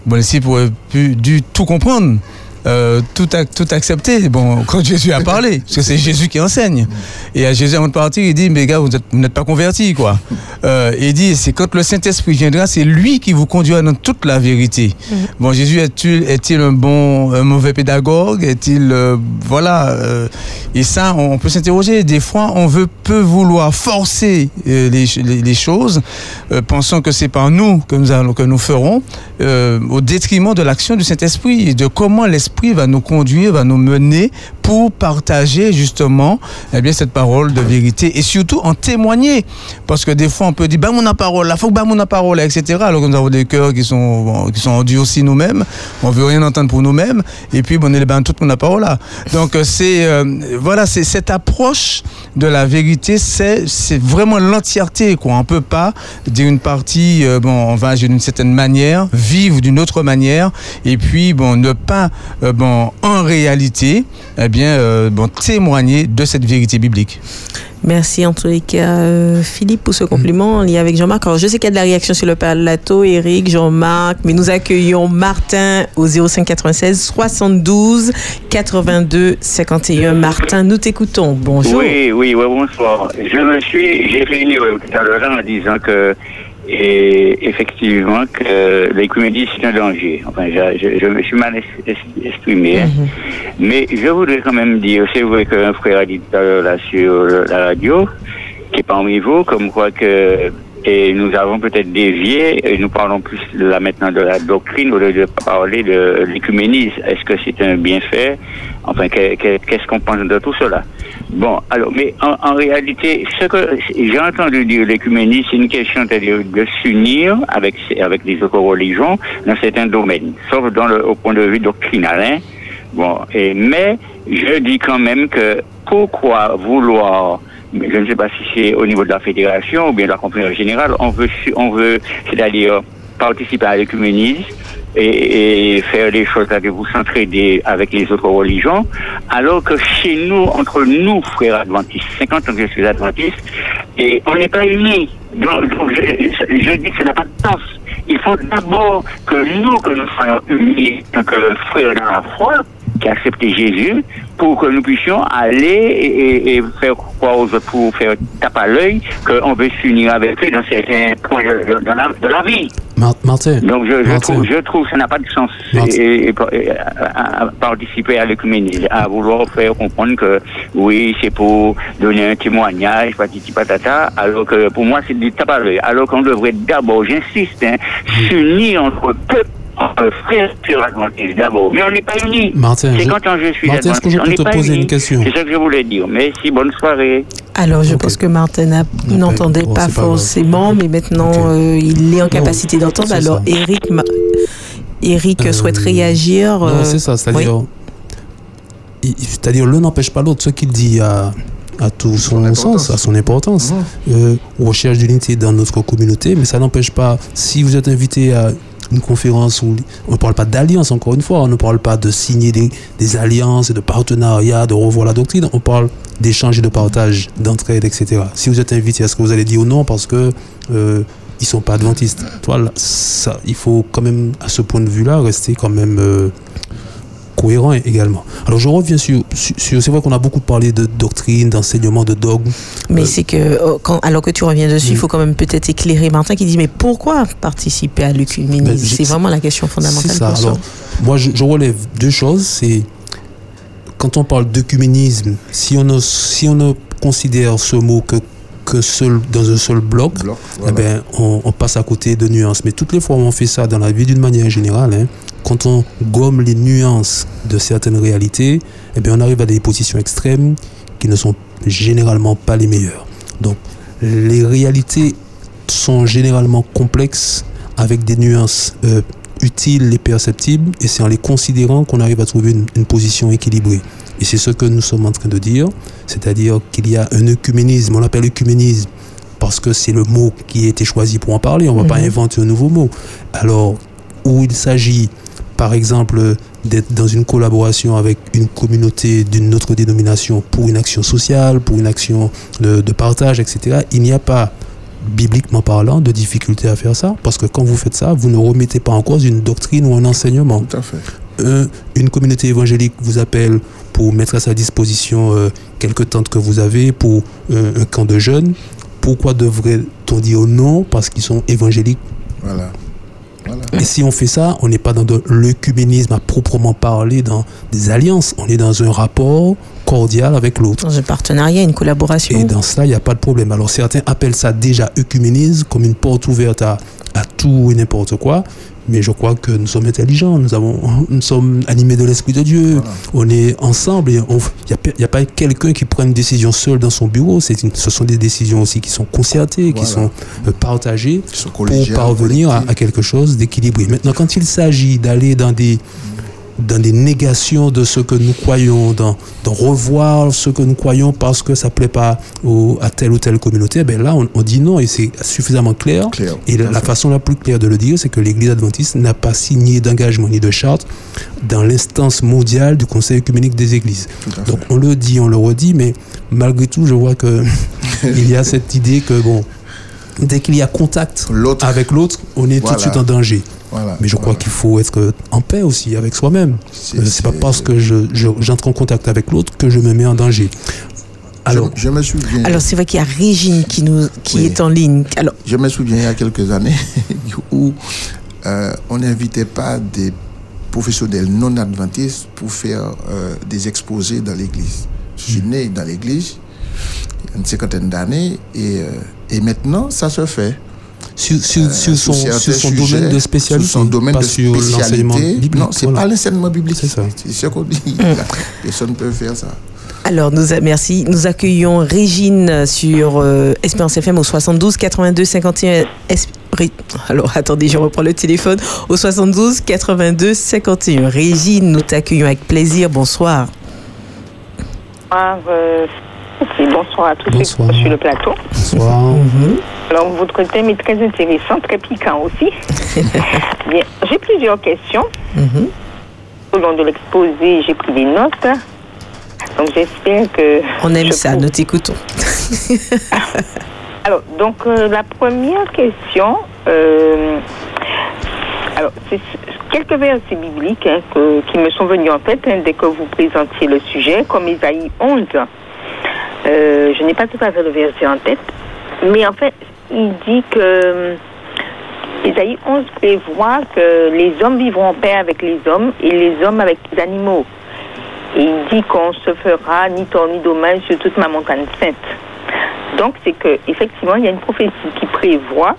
Bon, les disciples auraient pu dû tout comprendre. Euh, tout, ac- tout accepter bon, quand Jésus a parlé, [laughs] parce que c'est Jésus qui enseigne. Et à Jésus, avant de partir, il dit, mais gars, vous êtes- vous n'êtes pas convertis, quoi. [laughs] Euh, il dit, c'est quand le Saint-Esprit viendra, c'est lui qui vous conduira dans toute la vérité. Bon, Jésus est-il est-il un bon, un mauvais pédagogue? Est-il, euh, voilà. et ça, on peut s'interroger. Des fois, on veut peut vouloir forcer les, ch- les, les choses, pensant que c'est par nous que nous allons, que nous ferons, au détriment de l'action du Saint-Esprit et de comment l'Esprit va nous conduire, va nous mener pour partager justement eh bien cette parole de vérité et surtout en témoigner. Parce que des fois on peut dire bah mon parole là faut que bah mon parole etc alors que nous avons des cœurs qui sont bon, qui sont endurcis nous-mêmes. On veut rien entendre pour nous-mêmes. Et puis bon on est ben toute mon parole là donc euh, c'est euh, voilà c'est cette approche de la vérité c'est c'est vraiment l'entièreté quoi. On peut pas dire une partie euh, bon on va agir d'une certaine manière vivre d'une autre manière et puis bon ne pas euh, bon en réalité eh bien euh, bon témoigner de cette vérité biblique Merci en tous les cas, euh, Philippe, pour ce compliment en lien avec Jean-Marc. Alors, je sais qu'il y a de la réaction sur le plateau, Eric, Jean-Marc, mais nous accueillons Martin au 05 96 72 82 51. Martin, nous t'écoutons. Bonjour. Oui, oui, oui, bonsoir. Je me suis, j'ai fait une erreur tout à l'heure en disant que, et effectivement, que l'écuménisme c'est un danger. Enfin, je, je- je me suis mal exprimé. hein. Mais je voudrais quand même dire, c'est vrai qu'un frère a dit tout à l'heure là sur la radio, qui est parmi vous, comme quoi que et nous avons peut-être dévié, et nous parlons plus là maintenant de la doctrine au lieu de parler de l'écuménisme. Est-ce que c'est un bienfait? Enfin, que- que- qu'est-ce qu'on pense de tout cela? Bon, alors, mais en, en réalité, ce que j'ai entendu dire l'écuménisme, c'est une question de s'unir avec, avec les autres religions dans certains domaines, sauf dans le, au point de vue doctrinal. Hein? Bon, et, mais je dis quand même que pourquoi vouloir, je ne sais pas si c'est au niveau de la fédération ou bien de la conférence générale, on veut, on veut, c'est-à-dire participer à l'écuménisme et, et faire des choses, c'est-à-dire vous s'entraider avec les autres religions, alors que chez nous, entre nous, frères adventistes, 50 ans que je suis adventiste, et on n'est pas unis. Donc, je, je dis que ça n'a pas de sens. Il faut d'abord que nous, que nous soyons unis, que frères dans la foi, qui acceptent Jésus, pour que nous puissions aller et, et- et faire croire aux autres, pour faire tape à l'œil, qu'on veut s'unir avec eux dans certains points de, la, de la vie. Martin. Donc je, trouve, je trouve que ça n'a pas de sens et, à, à participer à l'écuménisme, à vouloir faire comprendre que oui, c'est pour donner un témoignage, patata, alors que pour moi c'est du tabac. à l'œil. Alors qu'on devrait d'abord, j'insiste, hein, s'unir entre peuples, frères sur l'Atlantique d'abord. Mais on n'est pas unis. Martin, c'est je- quand je suis Martin, est-ce que je peux te poser unis. une question C'est ça que je voulais dire. Merci, bonne soirée. Alors, je pense que Martin n'entendait bon, pas forcément, mais maintenant, euh, il est en capacité d'entendre. Alors, ça. Eric, ma- Eric souhaite réagir. Non, euh, c'est ça, c'est-à-dire. oui. il- C'est-à-dire, l'un n'empêche pas l'autre. Ce qu'il dit a, a tout son, sens, a son importance. Mhm. Euh, on recherche de l'unité dans notre communauté, mais ça n'empêche pas, si vous êtes invité à une conférence où on ne parle pas d'alliance, encore une fois, on ne parle pas de signer des, des alliances, et de partenariats, de revoir la doctrine, on parle d'échange et de partage, d'entraide, etc. Si vous êtes invité, est-ce que vous allez dire non parce que euh, ils sont pas adventistes? Toi, là, ça, il faut quand même, à ce point de vue-là, rester quand même euh, cohérent également. Alors je reviens sur, sur- c'est vrai qu'on a beaucoup parlé de doctrine, d'enseignement, de dogme. Mais Euh, c'est que, quand, alors que tu reviens dessus, il faut quand même peut-être éclairer Martin qui dit mais pourquoi participer à Ben, l'œcuménisme j'ai- C'est vraiment la question fondamentale ça. pour Alors, moi, je, je relève deux choses. C'est quand on parle d'œcuménisme, si on ne, si on ne considère ce mot que, que seul, dans un seul bloc, eh ben, on, on passe à côté de nuances. Mais toutes les fois où on fait ça dans la vie d'une manière générale, hein, quand on gomme les nuances de certaines réalités, eh bien, on arrive à des positions extrêmes qui ne sont généralement pas les meilleures. Donc, les réalités sont généralement complexes avec des nuances euh, utiles et perceptibles, et c'est en les considérant qu'on arrive à trouver une, une position équilibrée. Et c'est ce que nous sommes en train de dire, c'est-à-dire qu'il y a un œcuménisme, on l'appelle œcuménisme parce que c'est le mot qui a été choisi pour en parler, on ne va pas Mhm. inventer un nouveau mot. Alors, où il s'agit, par exemple, d'être dans une collaboration avec une communauté d'une autre dénomination pour une action sociale, pour une action de, de partage, etc., il n'y a pas, bibliquement parlant, de difficulté à faire ça, parce que quand vous faites ça, vous ne remettez pas en cause une doctrine ou un enseignement. Tout à fait. Un- une communauté évangélique vous appelle pour mettre à sa disposition euh, quelques tentes que vous avez pour euh, un camp de jeunes. Pourquoi devrait-on dire non? Parce qu'ils sont évangéliques. Voilà. Voilà. Et si on fait ça, on n'est pas dans de l'œcuménisme à proprement parler, dans des alliances. On est dans un rapport cordial avec l'autre. Dans un partenariat, une collaboration. Et dans cela, il n'y a pas de problème. Alors certains appellent ça déjà œcuménisme, comme une porte ouverte à, à tout et n'importe quoi. Mais je crois que nous sommes intelligents, nous, avons, nous sommes animés de l'Esprit de Dieu, on est ensemble. Il n'y a, pas quelqu'un qui prend une décision seul dans son bureau. C'est une- ce sont des décisions aussi qui sont concertées, qui sont euh, partagées pour collégiales, parvenir à, à quelque chose d'équilibré. Maintenant, quand il s'agit d'aller dans des dans des négations de ce que nous croyons, dans, revoir ce que nous croyons parce que ça ne plaît pas au- à telle ou telle communauté, ben là, on, on dit non et c'est suffisamment clair. et la, la façon la plus claire de le dire, c'est que l'Église adventiste n'a pas signé d'engagement ni de charte dans l'instance mondiale du Conseil œcuménique des Églises. Donc on le dit, on le redit, mais malgré tout, je vois que [laughs] il y a cette idée que, bon, dès qu'il y a contact avec l'autre, on est tout de suite en danger. Voilà, Mais je crois qu'il faut être en paix aussi avec soi-même. Euh, C'est pas parce que je- je- j'entre en contact avec l'autre que je me mets en danger. Alors, je, me souviens. Alors c'est vrai qu'il y a Régine qui, nous, qui est en ligne. Alors, Je me souviens il y a quelques années [laughs] où euh, on n'invitait pas des professionnels non adventistes pour faire euh, des exposés dans l'église. Je suis né dans l'église une cinquantaine d'années et, euh, et maintenant ça se fait. Sur, sur- sur son- certains sur son sujets, domaine de spécialité, sur son domaine pas de spécialité. biblique, Non, c'est voilà. pas l'enseignement biblique. C'est ça. C'est ce qu'on dit. [laughs] Personne ne peut faire ça. alors nous, merci. Nous accueillons Régine sur euh, Espérance FM au 72 82 51. Es- Ré- Alors attendez, je reprends le téléphone au 72 82 51. Régine, nous t'accueillons avec plaisir. Bonsoir. Bonsoir, bonsoir à tous ceux qui sont sur le plateau. Bonsoir. Alors, votre thème est très intéressant, très piquant aussi. [laughs] Bien, j'ai plusieurs questions. Au long de l'exposé, j'ai pris des notes. Donc, j'espère que. On aime ça, nous t'écoutons. Alors, donc, euh, la première question. euh, alors, c'est quelques versets bibliques hein, que- qui me sont venus en tête hein, dès que vous présentiez le sujet, comme Isaïe 11. Euh, je n'ai pas tout à fait le verset en tête, mais en fait, il dit que euh, Isaïe 11 prévoit que les hommes vivront en paix avec les hommes et les hommes avec les animaux. Et il dit qu'on se fera ni tort ni dommage sur toute ma montagne sainte. Donc, c'est que effectivement, il y a une prophétie qui prévoit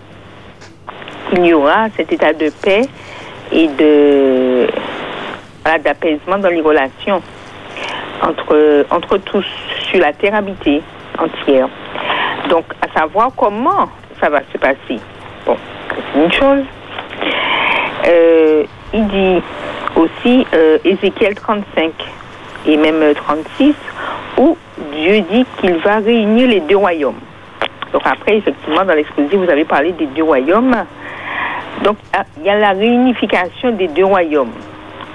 qu'il y aura cet état de paix et de d'apaisement dans les relations entre, entre tous sur la terre habitée entière. Donc, à savoir comment ça va se passer. Bon, c'est une chose. Euh, il dit aussi euh, Ézéchiel 35 et même euh, 36 où Dieu dit qu'il va réunir les deux royaumes. Donc après, effectivement, dans l'exposé, vous avez parlé des deux royaumes. Donc, ah, il y a la réunification des deux royaumes.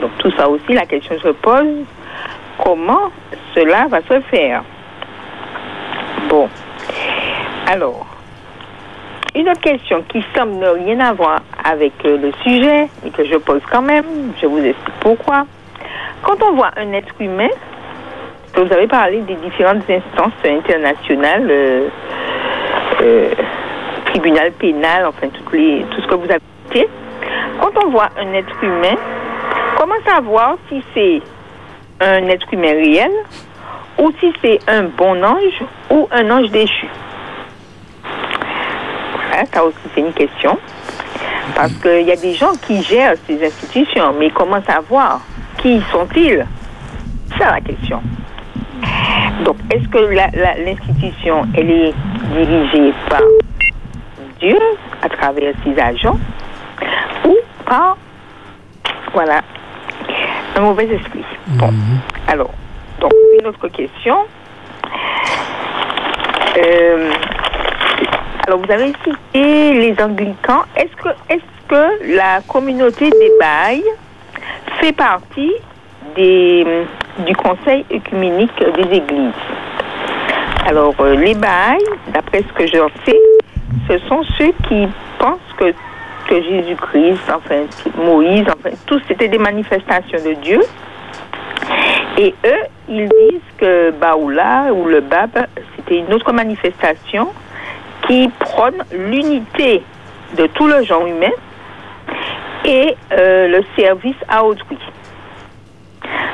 Donc tout ça aussi, la question se pose, comment cela va se faire Bon. Alors, une autre question qui semble ne rien avoir avec euh, le sujet, et que je pose quand même, je vous explique pourquoi. quand on voit un être humain, vous avez parlé des différentes instances internationales, euh, euh, tribunal pénal, enfin toutes les, tout ce que vous avez dit. Quand on voit un être humain, comment savoir si c'est un être humain réel ou si c'est un bon ange ou un ange déchu ça aussi c'est une question. Parce qu'il y a des gens qui gèrent ces institutions, mais comment savoir Qui sont-ils? C'est la question. Donc, est-ce que l'institution, elle est dirigée par Dieu à travers ses agents ou par, voilà, un mauvais esprit Bon, alors, donc, une autre question. Euh, alors, vous avez cité les anglicans. Est-ce que, est-ce que la communauté des bails fait partie des, du conseil œcuménique des églises? Alors, euh, les bails, d'après ce que j'en sais, ce sont ceux qui pensent que, Jésus-Christ, enfin, Moïse, enfin, tous c'était des manifestations de Dieu. Et eux, ils disent que Baoula ou le Bab, c'était une autre manifestation qui prône l'unité de tout le genre humain et euh, le service à autrui.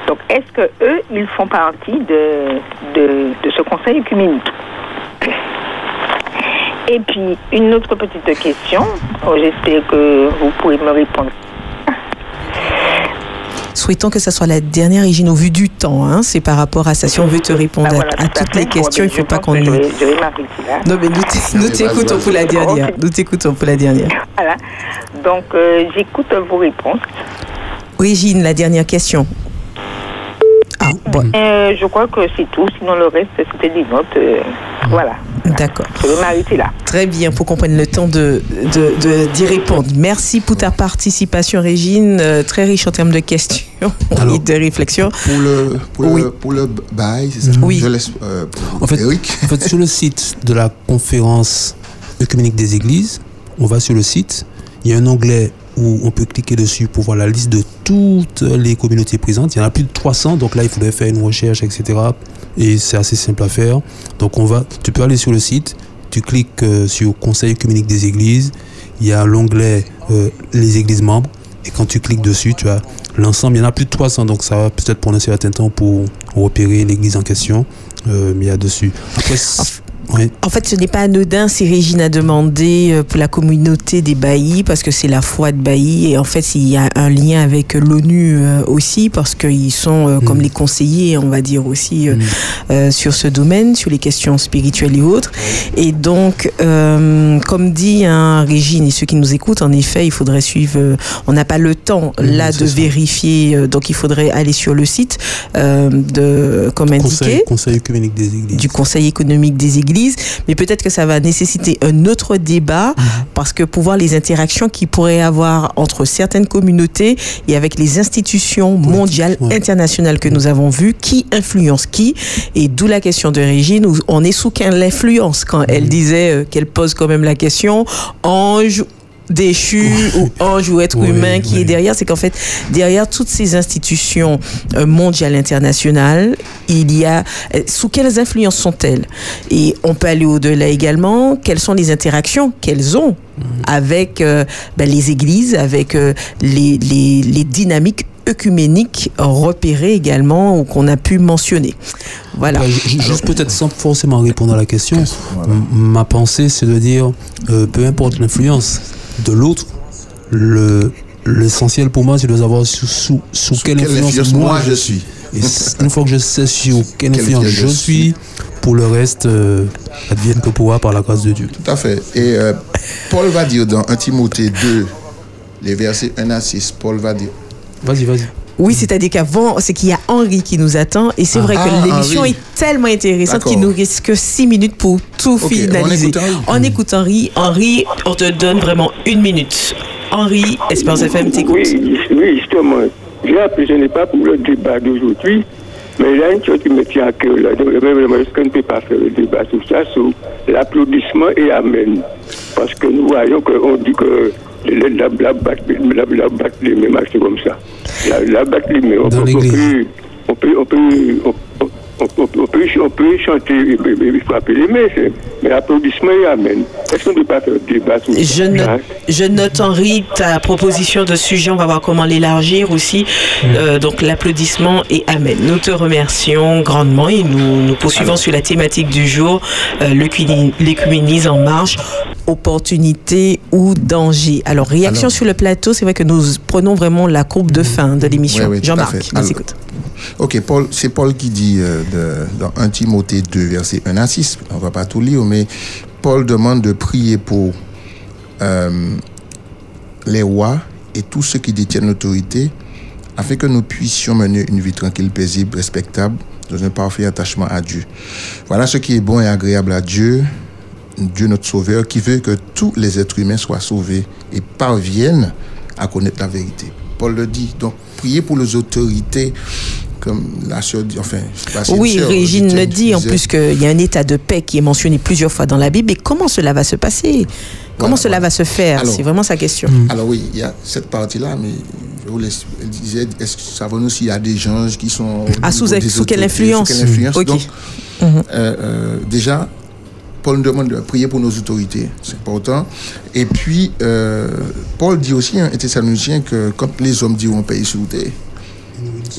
Donc, est-ce que eux, ils font partie de, ce conseil œcuménique? Et puis, une autre petite question. Oh, J'espère que vous pouvez me répondre. Souhaitons que ça soit la dernière, Régine, au vu du temps. hein. C'est par rapport à ça. Si on veut te répondre Ah, à- voilà, à, tout à toutes les questions, il ne faut pas qu'on. Je vais, je vais m'arrêter là. Non, mais nous t'é- nous t'écoutons pour la dernière. Nous t'écoutons pour la dernière. Voilà. Donc, euh, j'écoute vos réponses. Régine, la dernière question. Ah, bon, Euh, je crois que c'est tout. Sinon, le reste, c'était des notes. euh, voilà. d'accord. Je vais m'arrêter là. Très bien, pour qu'on prenne le temps de, de, de- d'y répondre. Merci pour ta participation, Régine. Euh, très riche en termes de questions [laughs] et de réflexions. Pour le, pour le, pour le bail, c'est ça Oui. Je laisse euh, pour En fait, Eric. en fait, sur le site de la conférence œcuménique des églises, on va sur le site, il y a un onglet où on peut cliquer dessus pour voir la liste de toutes les communautés présentes. Il y en a plus de 300, donc là, il faudrait faire une recherche, etc. Et c'est assez simple à faire. Donc, on va, tu peux aller sur le site, tu cliques euh, sur Conseil œcuménique des églises, il y a l'onglet euh, Les églises membres, et quand tu cliques dessus, tu as l'ensemble. Il y en a plus de 300, donc ça va peut-être prendre un certain temps pour repérer l'église en question. Euh, mais il y a dessus. Après, En fait, ce n'est pas anodin si Régine a demandé euh, pour la communauté des baillis, parce que c'est la foi de baillis. Et en fait, il y a un lien avec l'ONU euh, aussi, parce qu'ils sont euh, comme les conseillers, on va dire aussi, euh, euh, sur ce domaine, sur les questions spirituelles et autres. Et donc, euh, comme dit hein, Régine et ceux qui nous écoutent, en effet, il faudrait suivre. euh, on n'a pas le temps là de vérifier, euh, donc il faudrait aller sur le site euh, de, comme indiqué Conseil, conseil œcuménique des églises. du Conseil économique des églises, mais peut-être que ça va nécessiter un autre débat parce que pour voir les interactions qu'il pourrait avoir entre certaines communautés et avec les institutions mondiales, internationales que nous avons vues, qui influence qui, et d'où la question de Régine, où on est sous quelle influence quand elle disait euh, qu'elle pose quand même la question, ange déchu ou [laughs] ange ou être Oui, humain qui oui. est derrière, c'est qu'en fait, derrière toutes ces institutions euh, mondiales, internationales, il y a, euh, sous quelles influences sont-elles? Et on peut aller au-delà également, quelles sont les interactions qu'elles ont avec euh, ben, les églises, avec euh, les, les, les dynamiques œcuméniques repérées également ou qu'on a pu mentionner? Voilà. Juste peut-être sans forcément répondre à la question, ma pensée c'est de dire, euh, peu importe l'influence de l'autre, le l'essentiel pour moi c'est de savoir sous, sous, sous quelle, quelle influence, moi je suis. Et une fois que je sais sur quelle Quelle influence influence je je suis, pour le reste, euh, advienne que pourra par la grâce de Dieu. Tout à fait. Et euh, Paul va dire dans 1 Timothée 2, les versets 1 à 6, Paul va dire. Vas-y, vas-y. Oui, c'est-à-dire qu'avant, c'est qu'il y a Henri qui nous attend. Et c'est Ah. vrai que Ah, l'émission est tellement intéressante qu'il nous reste que six minutes pour tout finaliser. On écoute Henri. Henri, on te donne vraiment une minute. Henri, Espérance FM t'écoute. Oui, oui, justement. J'ai appelé, ce n'est pas pour le débat d'aujourd'hui, mais il y a une chose qui me tient à cœur là. Donc, vraiment, Est-ce qu'on ne peut pas faire le débat sur ça, sur l'applaudissement et Amen Parce que nous voyons qu'on dit que la, la, la, la, c'est comme ça. La, la on, peut- peut, on peut, on peut, on, peut, on peut chanter, et- frapper les mains, mais applaudissements et amen. Est-ce qu'on ne peut pas faire un débat sur Je je note, Henri, ta proposition de sujet. On va voir comment l'élargir aussi. Euh, donc, l'applaudissement et Amen. Nous te remercions grandement et nous, nous poursuivons sur la thématique du jour, euh, l'écuménisme en marche, opportunité ou danger. Alors, réaction Alors- sur le plateau, c'est vrai que nous prenons vraiment la courbe de fin de l'émission. Oui, oui, Jean-Marc, nous Alors- écoute. Ok, Paul, c'est Paul qui dit euh, dans 1 Timothée 2, verset 1 à 6. On va pas tout lire, mais Paul demande de prier pour euh, les rois et tous ceux qui détiennent l'autorité, afin que nous puissions mener une vie tranquille, paisible, respectable, dans un parfait attachement à Dieu. Voilà ce qui est bon et agréable à Dieu, Dieu notre Sauveur, qui veut que tous les êtres humains soient sauvés et parviennent à connaître la vérité. Paul le dit. Donc, priez pour les autorités, comme la sœur dit, enfin, je Oui, sœur, Régine le dit en plus qu'il y a un état de paix qui est mentionné plusieurs fois dans la Bible. Et comment cela va se passer? Comment Voilà, cela va se faire? C'est vraiment sa question. Alors oui, il y a cette partie-là, mais je vous laisse. Elle disait, est-ce que savons-nous s'il y a des gens qui sont... Ah, sous- des sous quelle influence Sous quelle influence? Donc, euh, euh, déjà, Paul nous demande de prier pour nos autorités, c'est important. Et puis, euh, Paul dit aussi, hein, un Thessaloniciens, que quand les hommes diront paix sur terre,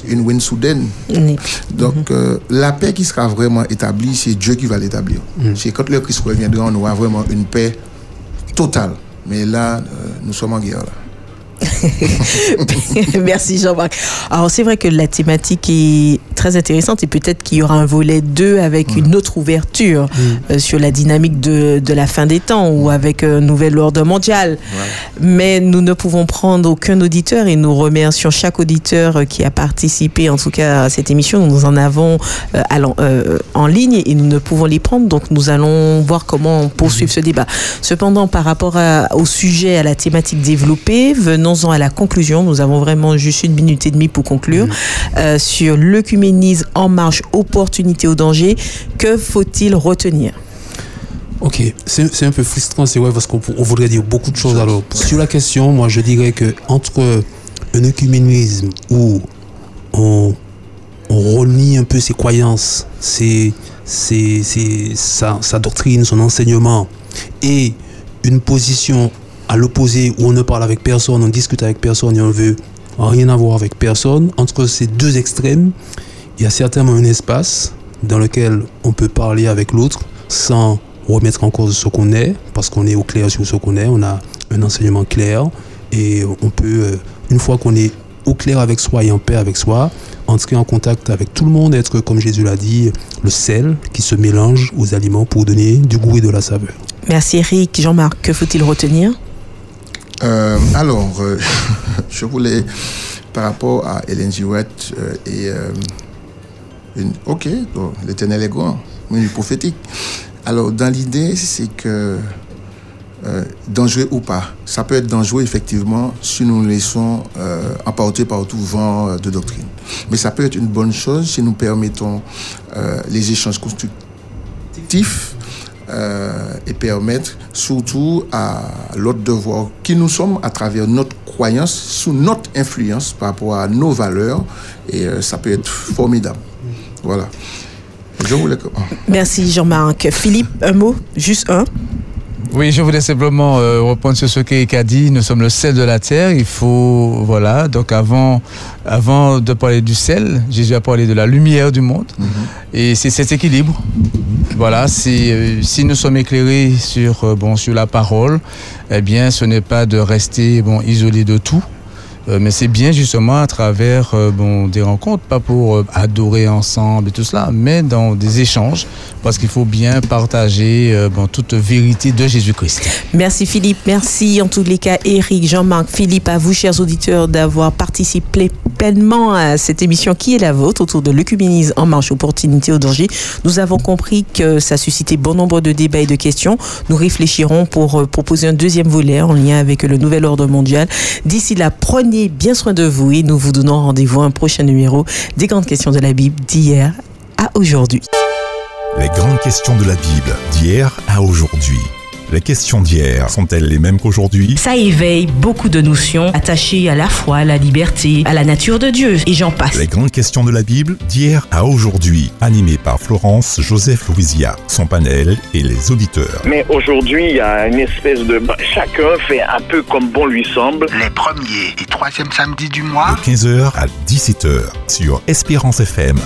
une win soudaine. Oui. Donc, euh, la paix qui sera vraiment établie, c'est Dieu qui va l'établir. C'est quand le Christ reviendra, on aura vraiment une paix totale. Mais là, euh, nous sommes en guerre. Là. [laughs] Merci Jean-Marc. Alors c'est vrai que la thématique est très intéressante et peut-être qu'il y aura un volet 2 avec une autre ouverture euh, sur la dynamique de, de la fin des temps ou avec un nouvel ordre mondial. Mais nous ne pouvons prendre aucun auditeur et nous remercions chaque auditeur euh, qui a participé en tout cas à cette émission. Nous en avons euh, allant- euh, en ligne et nous ne pouvons les prendre donc nous allons voir comment poursuivre ce débat. Cependant par rapport à- au sujet, à la thématique développée, venons-en à la conclusion. Nous avons vraiment juste une minute et demie pour conclure euh, sur l'œcuménisme en marche, opportunité au danger. Que faut-il retenir? Ok, c'est un peu frustrant, c'est vrai, parce qu'on on voudrait dire beaucoup de choses. Alors, sur la question, moi, je dirais que entre un œcuménisme où on, on renie un peu ses croyances, ses, ses- ses- sa, sa doctrine, son enseignement, et une position à l'opposé où on ne parle avec personne, on discute avec personne et on veut rien avoir avec personne, entre ces deux extrêmes, il y a certainement un espace dans lequel on peut parler avec l'autre sans remettre en cause ce qu'on est, parce qu'on est au clair sur ce qu'on est, on a un enseignement clair, et on peut, euh, une fois qu'on est au clair avec soi et en paix avec soi, entrer en contact avec tout le monde, être, comme Jésus l'a dit, le sel qui se mélange aux aliments pour donner du goût et de la saveur. Merci Eric. Jean-Marc, que faut-il retenir? Euh, alors, euh, [laughs] je voulais, par rapport à Hélène Girouette euh, et euh, ok, l'éternel est grand, mais il prophétique. Alors, dans l'idée, c'est que euh, dangereux ou pas, ça peut être dangereux effectivement si nous laissons euh, emporter par tout vent euh, de doctrine. Mais ça peut être une bonne chose si nous permettons les échanges constructifs et permettre surtout à l'autre de voir qui nous sommes à travers notre croyance, sous notre influence par rapport à nos valeurs. Et ça peut être formidable. Voilà. Je voulais que... Merci Jean-Marc. Philippe, un mot Juste un Oui, je voulais simplement euh, reprendre sur ce qu'Eric a dit. Nous sommes le sel de la terre. Il faut, voilà. Donc avant, avant de parler du sel, Jésus a parlé de la lumière du monde. Et c'est cet équilibre. Voilà, c'est, euh, si nous sommes éclairés sur, euh, bon, sur la parole, eh bien, ce n'est pas de rester bon, isolé de tout. Euh, mais c'est bien justement à travers euh, des rencontres, pas pour euh, adorer ensemble et tout cela, mais dans des échanges, parce qu'il faut bien partager euh, toute vérité de Jésus-Christ. Merci Philippe, merci en tous les cas Eric, Jean-Marc, Philippe, à vous chers auditeurs d'avoir participé pleinement à cette émission qui est la vôtre autour de l'œcuménisme en marche, opportunité au danger. Nous avons compris que ça suscitait bon nombre de débats et de questions. Nous réfléchirons pour euh, proposer un deuxième volet en lien avec le nouvel ordre mondial. D'ici là, prenez bien soin de vous et nous vous donnons rendez-vous à un prochain numéro des grandes questions de la Bible d'hier à aujourd'hui. Les grandes questions de la Bible d'hier à aujourd'hui. Les questions d'hier sont-elles les mêmes qu'aujourd'hui? Ça éveille beaucoup de notions attachées à la foi, à la liberté, à la nature de Dieu, et j'en passe. Les grandes questions de la Bible d'hier à aujourd'hui, animées par Florence Joseph Louisia, son panel et les auditeurs. Mais aujourd'hui, il y a une espèce de... Chacun fait un peu comme bon lui semble. Les premiers et troisièmes samedis du mois. De 15h à 17h sur Espérance FM.